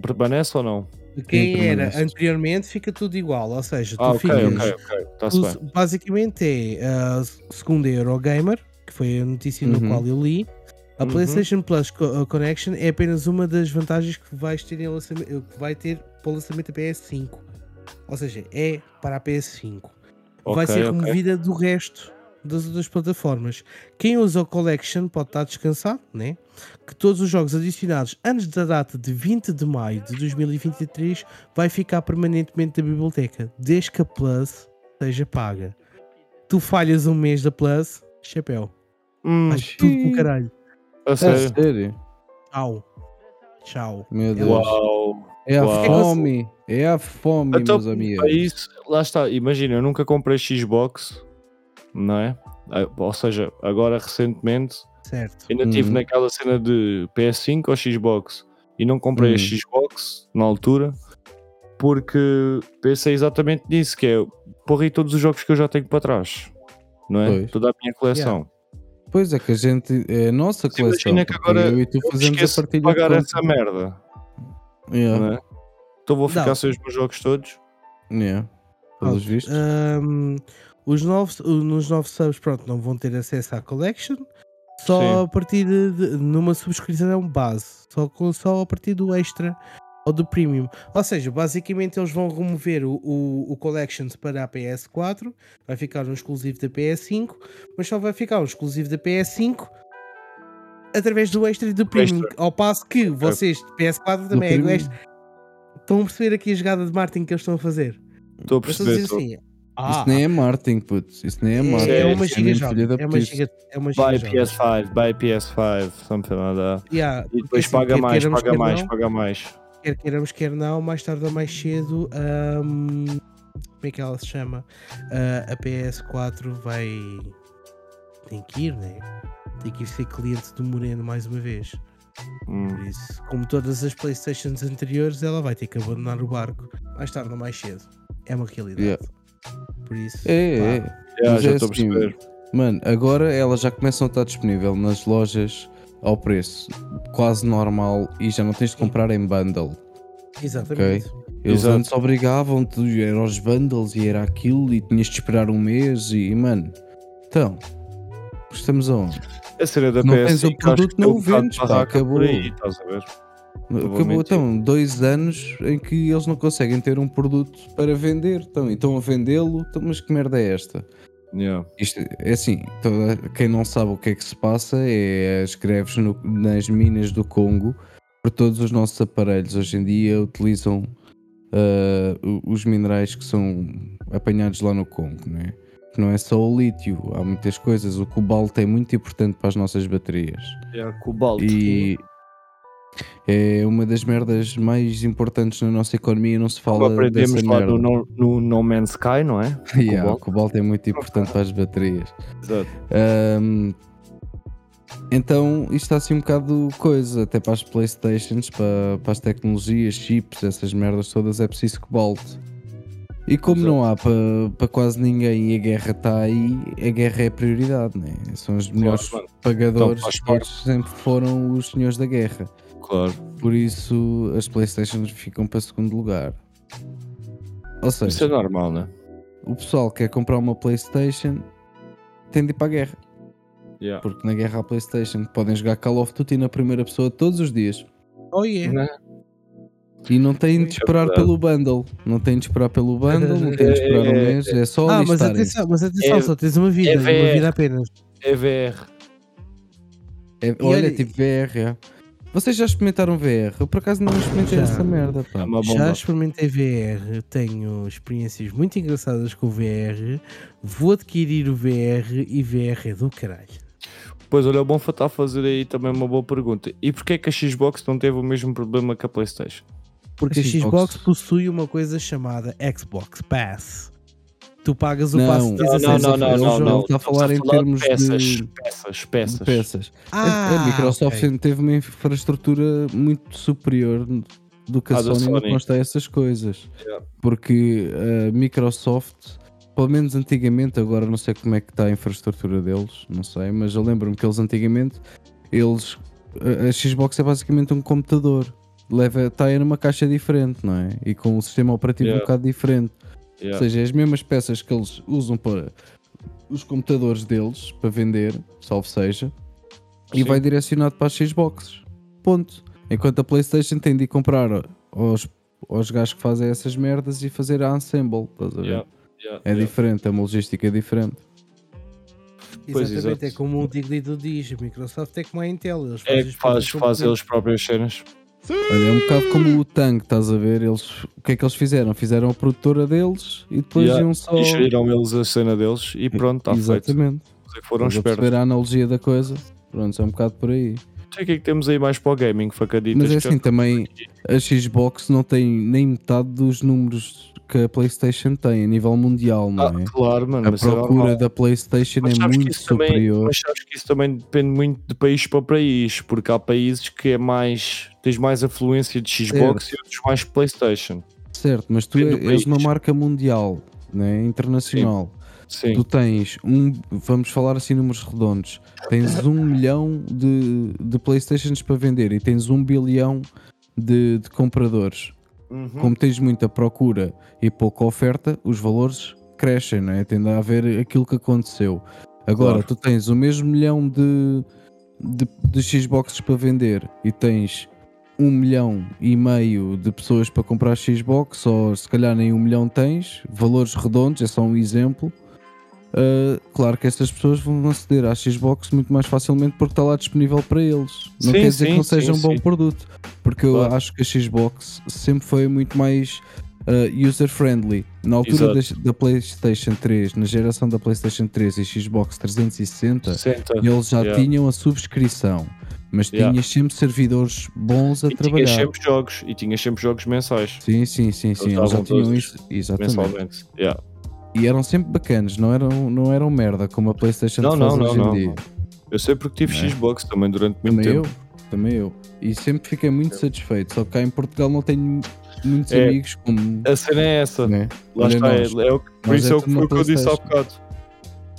permanece ou não? Quem Sim, era permanece. anteriormente fica tudo igual, ou seja, tu Ah, ok, ficas. ok, ok. Está-se tu- basicamente é a segunda Eurogamer, que foi a notícia no Uhum. qual eu li. A Uhum. PlayStation Plus Co- Connection é apenas uma das vantagens que vais ter em lançamento, que vai ter para o lançamento da PS5. Ou seja, é para a PS5. vai ser removida do resto das outras plataformas. Quem usa o Collection pode estar descansado, né? Que todos os jogos adicionados antes da data de 20 de maio de 2023 vai ficar permanentemente na biblioteca, desde que a Plus seja paga. Tu falhas um mês da Plus, chapéu. Hum, tudo com caralho. a É sério. sério? Tchau. Tchau. Meu Deus. Uau. É a Uau. fome. É a fome, Então, meus amigos. para isso, lá está. Imagina, eu nunca comprei Xbox, não é? Ah, Ou seja, agora recentemente Certo. ainda estive Uhum. naquela cena de PS5 ou Xbox e não comprei a Uhum. Xbox na altura porque pensei exatamente nisso, que é porra e todos os jogos que eu já tenho para trás, não é? Pois. Toda a minha coleção. Pois é que a gente. É a nossa Mas coleção. imagina que agora eu e tu fazemos a esqueço de partilha pagar essa merda, Yeah, não é? Então vou ficar Não. sem os meus jogos todos. yeah. Pelos Pronto, vistos. hum, os novos, nos novos subs, pronto, não vão ter acesso à collection. Só Sim. a partir de, de- numa subscrição base, só, com, só a partir do extra ou do premium. Ou seja, basicamente eles vão remover o, o, o Collections para a PS4, vai ficar um exclusivo da PS5, mas só vai ficar um exclusivo da PS5 através do extra e do premium. Extra. Ao passo que vocês de PS4 também é extra. Estão a perceber aqui a jogada de marketing que eles estão a fazer? Estou a perceber. estou- assim. Ah, Isso nem é marketing, putz. Isso nem é marketing. é é uma Isso giga da É uma giga, é uma giga Buy joga. PS5, buy PS5, something like that. Yeah, E depois assim, paga mais, paga quer mais, não, paga mais. Quer queiramos, quer não, mais tarde ou mais cedo, hum, como é que ela se chama? Ah, a PS4 vai. Tem que ir, né? Tem que ir ser cliente do Moreno mais uma vez. Hum. Por isso, como todas as Playstations anteriores, ela vai ter que abandonar o barco mais tarde ou mais cedo. É uma realidade. Yeah. Por isso, É, pá, é. Yeah, Mas já é estou a assim, perceber. Mano, agora elas já começam a estar disponível nas lojas ao preço quase normal e já não tens de comprar em bundle. exatamente. Eles Exato. antes obrigavam-te, eram os bundles e era aquilo e tinhas de esperar um mês e, mano, então, estamos aonde? A cena da Não PS5 tens o produto, não é o vendes, pá, acabou. aí, estás a ver? Acabou então dois anos em que eles não conseguem ter um produto para vender, então, então a vendê-lo, então, mas que merda é esta? Yeah. Isto é assim, toda- quem não sabe o que é que se passa é as greves no- nas minas do Congo, por todos os nossos aparelhos hoje em dia utilizam o- os minerais que são apanhados lá no Congo, não é? Que não é só o lítio, há muitas coisas. O cobalto é muito importante para as nossas baterias Yeah, cobalto. e é uma das merdas mais importantes na nossa economia. Não se Como fala aprendemos dessa lá merda. no, no, no No Man's Sky, não é? Yeah, cobalto. o cobalto é muito importante para as baterias. Exato. Ahm, então isto está assim um bocado coisa, até para as Playstations, para, para as tecnologias, chips, essas merdas todas, é preciso cobalto. E como Exato. não há para, para quase ninguém e a guerra está aí, a guerra é a prioridade, né? São os melhores pagadores, Então faz eles sempre foram os senhores da guerra. Claro. Por isso as Playstations ficam para segundo lugar. Ou Isso é seja, normal, né? o pessoal que quer comprar uma Playstation tem de ir para a guerra. Yeah. Porque na guerra à Playstation podem jogar Call of Duty na primeira pessoa todos os dias. Oh yeah. Né? E não têm de É esperar verdade. pelo bundle. Não têm de esperar pelo bundle, não têm de esperar um É, mês. É só Ah, mas atenção, mas atenção, É- só tens uma vida, é uma VR. vida apenas. É VR. É- olha, olha- tipo VR. é. Vocês já experimentaram VR? Eu por acaso não experimentei Já. essa merda. Pá. É uma Já experimentei VR, tenho experiências muito engraçadas com o VR, vou adquirir o VR e VR é do caralho. Pois olha, o Bonfa está a fazer aí também uma boa pergunta. E porquê que a Xbox não teve o mesmo problema que a Playstation? Porque a A Xbox, Xbox possui uma coisa chamada Xbox Pass. Tu pagas o Não. passo e tens Não, acesso não, a não, não, não, estar a falar em termos peças, de- peças, de peças. peças. A- Ah, a Microsoft ok. sempre teve uma infraestrutura muito superior do que a Ah, da Sony, não Sony. consta a essas coisas. Yeah. Porque a Microsoft, pelo menos antigamente, agora não sei como é que está a infraestrutura deles, não sei, mas eu lembro-me que eles antigamente, eles a, a Xbox é basicamente um computador. Leva, está aí numa caixa diferente, não é? E com um sistema operativo Yeah. um bocado diferente. Yeah. Ou seja, é as mesmas peças que eles usam para os computadores deles, para vender, salvo seja, e Sim. vai direcionado para as Xboxes. Ponto. Enquanto a PlayStation tem de ir comprar aos, aos gajos que fazem essas merdas e fazer a ensemble. Estás a ver? Yeah, yeah, É yeah. diferente, é uma logística diferente. Pois, Exatamente, é exato. como o Diglito diz, a Microsoft é como a Intel, eles É fazem que as faz, faz eles próprias cenas. Olha, é um bocado como o Tang, estás a ver? Eles, o que é que eles fizeram? Fizeram a produtora deles e depois Yeah, iam só. E geriram eles a cena deles e pronto, está feito. Exatamente. Foram espertos. a analogia da coisa. Pronto, é um bocado por aí. Sei o que é que temos aí mais para o gaming, facaditas. Mas é que assim, também a Xbox não tem nem metade dos números que a PlayStation tem a nível mundial, não Ah, é? claro, mano, A mas é procura da PlayStation Mas é muito isso também- superior. mas sabes que isso também depende muito de país para país, porque há países que é mais. tens mais afluência de Xbox e outros mais PlayStation. Certo, mas tu Depende és uma marca mundial, né? internacional. Sim. Tu tens um, vamos falar assim números redondos, tens um milhão de, de Playstations para vender e tens um bilhão de, de compradores. Uhum. Como tens muita procura e pouca oferta, os valores crescem, não é? Tende a haver aquilo que aconteceu. Agora, Claro. tu tens o mesmo milhão de, de, de Xboxes para vender e tens um milhão e meio de pessoas para comprar Xbox, ou se calhar nem um milhão tens, valores redondos, é só um exemplo. Uh, claro que essas pessoas vão aceder à Xbox muito mais facilmente porque está lá disponível para eles. Não Sim, quer dizer sim, que não seja sim, um bom produto, porque eu Claro. acho que a Xbox sempre foi muito mais uh, user-friendly. Na altura da, da PlayStation 3, na geração da PlayStation 3 e Xbox 360, 60. eles já yeah. tinham a subscrição, mas Yeah. tinhas sempre servidores bons a E tinhas trabalhar. sempre jogos, e tinhas sempre jogos mensais, Sim, sim, sim, sim. Eles já tinham isso. Exatamente. mensalmente. Yeah. E eram sempre bacanas, não eram, não eram merda como a PlayStation Não, faz não, não, hoje em não. dia. Eu sei porque tive é? Xbox também durante muito Também eu, tempo. também eu. E sempre fiquei muito satisfeito. Só que cá em Portugal não tenho muitos É. amigos como. A cena é essa. Né? Lá Olha está, nós. é, é o que- por isso é é o que tudo foi o que eu disse há bocado.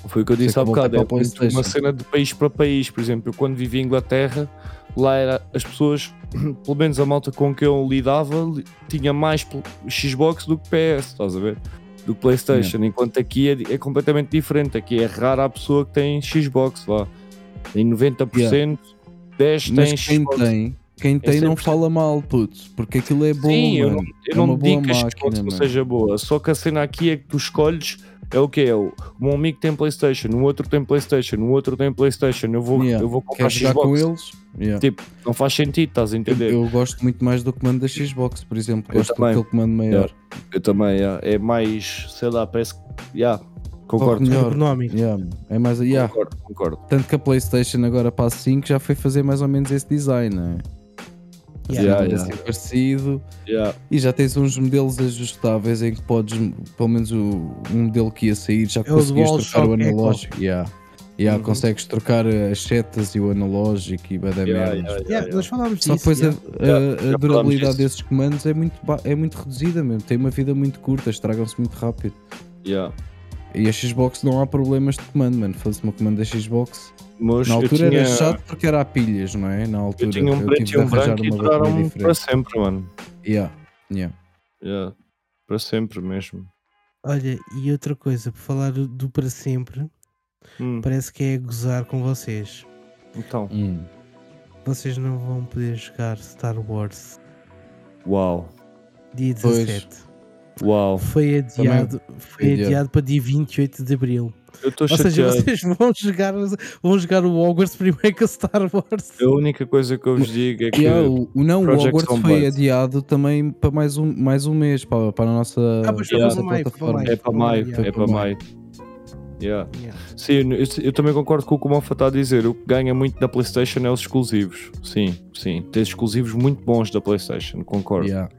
Foi o que eu disse Sei há bocado. É uma cena de país para país. Por exemplo, eu quando vivi em Inglaterra, lá era as pessoas, pelo menos a malta com que eu lidava, li- tinha mais Xbox do que PS, estás a ver? Do PlayStation. Enquanto aqui é, é completamente diferente. Aqui é rara a pessoa que tem Xbox lá. Em 90%, 10 Mas tem quem Xbox. tem, quem tem não 100%. fala mal, puto. Porque aquilo é bom, Sim, eu mano. não, eu É não digo que a Xbox não seja boa, só que a cena aqui é que tu escolhes é o que é. O meu amigo tem Playstation, o outro tem Playstation, o outro tem Playstation, eu vou, Yeah. eu vou comprar jogar com Xbox. eles? Yeah. Tipo, não faz sentido, estás a Eu, entender? Eu, eu gosto muito mais do comando da Xbox, por exemplo. Eu Gosto também. daquele comando maior. também, yeah, é mais, sei lá, parece que. Yeah, concordo, melhor. Ergonómico. Yeah, é mais. Yeah. concordo, concordo. Tanto que a PlayStation agora para a 5 já foi fazer mais ou menos esse design, não é? Yeah. Yeah, Assim, yeah. assim parecido. Yeah. E já tens uns modelos ajustáveis em que podes, pelo menos o, um modelo que ia sair, já É conseguias trocar o analógico. Yeah. Yeah, Uhum. Consegues trocar as setas e o analógico e vai dar Yeah, merdas. yeah, yeah. Nós falámos Só disso. depois a, yeah. a- a durabilidade disso. desses comandos é muito, é muito reduzida mesmo, tem uma vida muito curta, estragam-se muito rápido. Yeah. E a Xbox não há problemas de comando, mano. Fosse uma comando da Xbox. Mas Na eu altura tinha, era chato porque era a pilhas, não é? Na altura eu tinha um preto e um arranjar branco e duraram para sempre, mano. Yeah, yeah. Yeah. Para sempre mesmo. Olha, e outra coisa, por falar do para sempre, Hum, parece que é gozar com vocês. Então, Hum. Vocês não vão poder jogar Star Wars uau, dia Pois. 17. uau. Foi adiado, foi adiado. adiado para dia 28 de Abril. Eu estou Ou seja, chateado. vocês vão jogar, vão jogar o Hogwarts primeiro que o Star Wars. A única coisa que eu vos digo é que Yeah, o, não, o Hogwarts foi Zombies. adiado também para mais um, mais um mês para, para a nossa, Ah, foi para maio, foi para maio. é para maio, é para maio. Yeah. Yeah. Sim, eu, eu também concordo com o que o Mofa está a dizer. O que ganha muito da PlayStation é os exclusivos. Sim, sim. Tem exclusivos muito bons da PlayStation, concordo. Yeah.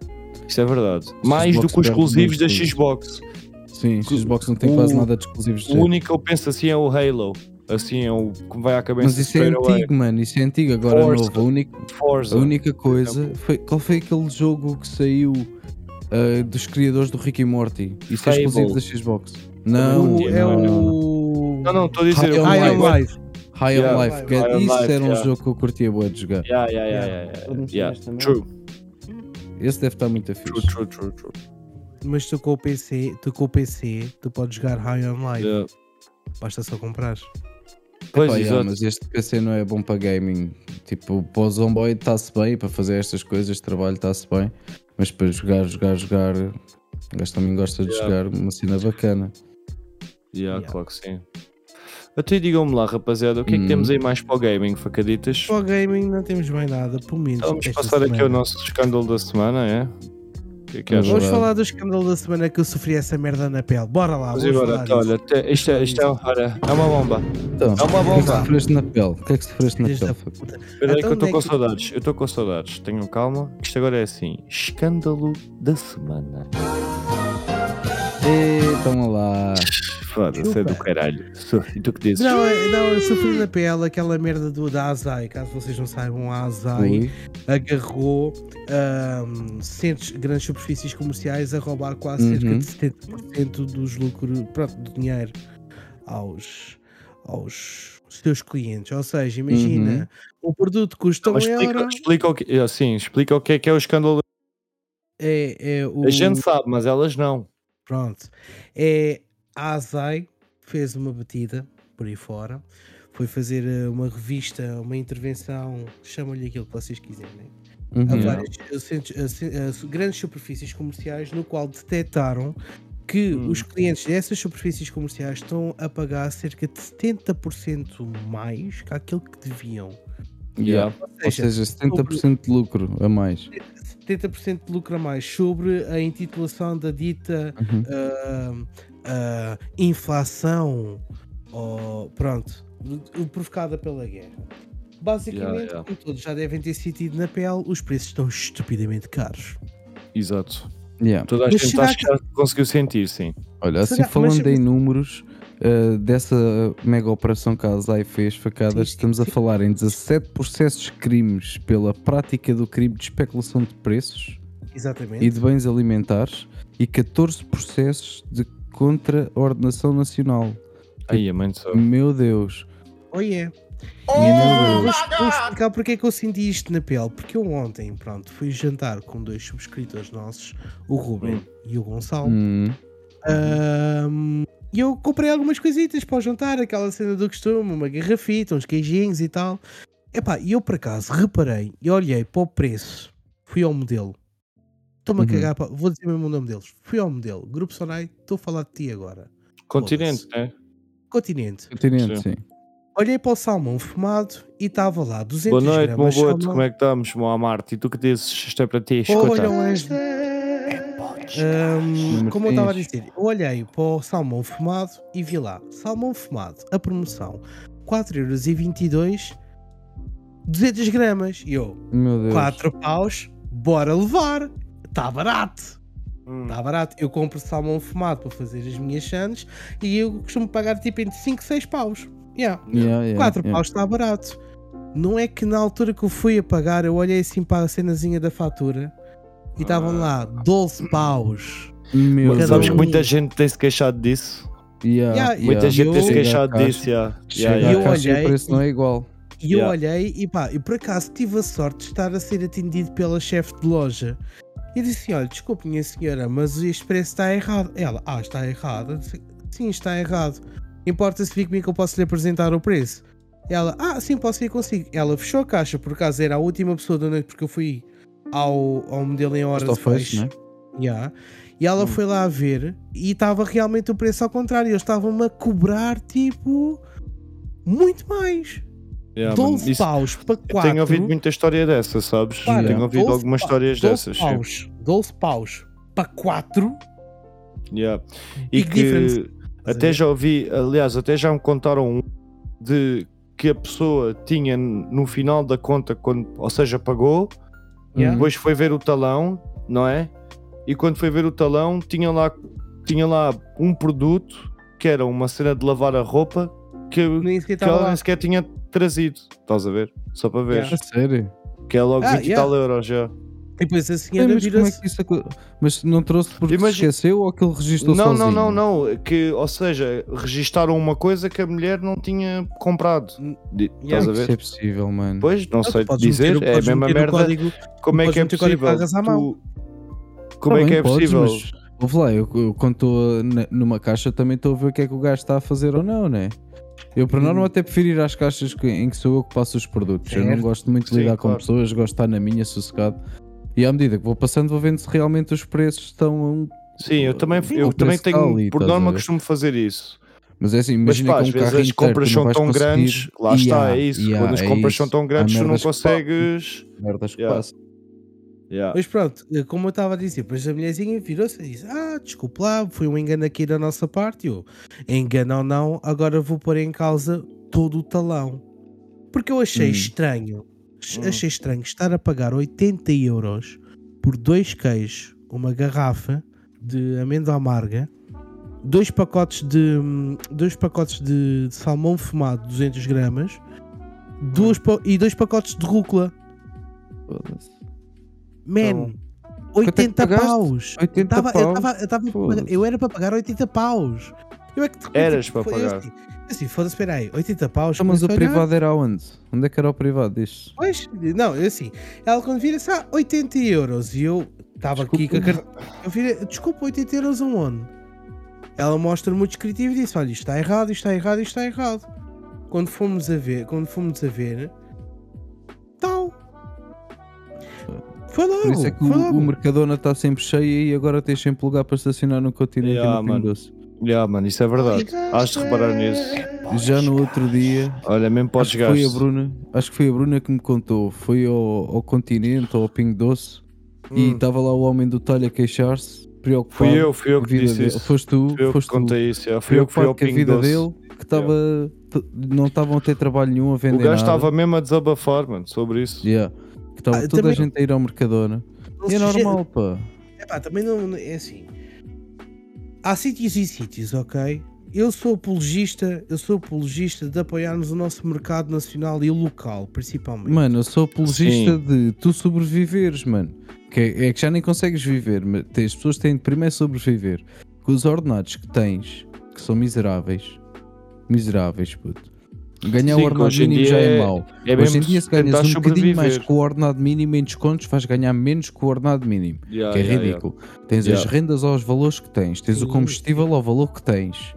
Isso é verdade. Mais do que os exclusivos da. Xbox. Sim, Xbox não tem O- quase nada de exclusivos de O único que eu penso assim é o Halo. Assim é o que vai à cabeça. Mas isso é straight away. antigo, mano. Isso é antigo. Agora Forza. novo. A única, Forza. a única coisa foi. Qual foi aquele jogo que saiu ah, dos criadores do Rick e Morty? Isso é Fable. exclusivo da Xbox. Não, O- é não, o. Não, não, estou a dizer. High on High concordo. on Life. High Yeah. on Life. High on isso Life, era um yeah. jogo que eu curtia boa de jogar. Yeah, yeah, yeah, Yeah. True, Esse deve estar muito true, fixe. true, true, true. Mas tu com o PC, tu com o PC, tu podes jogar High on Life. Yeah. Basta só comprar. Pois, exato. mas este PC não é bom para gaming. Tipo, para o Zomboid está-se bem, para fazer estas coisas de trabalho está-se bem, mas para jogar, jogar, jogar, o gajo também gosta de Yeah. jogar uma cena bacana. Yeah, Yeah. claro que sim. Até digam-me lá, rapaziada, o que é que Hum. temos aí mais para o gaming, facaditas? Para o gaming não temos mais nada, pelo menos. Então vamos passar aqui semana. ao nosso escândalo da semana, é? O que é que Vamos achas? Vamos lá. falar do escândalo da semana que eu sofri essa merda na pele. Bora lá, Mas vamos disso. olha, te- isto, é, isto é, olha, é uma bomba. Então, É uma o que é que bomba. sofreste na pele? O que é que sofreste na pele? Espera aí que eu estou com é que- saudades. Eu estou com saudades. Tenham calma. Isto agora é assim: escândalo da semana. E, toma lá. Foda-se, é do caralho. E tu que dizes? Não, é- não, eu sofri na pele aquela merda do, da Azai. Caso vocês não saibam, a Azai agarrou ahm, centros, grandes superfícies comerciais a roubar quase cerca Uhum. de 70% dos lucros, pronto, do dinheiro aos, aos seus clientes. Ou seja, imagina, o produto custa um Mas explica, euro, explica o que, assim, explica o que é que é o escândalo. é, é o, A gente sabe, mas elas não. Pronto. É, a Azai fez uma batida por aí fora. Foi fazer eh, uma revista, uma intervenção, chamam-lhe aquilo que vocês quiserem, a Uhum. várias eh, centros- a a grandes superfícies comerciais, no qual detectaram que Hum. os clientes dessas superfícies comerciais estão a pagar cerca de 70% mais que aquilo que deviam. Yeah. Ou Ou seja, seja, 70% de lucro a mais. 70% de lucro a mais sobre a intitulação da dita Uhum. ah, ah, inflação, ou, pronto, provocada pela guerra. Basicamente, Yeah, yeah. como todos já devem ter sentido na pele, os preços estão estupidamente caros. Exato. Yeah. Toda a Mas gente acho que já conseguiu sentir, sim. Olha, assim Será- mas falando será- em números uh, dessa mega operação que a Azai fez, facadas, Sim, sim, estamos a falar em 17 processos de crimes pela prática do crime de especulação de preços Exatamente. e de bens alimentares e 14 processos de contra-ordenação nacional. Aí, a mãe de só. Meu Deus. Oh yeah. Meu Vou, Deus. vou explicar porque é que eu senti isto na pele. Porque eu ontem, pronto, fui jantar com dois subscritores nossos, o Ruben Hum. e o Gonçalo. Hum, E eu comprei algumas coisitas para o jantar, aquela cena do costume, uma garrafita, uns queijinhos e tal. Epá, e eu por acaso reparei e olhei para o preço, fui ao modelo. Estou-me Uhum. a cagar, para... vou dizer mesmo o nome deles. Fui ao modelo, Grupo Sonai, estou a falar de ti agora. Continente, né? Continente. continente, Sim. sim. Olhei para o salmão fumado e estava lá 200 Boa noite, bom gramas de boa como é que estamos, meu Amarte? E tu que dizes, isto é para ti, Olha, escuta. Um como eu estava a dizer, eu olhei para o salmão fumado e vi lá, salmão fumado, a promoção, 4,22€, 200 gramas. E eu, Meu Deus. 4 paus, bora levar. Está barato, Hum. está barato. Eu compro salmão fumado para fazer as minhas chances e eu costumo pagar tipo entre 5 e 6 paus. Yeah. Yeah, yeah, 4 yeah. paus está barato. Não é que na altura que eu fui a pagar, eu olhei assim para a cenazinha da fatura e estavam lá 12 paus. Meu Cada sabes que muita gente tem-se queixado disso? Yeah, Yeah, yeah. Muita gente tem-se Eu- queixado Chega a disso, Yeah, eu yeah. caixa e olhei o preço não é igual. E eu Yeah. olhei e pá, e por acaso tive a sorte de estar a ser atendido pela chefe de loja. E disse assim: olha, desculpe, minha senhora, mas este preço está errado. Ela, ah, está errado? Eu disse, Sim, está errado. Importa-se vir comigo que eu posso lhe apresentar o preço. Ela, ah, sim, posso ir consigo. Ela fechou a caixa, por acaso era a última pessoa da noite, porque eu fui ao, ao modelo em hora Isto ao de fecho, fecho. né? Yeah. E ela Hum. foi lá a ver e estava realmente o preço ao contrário. Eles estavam-me a cobrar tipo muito mais. Yeah, mano, 12 isso- paus para 4. eu tenho ouvido muita história dessa, sabes? Para, tenho ouvido 12 algumas histórias 12 dessas. sim. paus, 12 paus para 4. Yeah. E Big difference. que até já ouvi, aliás, até já me contaram um de que a pessoa tinha no final da conta, quando, ou seja, pagou, Yeah. depois foi ver o talão, não é? E quando foi ver o talão, tinha lá, tinha lá um produto que era uma cena de lavar a roupa que, Nem sequer que ela lá. nem sequer tinha trazido. Estás a ver? Só para ver. Yeah. Sério? Que é logo Ah, 20 e yeah. tal euros já. E depois a senhora mas é que isso aco- Mas não trouxe porque se Imagina- esqueceu ou aquilo registrou Não, sozinho? não, não, não. Que, ou seja, registaram uma coisa que a mulher não tinha comprado. De- Yeah. Estás a é que isso é ver? possível, mano? Pois, não sei Tu podes dizer. meter É a mesma merda. código- Como é que é possível? Tu- Como Tá é que bem, é podes, possível? mas, ouve lá, eu, eu quando estou numa caixa também estou a ver o que é que o gajo está a fazer ou não, né? Eu, por norma, Hum. até prefiro ir às caixas que- em que sou eu que passo os produtos. Eu não Certo. gosto muito de Sim, lidar com claro. pessoas, gosto de estar na minha, sossegado. E à medida que vou passando, vou vendo se realmente os preços estão. Sim, eu também, Sim, eu também preço está tenho, ali, por a norma, costumo fazer isso. Mas é assim, Mas imagina pá, que às um vezes as compras são tão conseguir- grandes, lá está, é isso. yeah, Quando as é compras são isso. tão Há grandes, tu não consegues. Merdas que Yeah. passam. Yeah. Mas pronto, eh, como eu estava a dizer, depois a mulherzinha virou-se e disse: Ah, desculpe lá, foi um engano aqui da nossa parte. Eu, engano ou não, agora vou pôr em causa todo o talão. Porque eu achei Hum. estranho, Hum. achei estranho estar a pagar 80 euros por dois queijos, uma garrafa de amêndoa amarga, dois pacotes de, hum, dois pacotes de, de salmão fumado, 200 gramas, duas pa- e dois pacotes de rúcula. Man, Então, é que 80 pagaste? paus. 80 Tava- eu, paus. tava, eu, tava a Foda-se. pagar- eu era para pagar 80 paus. Eu é que de- Eras para pagar. Assim, assim foda-se, espera aí, 80 paus. Então, mas o privado era onde? Onde é que era o privado disto? Pois, não, eu assim, ela quando vira assim, ah, 80 euros. E eu estava aqui com a carta. Eu virei, desculpa, 80 euros aonde? Ela mostra muito descritivo e disse: olha, isto está errado, isto está errado, isto está errado. Quando fomos a ver, quando fomos a ver, tal. Foi logo, Por isso é que o, o Mercadona está sempre cheio e agora tens sempre lugar para estacionar no continente Yeah, e no mano. Doce. Yeah, mano, isso é verdade. Has de reparar nisso. Já no outro dia, Olha, mesmo podes acho que, foi a. Bruna, acho que foi a Bruna que me contou. Foi ao, ao continente ou ao Pingo Doce e Hum. estava lá o homem do talho a queixar-se, preocupado. Fui eu, fui eu com a que vida disse dele. isso. Foste tu, Fui eu que foste tu. contei isso. yeah. Fui eu que fui Preocupado ao com a Pingo vida Doce. dele, que estava. t- Não estavam a ter trabalho nenhum a O vender. gajo nada. estava mesmo a desabafar, mano, sobre isso. Yeah. Que estava Ah, toda também- a gente a ir ao Mercadona. E é normal, pá. Epá, também não, não- é assim. Há sítios e sítios, ok? Eu sou apologista, eu sou apologista de apoiarmos o nosso mercado nacional e local, principalmente. Mano, eu sou apologista Sim. de tu sobreviveres, mano. Que é, é que já nem consegues viver, mas as pessoas têm de primeiro sobreviver. Com os ordenados que tens, que são miseráveis, miseráveis, puto. Ganhar Sim, o ordenado mínimo dia já é é- mau. É Hoje em dia, se ganhas um bocadinho mais com o ordenado mínimo em descontos, vais ganhar menos que o ordenado mínimo. Yeah, que é yeah, yeah. ridículo. Tens as Yeah. rendas aos valores que tens, tens o Sim, combustível ao valor que tens.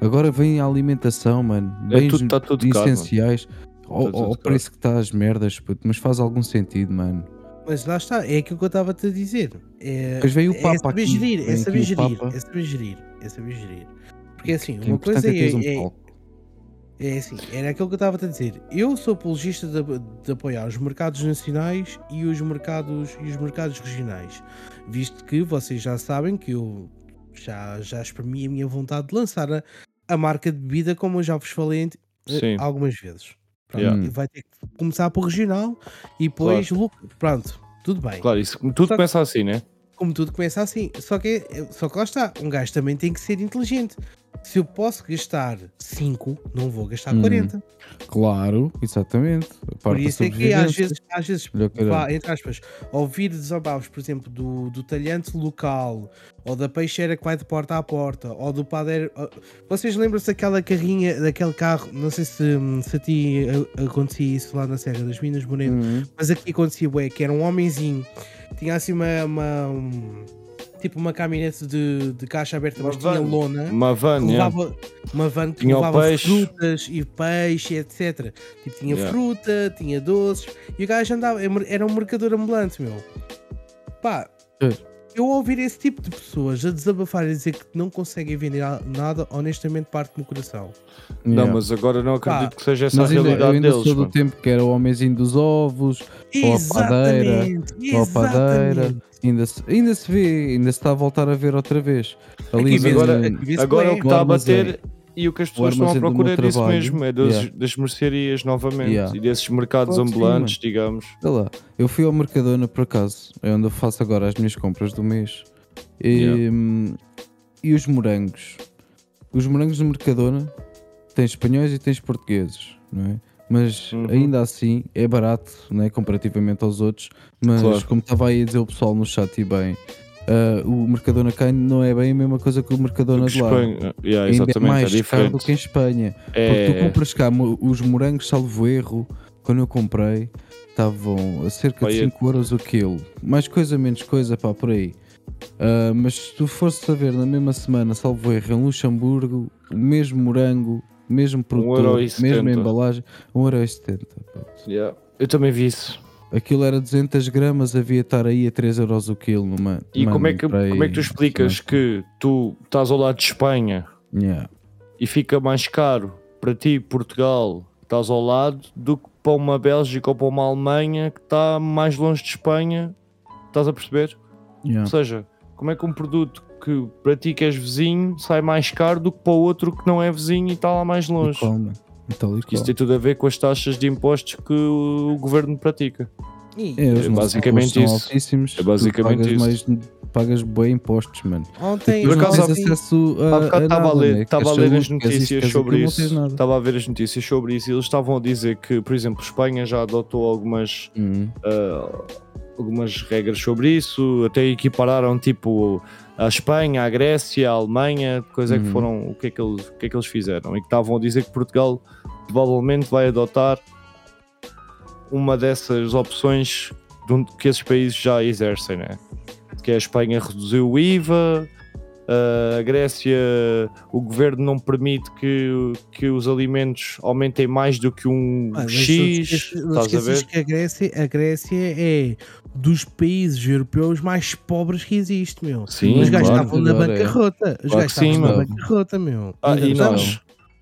Agora vem a alimentação, mano. É Bens tudo- tá tudo essenciais. Ao, caro. preço que está as merdas, puto, mas faz algum sentido, mano. Mas lá está, é aquilo que eu estava-te a dizer. É, o é Papa saber aqui, gerir, é vem saber o gerir, Papa. é saber gerir, é saber gerir. Porque assim, Que uma coisa é um é, é, assim, era aquilo que eu estava a dizer. Eu sou apologista de, de apoiar os mercados nacionais e os mercados, e os mercados regionais, visto que vocês já sabem que eu já, já exprimi a minha vontade de lançar a, a marca de bebida, como eu já vos falei eh, Sim. algumas vezes. Pronto, Yeah. Vai ter que começar por regional e depois lucro. Pronto, tudo bem. Claro, isso, tudo Só que- começa assim, né? Como tudo começa assim. Só que, só que lá está, um gajo também tem que ser inteligente. Se eu posso gastar 5, não vou gastar Hum, 40. Claro, exatamente. Por isso é que às vezes, às vezes vá, entre aspas, ouvir desabafos, por exemplo, do, do talhante local, ou da peixeira que vai de porta a porta, ou do padeiro. Vocês lembram-se daquela carrinha, daquele carro? Não sei se, se a ti a- acontecia isso lá na Serra das Minas Moreno, Uhum. mas aqui acontecia, ué, que era um homenzinho, tinha assim uma. uma, um- tipo uma caminhonete de, de caixa aberta, Uma mas tinha van. lona. Uma van, que yeah. levava uma van que Tinha levava peixe. frutas e peixe, etc. Tipo, tinha Yeah. fruta, tinha doces e o gajo andava, era um mercador ambulante, meu. Pá. Eu ouvir esse tipo de pessoas a desabafar e dizer que não conseguem vender nada, honestamente parte no coração. Não, mas agora não acredito Pá, que seja essa Mas a ainda, eu realidade ainda deles. sou do tempo que era o homenzinho dos ovos, Ou a padeira, Exatamente, ou a padeira. exatamente. ainda se, ainda se vê, ainda se está a voltar a ver outra vez. Ali Aqui agora- vê-se Agora o que está a bater e o que as pessoas estão à procura é disso trabalho. mesmo, é das, Yeah. das mercearias novamente Yeah. e desses mercados Claro que sim, ambulantes, digamos. Olha lá, eu fui ao Mercadona por acaso, é onde eu faço agora as minhas compras do mês. E, hum, e os morangos? Os morangos do Mercadona tens espanhóis e tens portugueses, não é? Mas Uhum. ainda assim é barato, não é? comparativamente aos outros. Mas Claro. como estava aí a dizer o pessoal no chat e bem, ah, o Mercadona cá não é bem a mesma coisa que o Mercadona de lá. Espanha, yeah, Ainda é mais é caro do que em Espanha. Porque É, tu compras cá os morangos, salvo erro, quando eu comprei, estavam a cerca de e- 5 euros o quilo. Mais coisa, menos coisa, pá, por aí. Ah, mas se tu fosses a ver na mesma semana, salvo erro, em Luxemburgo, o mesmo morango, mesmo produtor, e mesma 70. embalagem, 1,70€. puto. yeah. Eu também vi isso. Aquilo era 200 gramas, havia de estar aí a 3 euros o quilo. Mano, E como, é que, aí, como é que tu explicas que tu estás ao lado de Espanha Yeah. e fica mais caro para ti, Portugal, que estás ao lado, do que para uma Bélgica ou para uma Alemanha que está mais longe de Espanha. Estás a perceber? Yeah. Ou seja, como é que um produto que para ti que és vizinho sai mais caro do que para o outro que não é vizinho e está lá mais longe? E e isso tem tudo a ver com as taxas de impostos que o governo pratica. E É, É nossos basicamente isso. altíssimos, É basicamente pagas isso. Mais, pagas bem impostos, mano. ontem, Por não acaso, acesso a, Há bocado a estava a ler, né? estava a ler saúde, as isto, notícias sobre isso. Estava a ver as notícias sobre isso e eles estavam a dizer que, por exemplo, Espanha já adotou algumas, Hum. ah, algumas regras sobre isso, até equipararam tipo a Espanha, a Grécia, a Alemanha, coisa é que Uhum. foram, o que é que, eles, o que é que eles fizeram e que estavam a dizer que Portugal provavelmente vai adotar uma dessas opções de que esses países já exercem, né? Que a Espanha reduziu o IVA, a Grécia, o governo não permite que, que os alimentos aumentem mais do que um Ah, mas X, não estás a ver? que a Grécia, a Grécia é dos países europeus mais pobres que existe, meu. Sim, Os gajos estavam na é. bancarrota. Os Claro gajos estavam na bancarrota, meu. Ah, e nós?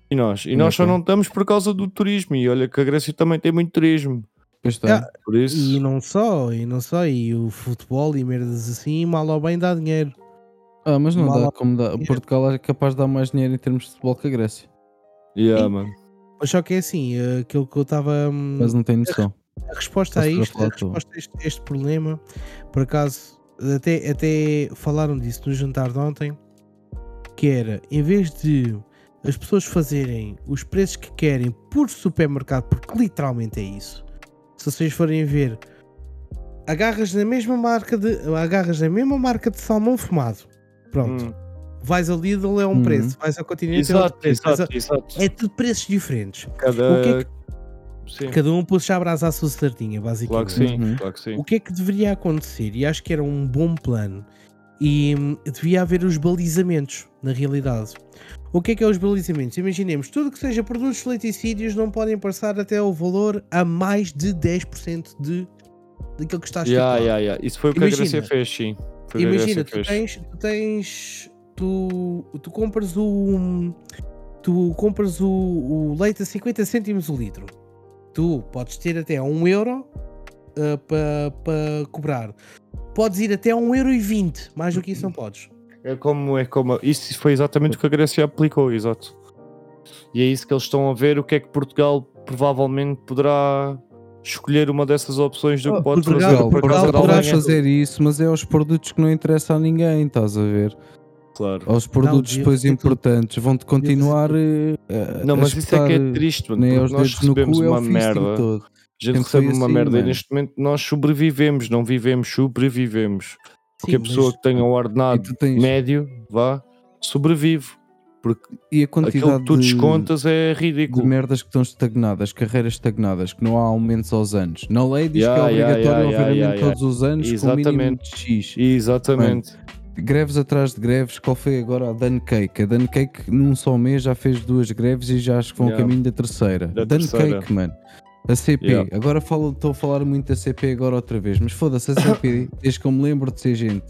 E nós? E nós só não estamos por causa do turismo. E olha que a Grécia também tem muito turismo. Está. Ah, Por isso, E não só, e não só, e o futebol e merdas assim, mal ou bem dá dinheiro. Ah, mas não dá como dá. Portugal é capaz de dar mais dinheiro em termos de futebol que a Grécia. yeah, mano. Mas só que é assim, eh, aquilo que eu estava. hum, Mas não tem noção. A resposta a isto, a resposta a este, este problema, por acaso, até, até falaram disso no jantar de ontem, que era, em vez de as pessoas fazerem os preços que querem por supermercado, porque literalmente é isso, se vocês forem ver, agarras na mesma marca de, agarras na mesma marca de salmão fumado, pronto, Hum. vais ao Lidl é um Uhum. preço, vais ao Continente é outro Exato, preço, exato, exato. é tudo preços diferentes. Cada... o que é Sim, Cada um puxa a brasa à sua sardinha, claro basicamente. que sim, Uhum. claro que sim. O que é que deveria acontecer? E acho que era um bom plano. E hum, devia haver os balizamentos, na realidade. O que é que é os balizamentos? Imaginemos, tudo que seja produtos de laticídios não podem passar até o valor a mais de 10% de, daquilo que está Yeah, estipulado. yeah, yeah. Isso foi o que a Imagina. Grécia fez, sim. Imagina, tu tens, tu tens. Tu, tu compras o. Tu compras o, o leite a 50 cêntimos o litro. Tu podes ter até 1 euro para cobrar. Podes ir até 1 euro e 20. Mais do que isso não podes. É como, é como. Isso foi exatamente o que a Grécia aplicou, exato. E é isso que eles estão a ver. O que é que Portugal provavelmente poderá escolher uma dessas opções do que Oh, pode Portugal- fazer Portugal, por fazer isso, mas é aos produtos que não interessa a ninguém, estás a ver? Claro. Aos produtos depois importantes vão-te continuar eh, a, Não, a mas isso é que é triste, mano. nem porque aos nós recebemos cu é uma fisting merda. todo. A gente Sempre recebe uma assim, merda e mano. neste momento nós sobrevivemos, não vivemos, sobrevivemos. Porque a pessoa mas- que tenha um E ordenado tens médio, vá, sobrevive. Porque e a aquilo quantidade que tu de, descontas é de ridículo. merdas que estão estagnadas, carreiras estagnadas, que não há aumentos aos anos. Na lei diz Yeah, que é obrigatório yeah, haver yeah, aumento yeah, todos os anos com o mínimo Exatamente. de X. Exatamente. Greves atrás de greves, qual foi agora a Dan Cake? A Dan Cake num só mês já fez duas greves e já acho que vão Yeah. a caminho da terceira. Da Dan terceira. Cake, mano. A CP, Yeah. agora falo- estou a falar muito da CP agora outra vez, mas foda-se, a CP, desde que eu me lembro de ser gente,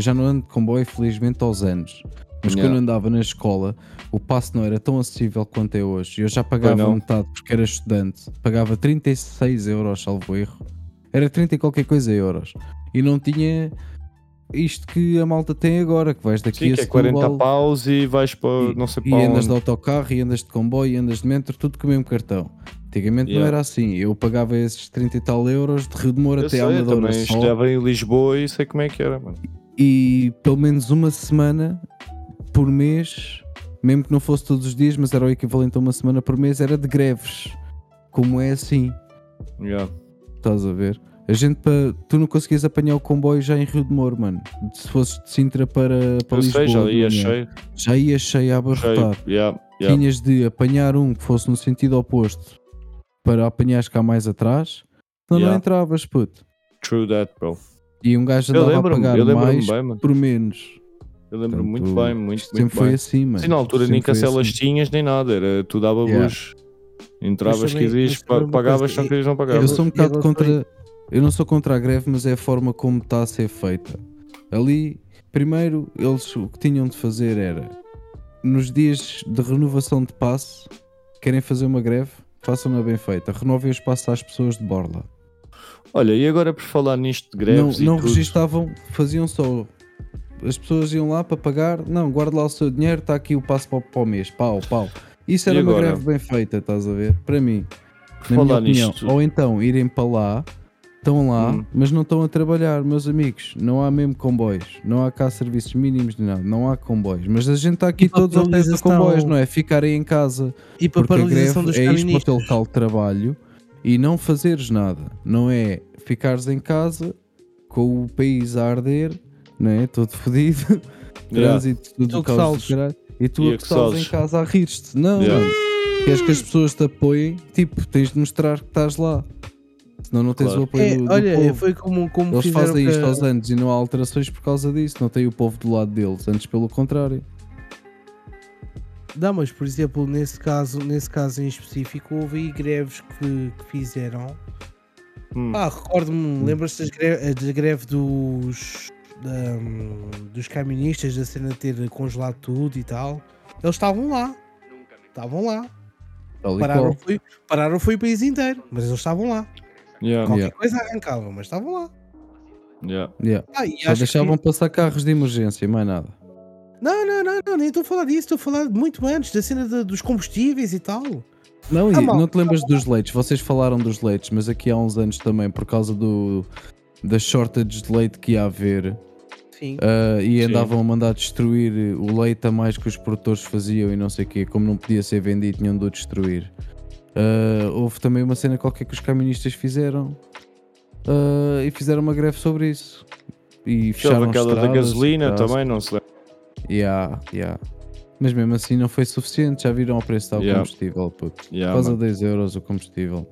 já não ando de comboio felizmente aos anos, mas Yeah. quando andava na escola, o passe não era tão acessível quanto é hoje. Eu já pagava não. metade porque era estudante, pagava 36 euros, salvo erro, era 30 e qualquer coisa euros, e não tinha isto que a malta tem agora, que vais daqui Sim, a que é 40 Setúbal paus e vais para e, não sei e para andas onde. de autocarro, e andas de comboio, e andas de metro, tudo com o mesmo cartão. Antigamente não Yeah. era assim, eu pagava esses 30 e tal euros de Rio de Moura Eu até à eu também só, estava em Lisboa e sei como é que era, mano. e pelo menos uma semana por mês, mesmo que não fosse todos os dias, mas era o equivalente a uma semana por mês, era de greves. Como é assim, Yeah. estás a ver? A gente, pa- tu não conseguias apanhar o comboio já em Rio de Moro, mano. Se fosses de Sintra para, para Eu Lisboa, sei, já ia cheio. já ia cheio a cheio. abarrotar. Yeah, yeah. Tinhas de apanhar um que fosse no sentido oposto para apanhares cá mais atrás, senão não Yeah. entravas, puto. True that, bro. E um gajo andava a pagar mais bem, por menos. Eu lembro Portanto, muito bem, muito, Sempre muito foi bem. assim, mano. Sim, na altura nem cancelas assim. tinhas nem nada, era tu dava Yeah. luz. Entravas, Mas também- querias, mas pagavas, não querias, não Eu pagavas. sou um bocado contra. Eu não sou contra a greve, mas é a forma como está a ser feita. Ali, primeiro, eles o que tinham de fazer era nos dias de renovação de passe, querem fazer uma greve, façam-na bem feita. Renovem o espaço às pessoas de Borla. Olha, e agora por falar nisto de Não, greves não e tudo, registavam, faziam só. As pessoas iam lá para pagar, não, guarda lá o seu dinheiro, está aqui o passo para, para o mês, pau, pau. Isso era uma greve bem feita, estás a ver? Para mim, na minha falar opinião. nisto, Ou então irem para lá, estão lá, Hum. mas não estão a trabalhar, meus amigos. Não há mesmo comboios, não há cá serviços mínimos de nada, não há comboios. Mas a gente está aqui E todos ao paralisação- comboios, não é? Ficarem em casa. E para Porque a paralisação dos greve é ir para o teu local de trabalho e não fazeres nada. Não é ficares em casa com o país a arder, não é? Todo fodido, Yeah. trânsito, tudo Tu do que caos. E tu E a a que estás sales. em casa a rir-te. Não, Yeah. mano. Queres que as pessoas te apoiem? Tipo, tens de mostrar que estás lá. Senão não tens Claro. o apoio É, do, do olha, povo. foi como, como Eles fazem isto aos anos e não há alterações por causa disso. Não tem o povo do lado deles, antes pelo contrário. Não, mas por exemplo, nesse caso, nesse caso em específico, houve aí greves que, que fizeram. hum, Ah, recordo-me, lembras-te das greve, da greve dos, da- dos caministas, da cena de ter congelado tudo e tal? Eles estavam lá. Estavam lá. Pararam foi, pararam foi o país inteiro, mas eles estavam lá. yeah, Qualquer Yeah. coisa arrancava, mas estavam lá. yeah. Yeah. Ah, Só deixavam que... passar carros de emergência, mais nada. Não, não, não, não, nem estou a falar disso, estou a falar muito antes, da cena de- dos combustíveis e tal. Não, Ah, mal. não te lembras dos leites? Vocês falaram dos leites, mas aqui há uns anos também, por causa do da shortage de leite que ia haver, Sim. ah, e Sim. andavam a mandar destruir o leite a mais que os produtores faziam e não sei o quê, como não podia ser vendido, tinham de o destruir. Ah, houve também uma cena qualquer que os caministas fizeram ah, e fizeram uma greve sobre isso. E Houve fecharam aquela da estradas, gasolina caralho. também, não se lembra. Yeah, yeah. Mas mesmo assim não foi suficiente, já viram o preço do Yeah. combustível, puto. Yeah, Quase a mano. 10 euros o combustível.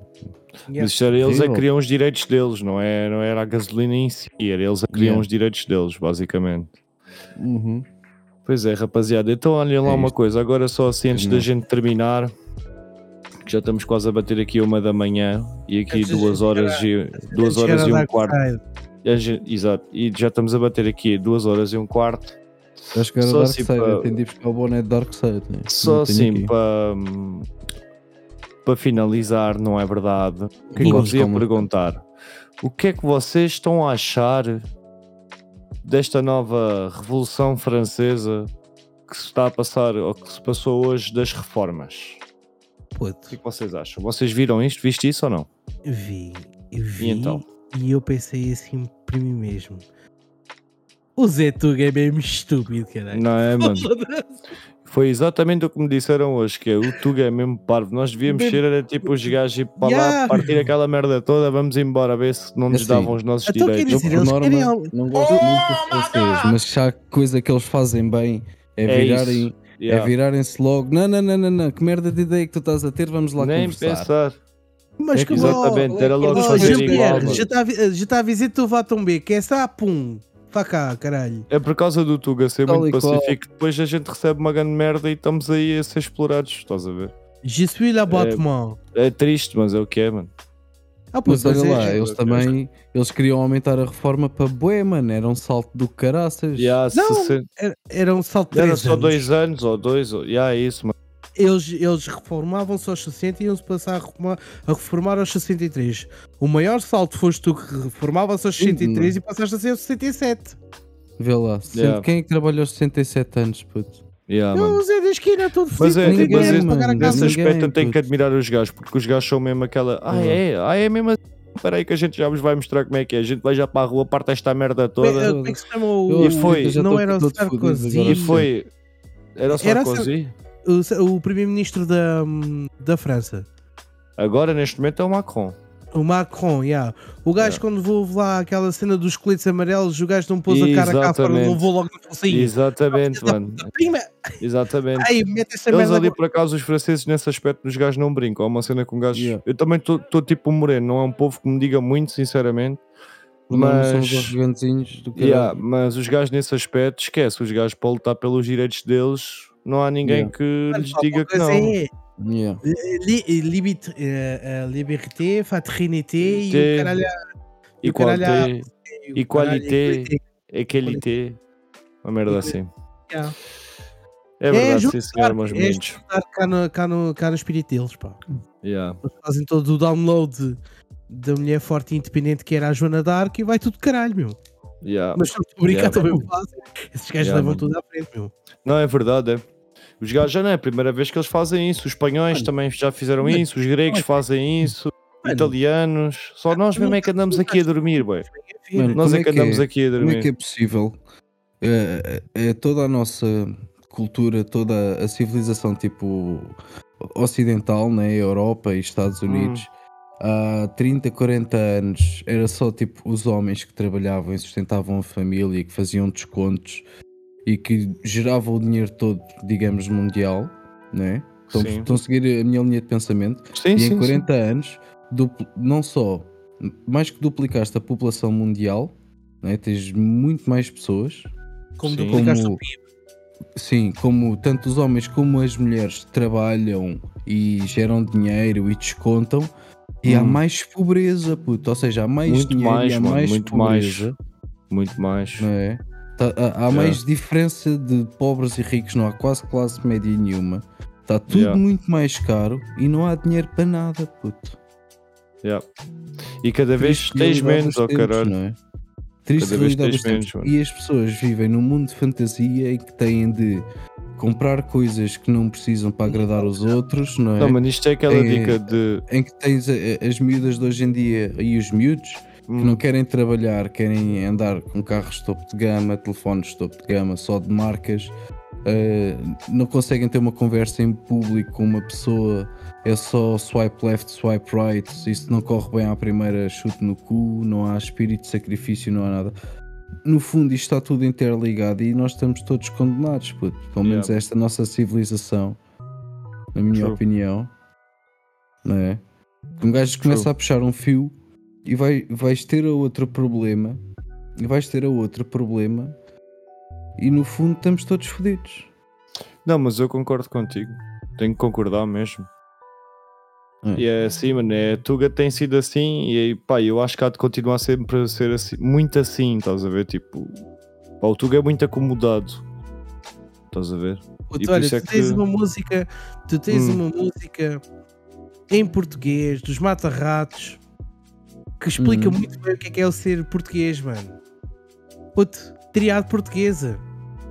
Mas isso era eles a Horrível. criam os direitos deles, não, é, não era a gasolina em si, era eles a criam Yeah. os direitos deles, basicamente. Uhum. Pois é, rapaziada. Então, olhem lá É uma coisa. Agora, só assim, antes da gente terminar, que já estamos quase a bater aqui uma da manhã e aqui Antes duas horas e, duas horas e um quarto. E a gente- exato. E já estamos a bater aqui duas horas e um quarto. Acho que era Só Dark assim Side, para- eu entendi buscar o boné de Dark Side. né? Só assim, para para finalizar, não é verdade? O que é que eu vos ia perguntar? O que é que vocês estão a achar desta nova Revolução Francesa que se está a passar, ou que se passou hoje das reformas? O Puto, que é que vocês acham? Vocês viram isto? Viste isso ou não? vi, vi E então? e eu pensei assim para mim mesmo. O Zé Tuga é mesmo estúpido, caralho. Não é, mano? Foi exatamente o que me disseram hoje, que é o Tuga é mesmo parvo. Nós devíamos ser, era tipo os gajos ir para lá, Yeah. partir aquela merda toda, vamos embora, ver se não nos Assim, davam os nossos então direitos. Eu, dizer, por eles norma, querem algo- não gosto muito dos franceses, mas se há coisa que eles fazem bem é, É virarem, isso. é Yeah. virarem-se logo. Não, não, não, não, não, que merda de ideia que tu estás a ter, vamos lá Nem conversar. pensar. Mas É que que Exatamente, era logo Oh, fazer Jean igual. Já está a vi- já está a dizer que tu vá tão bem, que é essa, pum, vá cá, caralho. É por causa do Tuga ser Tal muito qual. pacífico, depois a gente recebe uma grande merda e estamos aí a ser explorados, estás a ver? Je suis la Batman. É triste, mas é o que é, mano. Ah, pô, Mas olha é- lá, é- eles também eles queriam aumentar a reforma para bué, mano. Era um salto do caraças. Yeah, Não, 60 era, era um salto de Era só anos. dois anos ou dois, ou... yeah, é isso, mano. Eles, eles reformavam-se aos 60 e iam-se passar a reformar, a reformar aos 63. O maior salto foste tu que reformava-se aos 63 e passaste a ser aos 67. Vê lá. Yeah. Quem é que trabalha aos 67 anos, puto? Yeah, Não, Zé da esquina todo Mas é, ninguém, pagar a mano, casa. Nesse ninguém, aspecto eu tenho que puto. admirar os gajos, porque os gajos são mesmo aquela. Ah, Uhum. é? Ah, é mesmo assim. Espera aí que a gente já vos vai mostrar como é que é. A gente vai já para a rua, parte esta merda é- toda. Como é que se chama o. E foi- não estou era o Sarkozy. E foi. Era o Era Sarkozy? O, o primeiro-ministro da, da França. Agora, neste momento, é o Macron. O Macron, yeah. O gajo, Yeah. quando houve lá aquela cena dos coletes amarelos, o gajo não pôs a cara cá fora, Exatamente. não vou logo na focinha. Exatamente, mano. Prima! Exatamente. Aí, mete essa Eles merda. ali, por acaso, os franceses, nesse aspecto, os gajos não brincam. É uma cena com gajos. Yeah. Eu também estou tipo moreno, não é um povo que me diga muito, sinceramente. São Mas- arrogantezinhos do caralho. Yeah, mas os gajos nesse aspecto, esquece. Os gajos para lutar pelos direitos deles, não há ninguém Yeah. que lhes diga que não. é Yeah. li- libit- eh, eh, Liberté, fraternité e o caralho. e Equalité, e o caralho- equalité. equalité. Uma merda assim. Yeah. É verdade, juntar, sim, senhor, meus é meninos. cá no, cá, no, cá no espírito deles, pá. Yeah. Eles fazem todo o download da mulher forte e independente que era a Joana Dark e vai tudo caralho, meu. Yeah. Mas se a brincar Yeah, também o fazem. Esses gajos Yeah, levam mano. tudo à frente, meu. Não, é verdade, é. Os gajos já não é a primeira vez que eles fazem isso. Os espanhóis Mano, também já fizeram mano, isso. Os gregos mano, fazem isso. mano. Italianos. Só nós mesmo é que andamos aqui a dormir. Mano, Nós é é que andamos é? aqui a Como é dormir. que é possível? É, é toda a nossa cultura, toda a civilização tipo ocidental, né? Europa e Estados Hum. Unidos, há 30, 40 anos era só tipo os homens que trabalhavam e sustentavam a família, que faziam descontos e que geravam o dinheiro todo, digamos, mundial, né? Estão, Sim. estão a seguir a minha linha de pensamento Sim, e sim, em 40 anos, dupl- não só mais que duplicaste a população mundial, né? tens muito mais pessoas, Como Sim. duplicaste Como- o PIB. sim, como tanto os homens como as mulheres trabalham e geram dinheiro e descontam, e há Hum. mais pobreza, puto. ou seja, há mais Muito dinheiro mais, e há mano, mais muito mais. pobreza, Muito mais. não é? Tá- há há mais diferença de pobres e ricos, não há quase classe média nenhuma. Está tudo Yeah. muito mais caro e não há dinheiro para nada, puto. Yeah. E cada vez tens menos, ó tempos, caralho. não é? Triste Cada vez realidade tens dos tempos. menos, mano. E as pessoas vivem num mundo de fantasia em que têm de comprar coisas que não precisam para agradar os outros, não é? Não, mano, isto é aquela É- dica de. Em que tens as miúdas de hoje em dia e os miúdos que hum, não querem trabalhar, querem andar com carros de topo de gama, telefones de topo de gama, só de marcas, eh, não conseguem ter uma conversa em público com uma pessoa, é só swipe left, swipe right, isso não corre bem à primeira chute no cu, não há espírito de sacrifício, não há nada. No fundo, isto está tudo interligado e nós estamos todos condenados, puto. Pelo menos Yeah. esta nossa civilização, na minha True. opinião, não é? Um gajo começa True. a puxar um fio e vai, vais ter a outro problema e vais ter a outro problema e no fundo estamos todos fodidos. Não, mas eu concordo contigo. Tenho que concordar mesmo. É. E é assim, mano. É, a Tuga tem sido assim e pá, eu acho que há de continuar sempre a ser assim, muito assim, estás a ver? Tipo, pá, o Tuga é muito acomodado. Estás a ver? Puto, E por olha, é tu tens que- uma música, tu tens Hum. uma música em português dos Mata-Ratos que explica Uhum. muito bem o que é, que é o ser português, mano. Puto, triado portuguesa.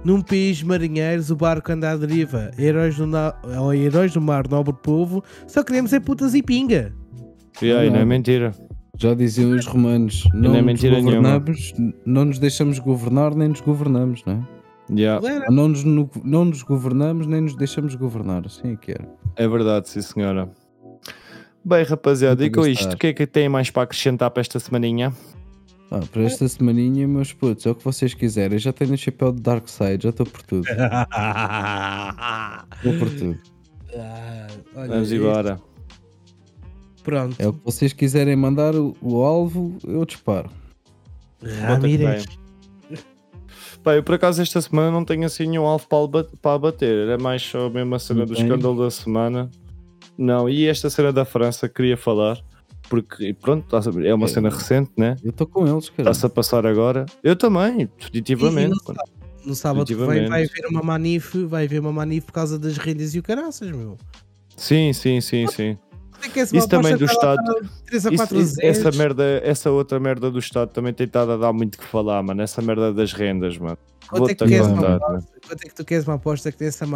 Num país de marinheiros, o barco anda à deriva. Heróis do, na... ou heróis do mar, nobre povo, só queremos ser putas e pinga. E aí, não é mentira. Já diziam os romanos, não, não é nos mentira nenhuma. governamos, não nos deixamos governar nem nos governamos, não é? Yeah, Não nos, no- não nos governamos nem nos deixamos governar, assim é que era. é verdade, sim senhora. Bem, rapaziada, e com isto, o que é que tem mais para acrescentar para esta semaninha? Ah, para esta semaninha, meus putos, é o que vocês quiserem. Eu já tenho o chapéu de Dark Side, já estou por tudo. Estou por tudo. Ah, olha, Vamos embora. Pronto. É o que vocês quiserem mandar o, o alvo, eu disparo. Ramírez. Pá, eu por acaso esta semana não tenho assim nenhum alvo para, para bater, era mais só mesmo a cena do escândalo da semana. Não, e esta cena da França queria falar, porque pronto, ver, é uma É. cena recente, né? Eu estou com eles, cara. Está-se a passar agora. Eu também, definitivamente. E- e No sábado que vem vai haver uma manif, vai haver uma manif por causa das rendas e o caraças, meu. Sim, sim, sim, sim. É Isso também do Estado. para 3 a Isso- 4 isso- essa merda, essa outra merda do Estado também tem estado a dar muito que falar, mano. Essa merda das rendas, mano. Quanto é que a queres contar, aposta? mano. Quanto é que tu queres uma aposta que tem essa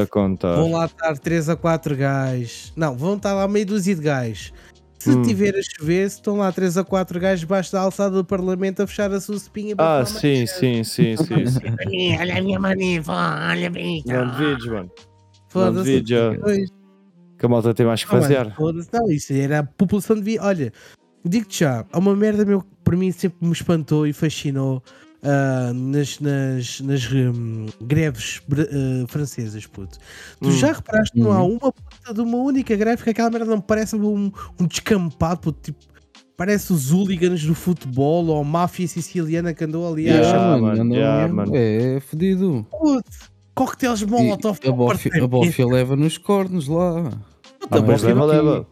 a contar. Vão lá estar 3 a 4 gajos. Não, vão estar lá meia dúzia de gajos. Se Hum. tiver a chover, se estão lá 3 a 4 gajos debaixo da alçada do Parlamento a fechar a sua espinha Ah, sim, sim, sim, sim, sim. Olha a minha manif, olha bem. Não devides, mano. Não Foda-se. Que a malta tem mais que Ah, fazer. Não, isso era a população de. Olha, digo-te já, há uma merda meu que para mim sempre me espantou e fascinou ah, nas, nas, nas hum, greves ah, francesas, puto. Tu Hum. já reparaste que não há Uhum. uma puta de uma única greve que aquela merda não parece um, um descampado, puto, tipo. Parece os hooligans do futebol ou a máfia siciliana que andou ali Yeah, a achar. mano, andam yeah. É, é fodido. Puto, coquetéis molotov a bófia, a bófia leva nos cornos lá. Ah, mas é leva, aqui. leva.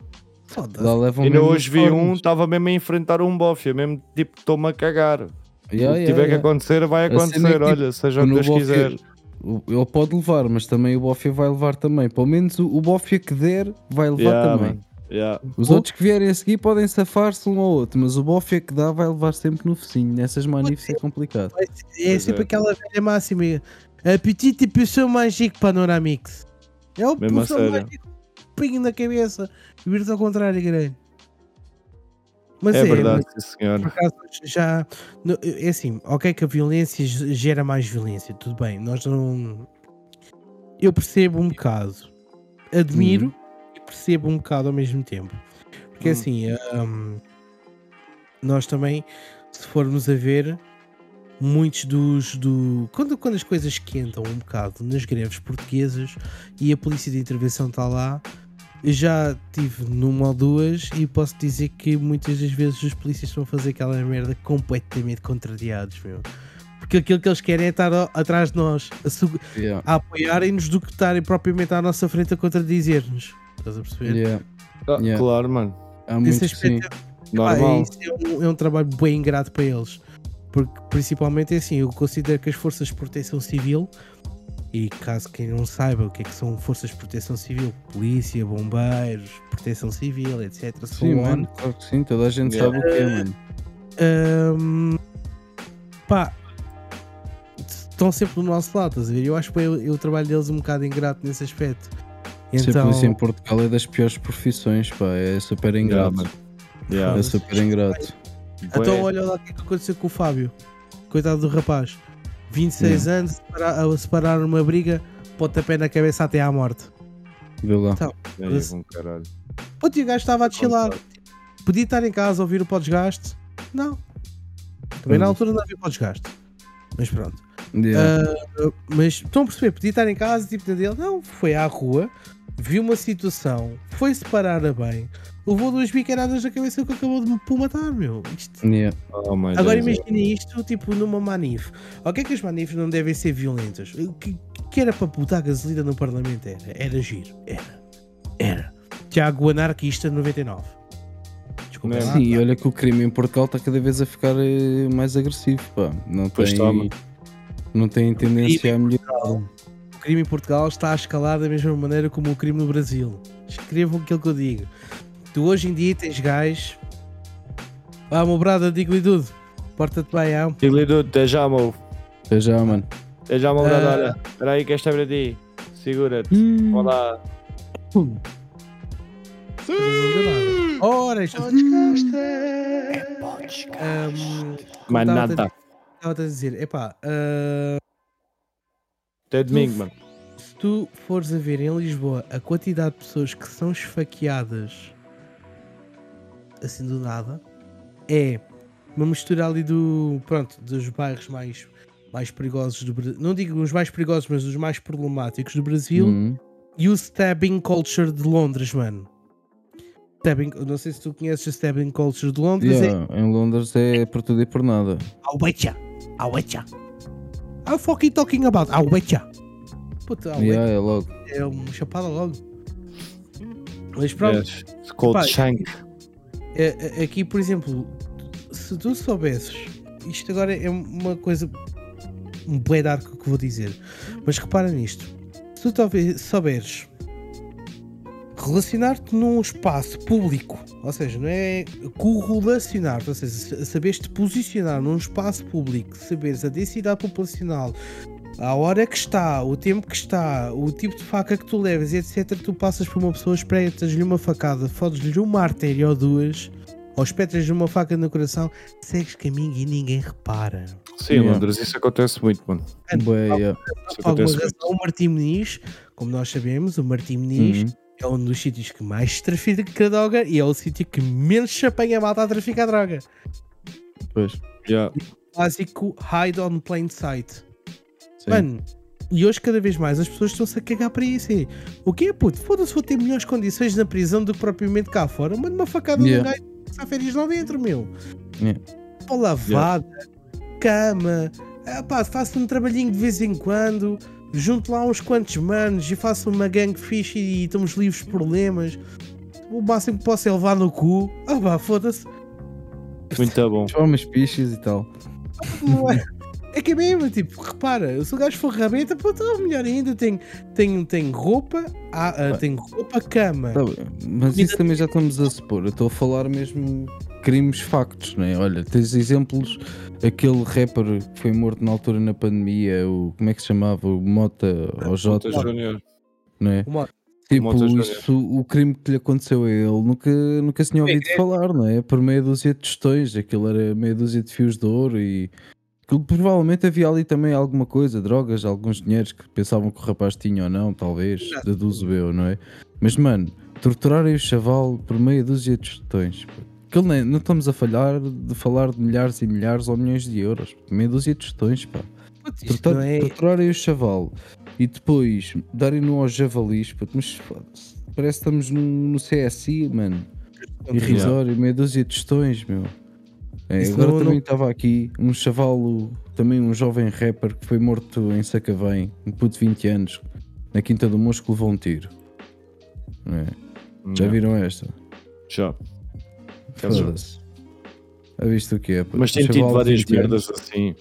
Foda-se. Ainda hoje vi um, estava mesmo a enfrentar um bófia, mesmo tipo, estou-me a cagar. Yeah, o que yeah, tiver que acontecer, vai é acontecer, que, tipo, olha, seja o que Deus quiser. ele pode levar, mas também o Bofia vai levar também. Pelo menos o, o Bofia que der vai levar Yeah, também. Os O- outros que vierem a seguir podem safar-se um ao outro, mas o Bofia que dá vai levar sempre no focinho. Nessas manifes é complicado. É sempre é. aquela velha máxima. A petite poção mágica Panoramix. É o Mesmo a poção sério. mágico. Pinho na cabeça. E vira ao contrário, grande. Mas É é, verdade, mas sim, senhor. por acaso já. É assim, ok que a violência ge- gera mais violência, tudo bem. Nós não. Eu percebo um bocado. Admiro e percebo um bocado ao mesmo tempo. Porque Hum. assim, hum, nós também, se formos a ver, muitos dos. Do, quando, quando as coisas esquentam um bocado nas greves portuguesas e a polícia de intervenção está lá, já tive numa ou duas e posso dizer que muitas das vezes os polícias estão a fazer aquela merda completamente contrariados, meu. Porque aquilo que eles querem é estar atrás de nós, a, Yeah. a apoiarem-nos do que estarem propriamente à nossa frente a contradizer-nos. Estás a perceber? Yeah. Ah, Yeah. Claro, mano. Há sim. aspecto, Pá, Normal. isso é um, é um trabalho bem ingrato para eles. Porque, principalmente, é assim, eu considero que as forças de proteção civil, e caso quem não saiba o que é que são forças de proteção civil, polícia, bombeiros, proteção civil, etc. so Sim, mano, claro que sim, toda a gente Yeah. sabe o que é, mano. Hum, pá, estão sempre do nosso lado, estás a ver? Eu acho que o, o trabalho deles é um bocado ingrato nesse aspecto. Ser Então, polícia em Portugal é das piores profissões, pá, é super ingrato. Yeah. é super ingrato. então olha lá o que é que aconteceu com o Fábio, coitado do rapaz, 26 anos, separa- a separar uma briga, pontapé na cabeça até à morte. Vê lá. Então, Aí, bom caralho. Puto, e o gajo estava a chilar. Podia estar em casa a ouvir o podesgaste? Não. Também na altura não havia podesgaste. Mas pronto. Yeah. Ah, mas estão a perceber, podia estar em casa, tipo dele, não, foi à rua, viu uma situação, foi separar a bem, levou duas biqueiradas na cabeça que acabou de me matar, meu. Isto- Yeah. Oh, my Agora imagina isto, tipo, numa manif. O que é que as manifes não devem ser violentas? O que, que era para botar gasolina no Parlamento? Era, era giro, era, era. Tiago Anarquista 99. Desculpa Não Sim, e olha que o crime em Portugal está cada vez a ficar eh, mais agressivo, pá. Não Pois tem, toma. não tem tendência a melhorar. O crime em Portugal está a escalar da mesma maneira como o crime no Brasil. Escrevam aquilo que eu digo. Tu hoje em dia tens gajos. Ah, meu brada, digo-lhe tudo. Porta-te bem, ah. Digo-lhe tudo, até já, meu. Até já, mano. Até já, meu Ah. olha. Espera aí que esta é para ti. Segura-te. Hum. Vamos lá. Ora, isto Mais Contava-te- nada. Estava a dizer, epá, ah, Até domingo, mano. se tu fores a ver em Lisboa a quantidade de pessoas que são esfaqueadas assim do nada, é uma mistura ali do, pronto, dos bairros mais, mais perigosos do Brasil, não digo os mais perigosos, mas os mais problemáticos do Brasil, Hum. e o stabbing culture de Londres, mano. Stabbing, não sei se tu conheces a stabbing culture de Londres, é Yeah, Em Londres é por tudo e por nada. I'll betcha. I'll betcha. I'm fucking talking about. I'll betcha. Puta, I'll Yeah, é logo. É um chapada logo. Mas pronto, Yes. It's called Epá, Shank. Aqui por exemplo, se tu soubesses, isto agora é uma coisa um bué de arco que vou dizer, mas repara nisto: se tu souberes relacionar-te num espaço público, ou seja, não é correlacionar-te, ou seja, saberes te posicionar num espaço público, saberes a densidade populacional, a hora que está, o tempo que está, o tipo de faca que tu levas, etc. Tu passas por uma pessoa, espreitas-lhe uma facada, fodes-lhe uma artéria ou duas, ou espetas-lhe uma faca no coração, segues caminho e ninguém repara. Sim, Yeah. Londres, isso acontece muito, mano. Yeah. Isso Por alguma acontece razão, muito. o Martim Muniz, como nós sabemos, o Martim Muniz Uhum. é um dos sítios que mais se trafica droga e é o sítio que menos se apanha a malta a traficar droga. Pois. Yeah. Clássico hide on plain sight. Sim. Mano, e hoje cada vez mais as pessoas estão-se a cagar para isso. é, O quê, puto? Foda-se, vou ter melhores condições na prisão do que propriamente cá fora. Mano, uma facada Yeah. no gajo passar férias lá dentro, meu. Yeah. Pô, lavada, cama. Ah, pá, faço um trabalhinho de vez em quando. Junto lá uns quantos manos e faço uma gangue fixe e estamos livres de problemas. O máximo que posso é levar no cu. Ah, pá, foda-se. Muito bom. Só umas pichas e tal. Não é, É que é mesmo, tipo, repara, se o gajo for rabeta, pô, está melhor ainda. Tem, tem, tem roupa, há, ah, tem roupa, cama. Tá bem, mas isso também já estamos a supor. Eu estou a falar mesmo crimes factos, não é? Olha, tens exemplos, aquele rapper que foi morto na altura na pandemia, o como é que se chamava? O Mota ou Jota, Mota Júnior. não é? Tipo, Mota Júnior. isso, o crime que lhe aconteceu a ele nunca, nunca se tinha ouvido falar, não é? Por meia dúzia de tostões, aquilo era meia dúzia de fios de ouro e provavelmente havia ali também alguma coisa, drogas, alguns dinheiros que pensavam que o rapaz tinha ou não, talvez, deduzo eu, não é? Mas mano, torturarem o chaval por meia dúzia de tostões, nem- não estamos a falhar de falar de milhares e milhares ou milhões de euros, meia dúzia de tostões, pá. Não é. Torturarem o chaval e depois darem-no aos javalis, puto, mas parece que estamos no, no CSI, mano. Irrisório, meia dúzia de tostões, meu. É, agora não- também estava aqui um chavalo, também um jovem rapper que foi morto em Sacavém, um puto de 20 anos, na Quinta do Mosco, levou um tiro. É? Já viram esta? Já. Foda-se. Já viste o que é? Mas tem tido várias 20 anos. merdas assim.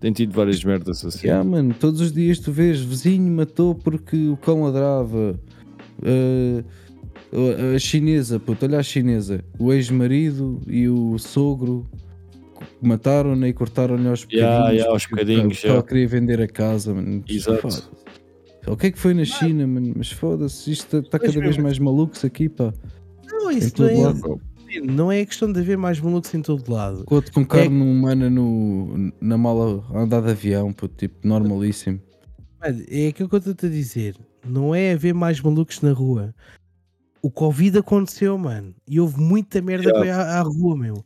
Tem tido várias merdas assim. Yeah, mano, todos os dias tu vês vizinho matou porque o cão ladrava. Uh, a- chinesa, puto, olha a chinesa. O ex-marido e o sogro mataram-na e cortaram-lhe aos bocadinhos. Yeah, yeah, aos porque bocadinhos, Ela yeah. queria vender a casa, mano. Exato. O que é que foi na China, mano? Mas foda-se, isto está Pois cada vez mais maluco aqui, pá. Não, isso não é, lado. não é questão de haver mais malucos em todo lado. É com carne humana no, na mala andar de avião, puto, tipo, normalíssimo. Mano, é aquilo que eu estou a dizer. Não é haver mais malucos na rua. O Covid aconteceu, mano. E houve muita merda Yeah. para ir à, à rua, meu.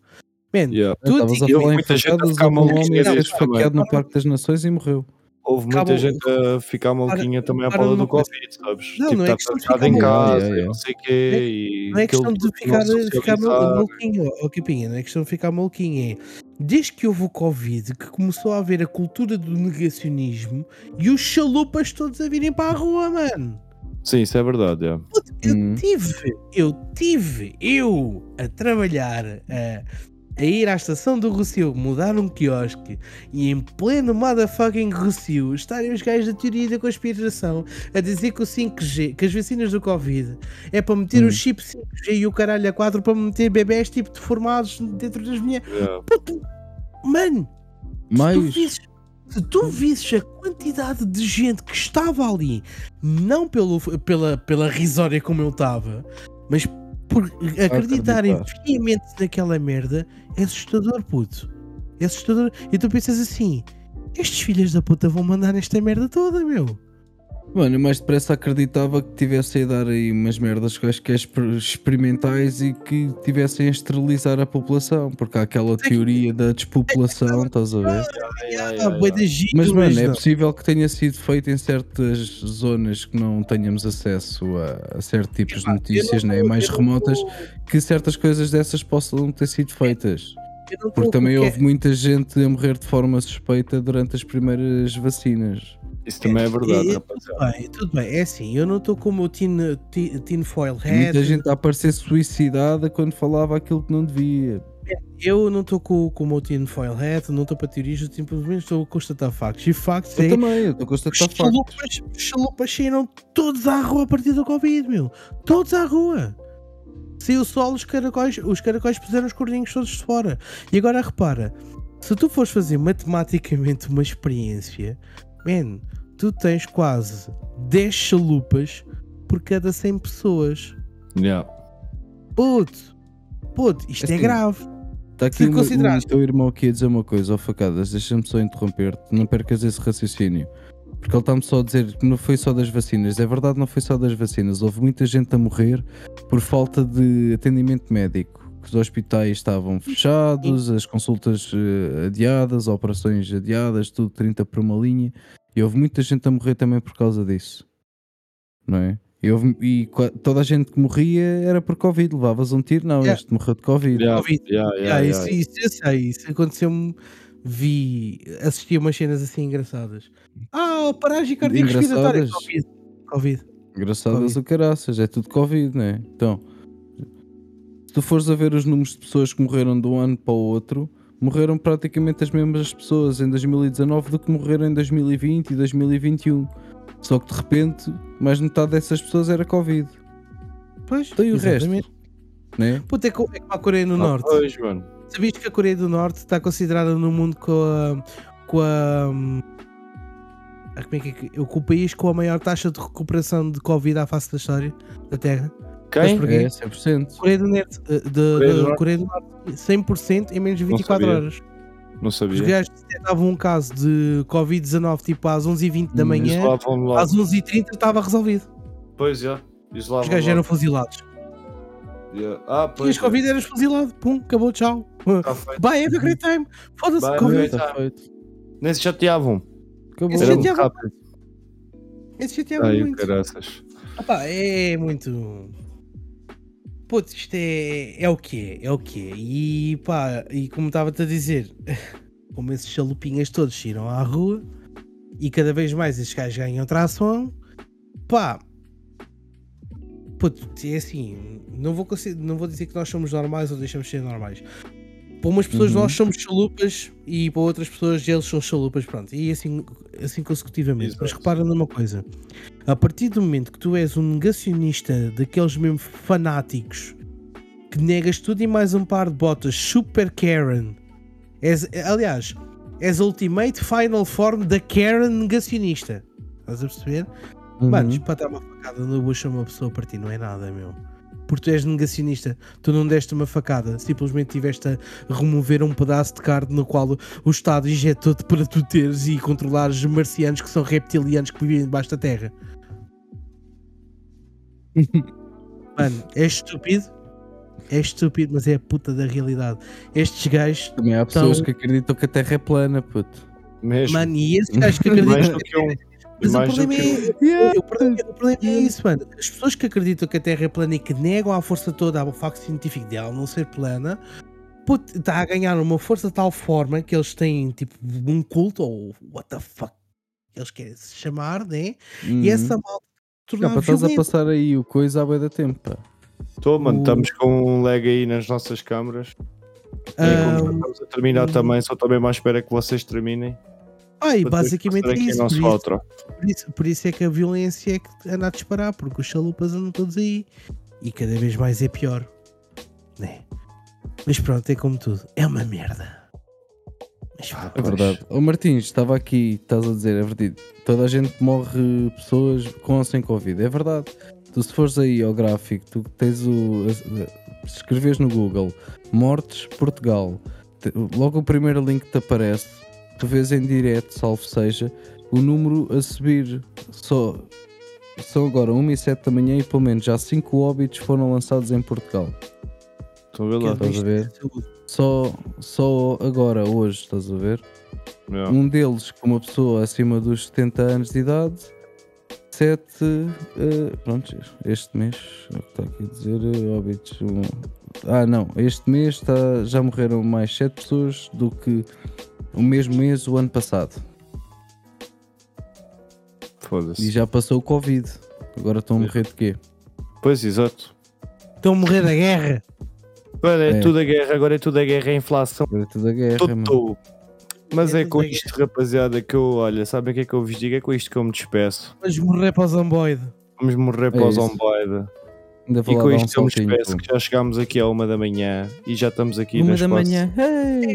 Man, Yeah. tu Estavas a diga- falar em muita gente a facadas, ficar houve um homem a ser esfaqueado no Parque das Nações e morreu. Houve muita gente a ficar maluquinha também à para numa do. Covid, sabes? Não, tipo, não é está questão de ficar em casa, Yeah, yeah, não sei o quê. e Não é aquele questão de tipo ficar, ficar maluquinho, ó Capinha, não é questão de ficar maluquinho, é desde que houve o Covid que começou a haver a cultura do negacionismo e os chalupas todos a virem para a rua, mano. Sim, isso é verdade. Puto, Eu Uhum. tive, eu tive, eu a trabalhar, a, a ir à estação do Rocio, mudar um quiosque e em pleno motherfucking Rocio estarem os gajos da teoria da conspiração a dizer que o 5G, que as vacinas do Covid é para meter Hum. o chip 5G e o caralho a 4 para meter bebés tipo deformados dentro das mulheres. Yeah. Puto, mano, Mais, se tu visses a quantidade de gente que estava ali, não pelo, pela, pela risória como eu estava, mas por acreditarem acreditar. fiamente naquela merda, é assustador, puto. É assustador. E tu pensas assim: estes filhos da puta vão mandar nesta merda toda, meu. Mano, eu mais depressa acreditava que tivessem a dar aí umas merdas que acho que é exper- experimentais e que tivessem a esterilizar a população, porque há aquela teoria da despopulação, estás a ver? Mas, mano, é possível que tenha sido feito em certas zonas que não tenhamos acesso a, a certos tipos de notícias, né? mais remotas, que certas coisas dessas possam ter sido feitas. Porque também houve muita gente a morrer de forma suspeita durante as primeiras vacinas. Isso também é verdade, É, rapaziada. Tudo bem, tudo bem. É assim, eu não estou como o tin, tinfoil E muita gente a aparecer suicidada quando falava aquilo que não devia. Eu não estou com, com o meu tinfoil hat, não estou para teorias, eu simplesmente estou a constatar factos. E factos Eu é. também, eu estou a Os constatar factos. os chalupas saíram todos à rua a partir do Covid, meu. Todos à rua. Saiu o sol, os caracóis, os caracóis puseram os cordinhos todos de fora. E agora repara, se tu fores fazer matematicamente uma experiência, man, tu tens quase 10 chalupas por cada 100 pessoas. Yeah. Puto, puto, isto é Assim, grave. Está aqui Se o, meu- considerares- o teu irmão aqui a dizer uma coisa, ó facadas, deixa-me só interromper-te, não percas esse raciocínio. Porque ele está-me só a dizer que não foi só das vacinas. É verdade, não foi só das vacinas. Houve muita gente a morrer por falta de atendimento médico. Que os hospitais estavam fechados, as consultas eh, adiadas, operações adiadas, tudo 30 por uma linha. E houve muita gente a morrer também por causa disso. Não é? E, houve- e toda a gente que morria era por Covid. Levavas um tiro, não, Yeah. este morreu de Covid. Yeah, Covid. yeah, yeah, Ah, yeah. Isso, isso eu sei, isso aconteceu-me. Vi, assisti a umas cenas assim engraçadas. Ah, paragem cardíaca respiratória. Engraçadas? Covid. Covid. Engraçadas Covid. o caraças, é tudo Covid, né? Então, se tu fores a ver os números de pessoas que morreram de um ano para o outro, morreram praticamente as mesmas pessoas em 2019 do que morreram em 2020 e 2021. Só que de repente, mais de metade dessas pessoas era Covid. Pois, Então e o exatamente. resto? Né? Puta, é é como a Coreia do Ah, Norte. Pois, mano. Sabias que a Coreia do Norte está considerada no mundo com a. com a. ah, Como é que é. Com o país com a maior taxa de recuperação de Covid à face da história da Terra? Mas Quem? porquê? É 100%. Coreia do Norte, eh, de, Coreia do Norte? Coreia do Norte 100% em menos de 24 sabia. horas. Não Os sabia. gajos detectavam um caso de Covid-19 tipo às 11h20 da Hum, manhã, às 11h30 estava resolvido. Pois, já. Os Isolavam gajos eram fuzilados. Yeah. Ah, E pois. os Covid eras fuzilado. Pum, acabou, tchau. Tá. Bye, have a great time. Foda-se, Covid. feito. Nem se chateavam. Acabou. Esse Era já muito tinha- rápido. Esse chateava Ai, muito. caraças. Opa, é muito. Putz, isto é, é o que é, é o que é. E pá, e como estava-te a dizer, como esses chalupinhas todos tiram à rua e cada vez mais estes gajos ganham tração, pá. Putz, é assim, não vou, não vou dizer que nós somos normais ou deixamos de ser normais. Para umas pessoas Uhum. nós somos chalupas e para outras pessoas eles são chalupas, pronto. E assim, assim consecutivamente. Mas Exato. repara numa coisa: a partir do momento que tu és um negacionista daqueles mesmo fanáticos que negas tudo e mais um par de botas, super Karen, és, aliás, és a ultimate final form da Karen negacionista. Estás a perceber? Uhum. Mano, para dar uma facada no bucho a uma pessoa para ti não é nada, meu. Porque tu és negacionista, tu não deste uma facada, simplesmente tiveste a remover um pedaço de carne no qual o Estado injetou-te para tu teres e controlares marcianos que são reptilianos que vivem debaixo da terra. Mano, é estúpido, é estúpido, mas é a puta da realidade. Estes gajos, Também há pessoas Então- que acreditam que a Terra é plana, puto. Mesmo. mano, e esses gajos que acreditam que um. Mas o problema, que é, o, problema, o problema é isso, mano. As pessoas que acreditam que a Terra é plana e que negam à força toda ao facto científico dela não ser plana, está a ganhar uma força de tal forma que eles têm tipo um culto ou what the fuck eles querem se chamar, né? E Uhum. essa malta pá, estás a passar aí o coisa à boia da tempo, pá. Tô, mano, O- estamos com um lag aí nas nossas câmaras. E Ah, como estamos a terminar hum. também, só também mais espera que vocês terminem. Ah, e para depois basicamente é isso por, isso, por, isso, por isso é que a violência é que anda a disparar, porque os chalupas andam todos aí e cada vez mais é pior, né? Mas pronto, é como tudo, é uma merda. Mas pronto. É verdade. Ô Martins, estava aqui, estás a dizer, é verdade. Toda a gente morre pessoas com ou sem Covid. É verdade. Tu se fores aí ao gráfico, tu tens o. Se escreves no Google Mortes Portugal, logo o primeiro link que te aparece, tu vês em direto, salvo seja, o número a subir. Só, são agora 1 e 7 da manhã e pelo menos já 5 óbitos foram lançados em Portugal. Estão a ver lá? É estás a ver? Só, só agora, hoje, estás a ver? Yeah. Um deles com uma pessoa acima dos 70 anos de idade, 7, pronto, este mês, é o que está aqui a dizer, eh, óbitos. um- ah, não, este mês está, já morreram mais 7 pessoas do que o mesmo mês o ano passado. E Foda-se. já passou o Covid. Agora estão a morrer de quê? Pois, exato. Estão a morrer da guerra. Agora é, É. tudo a guerra, agora é tudo a guerra, é a inflação. Agora é tudo a guerra, Tudo, mano. tudo. Mas É é com isto, rapaziada, que eu, olha, sabem o que é que eu vos digo? É com isto que eu me despeço. Vamos morrer para o Zomboide. Vamos morrer para o É isso. Zomboide. Ainda E vou lá com isto eu me despeço, que já chegámos aqui à uma da manhã e já estamos aqui Uma nas da manhã.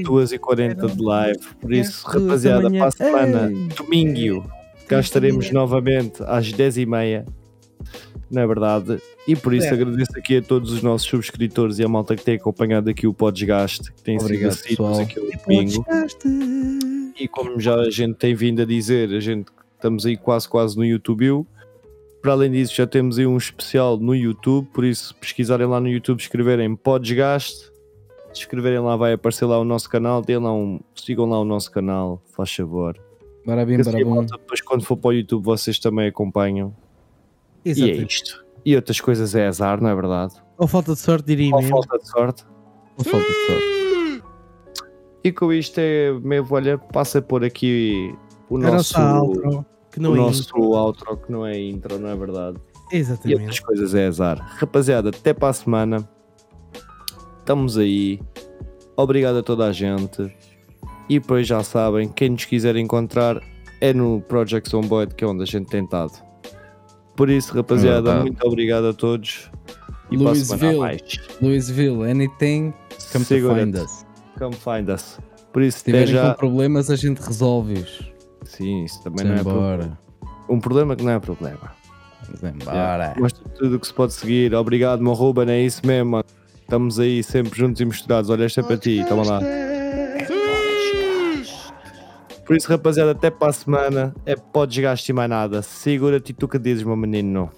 2h40 de live. Por isso, rapaziada, para a semana, domingo, cá estaremos novamente às 10h30. Não é verdade? E por isso É. agradeço aqui a todos os nossos subscritores e a malta que tem acompanhado aqui o Podesgaste, que tem Obrigado, sido assíduos aqui ao domingo. E como já a gente tem vindo a dizer, a gente estamos aí quase quase no YouTube. Para além disso, já temos aí um especial no YouTube, por isso pesquisarem lá no YouTube, escreverem Podesgaste, se escreverem lá vai aparecer lá o nosso canal, deem lá um, sigam lá o nosso canal, faz favor. Barabim, barabum. malta, depois quando for para o YouTube vocês também acompanham. E é isto. E outras coisas é azar, não é verdade? Ou falta de sorte, diria Ou mesmo. falta de sorte. Ou falta de sorte. E com isto é meio, olha, passa por aqui o A nosso, que não o é nosso intro. outro que não é intro, não é verdade? E outras Exatamente. coisas é azar. Rapaziada, até para a semana. Estamos aí. Obrigado a toda a gente. E depois já sabem, quem nos quiser encontrar é no Project Zomboid, que é onde a gente tem estado. Por isso, rapaziada, muito obrigado a todos. E para a semana a Louisville. mais. Louisville, anything, come find us. Come find us. Por isso, Se tiverem já. com problemas, a gente resolve-os. Sim, isso também não é problema. Embora. Um problema que não é problema. Vamos embora. Mostra tudo o que se pode seguir. Obrigado, meu Ruben, é isso mesmo, mano. Estamos aí sempre juntos e misturados. Olha, esta é para ti, toma lá. Por isso, rapaziada, até para a semana. É pó desgaste e mais nada. Segura-te e tu que dizes, meu menino.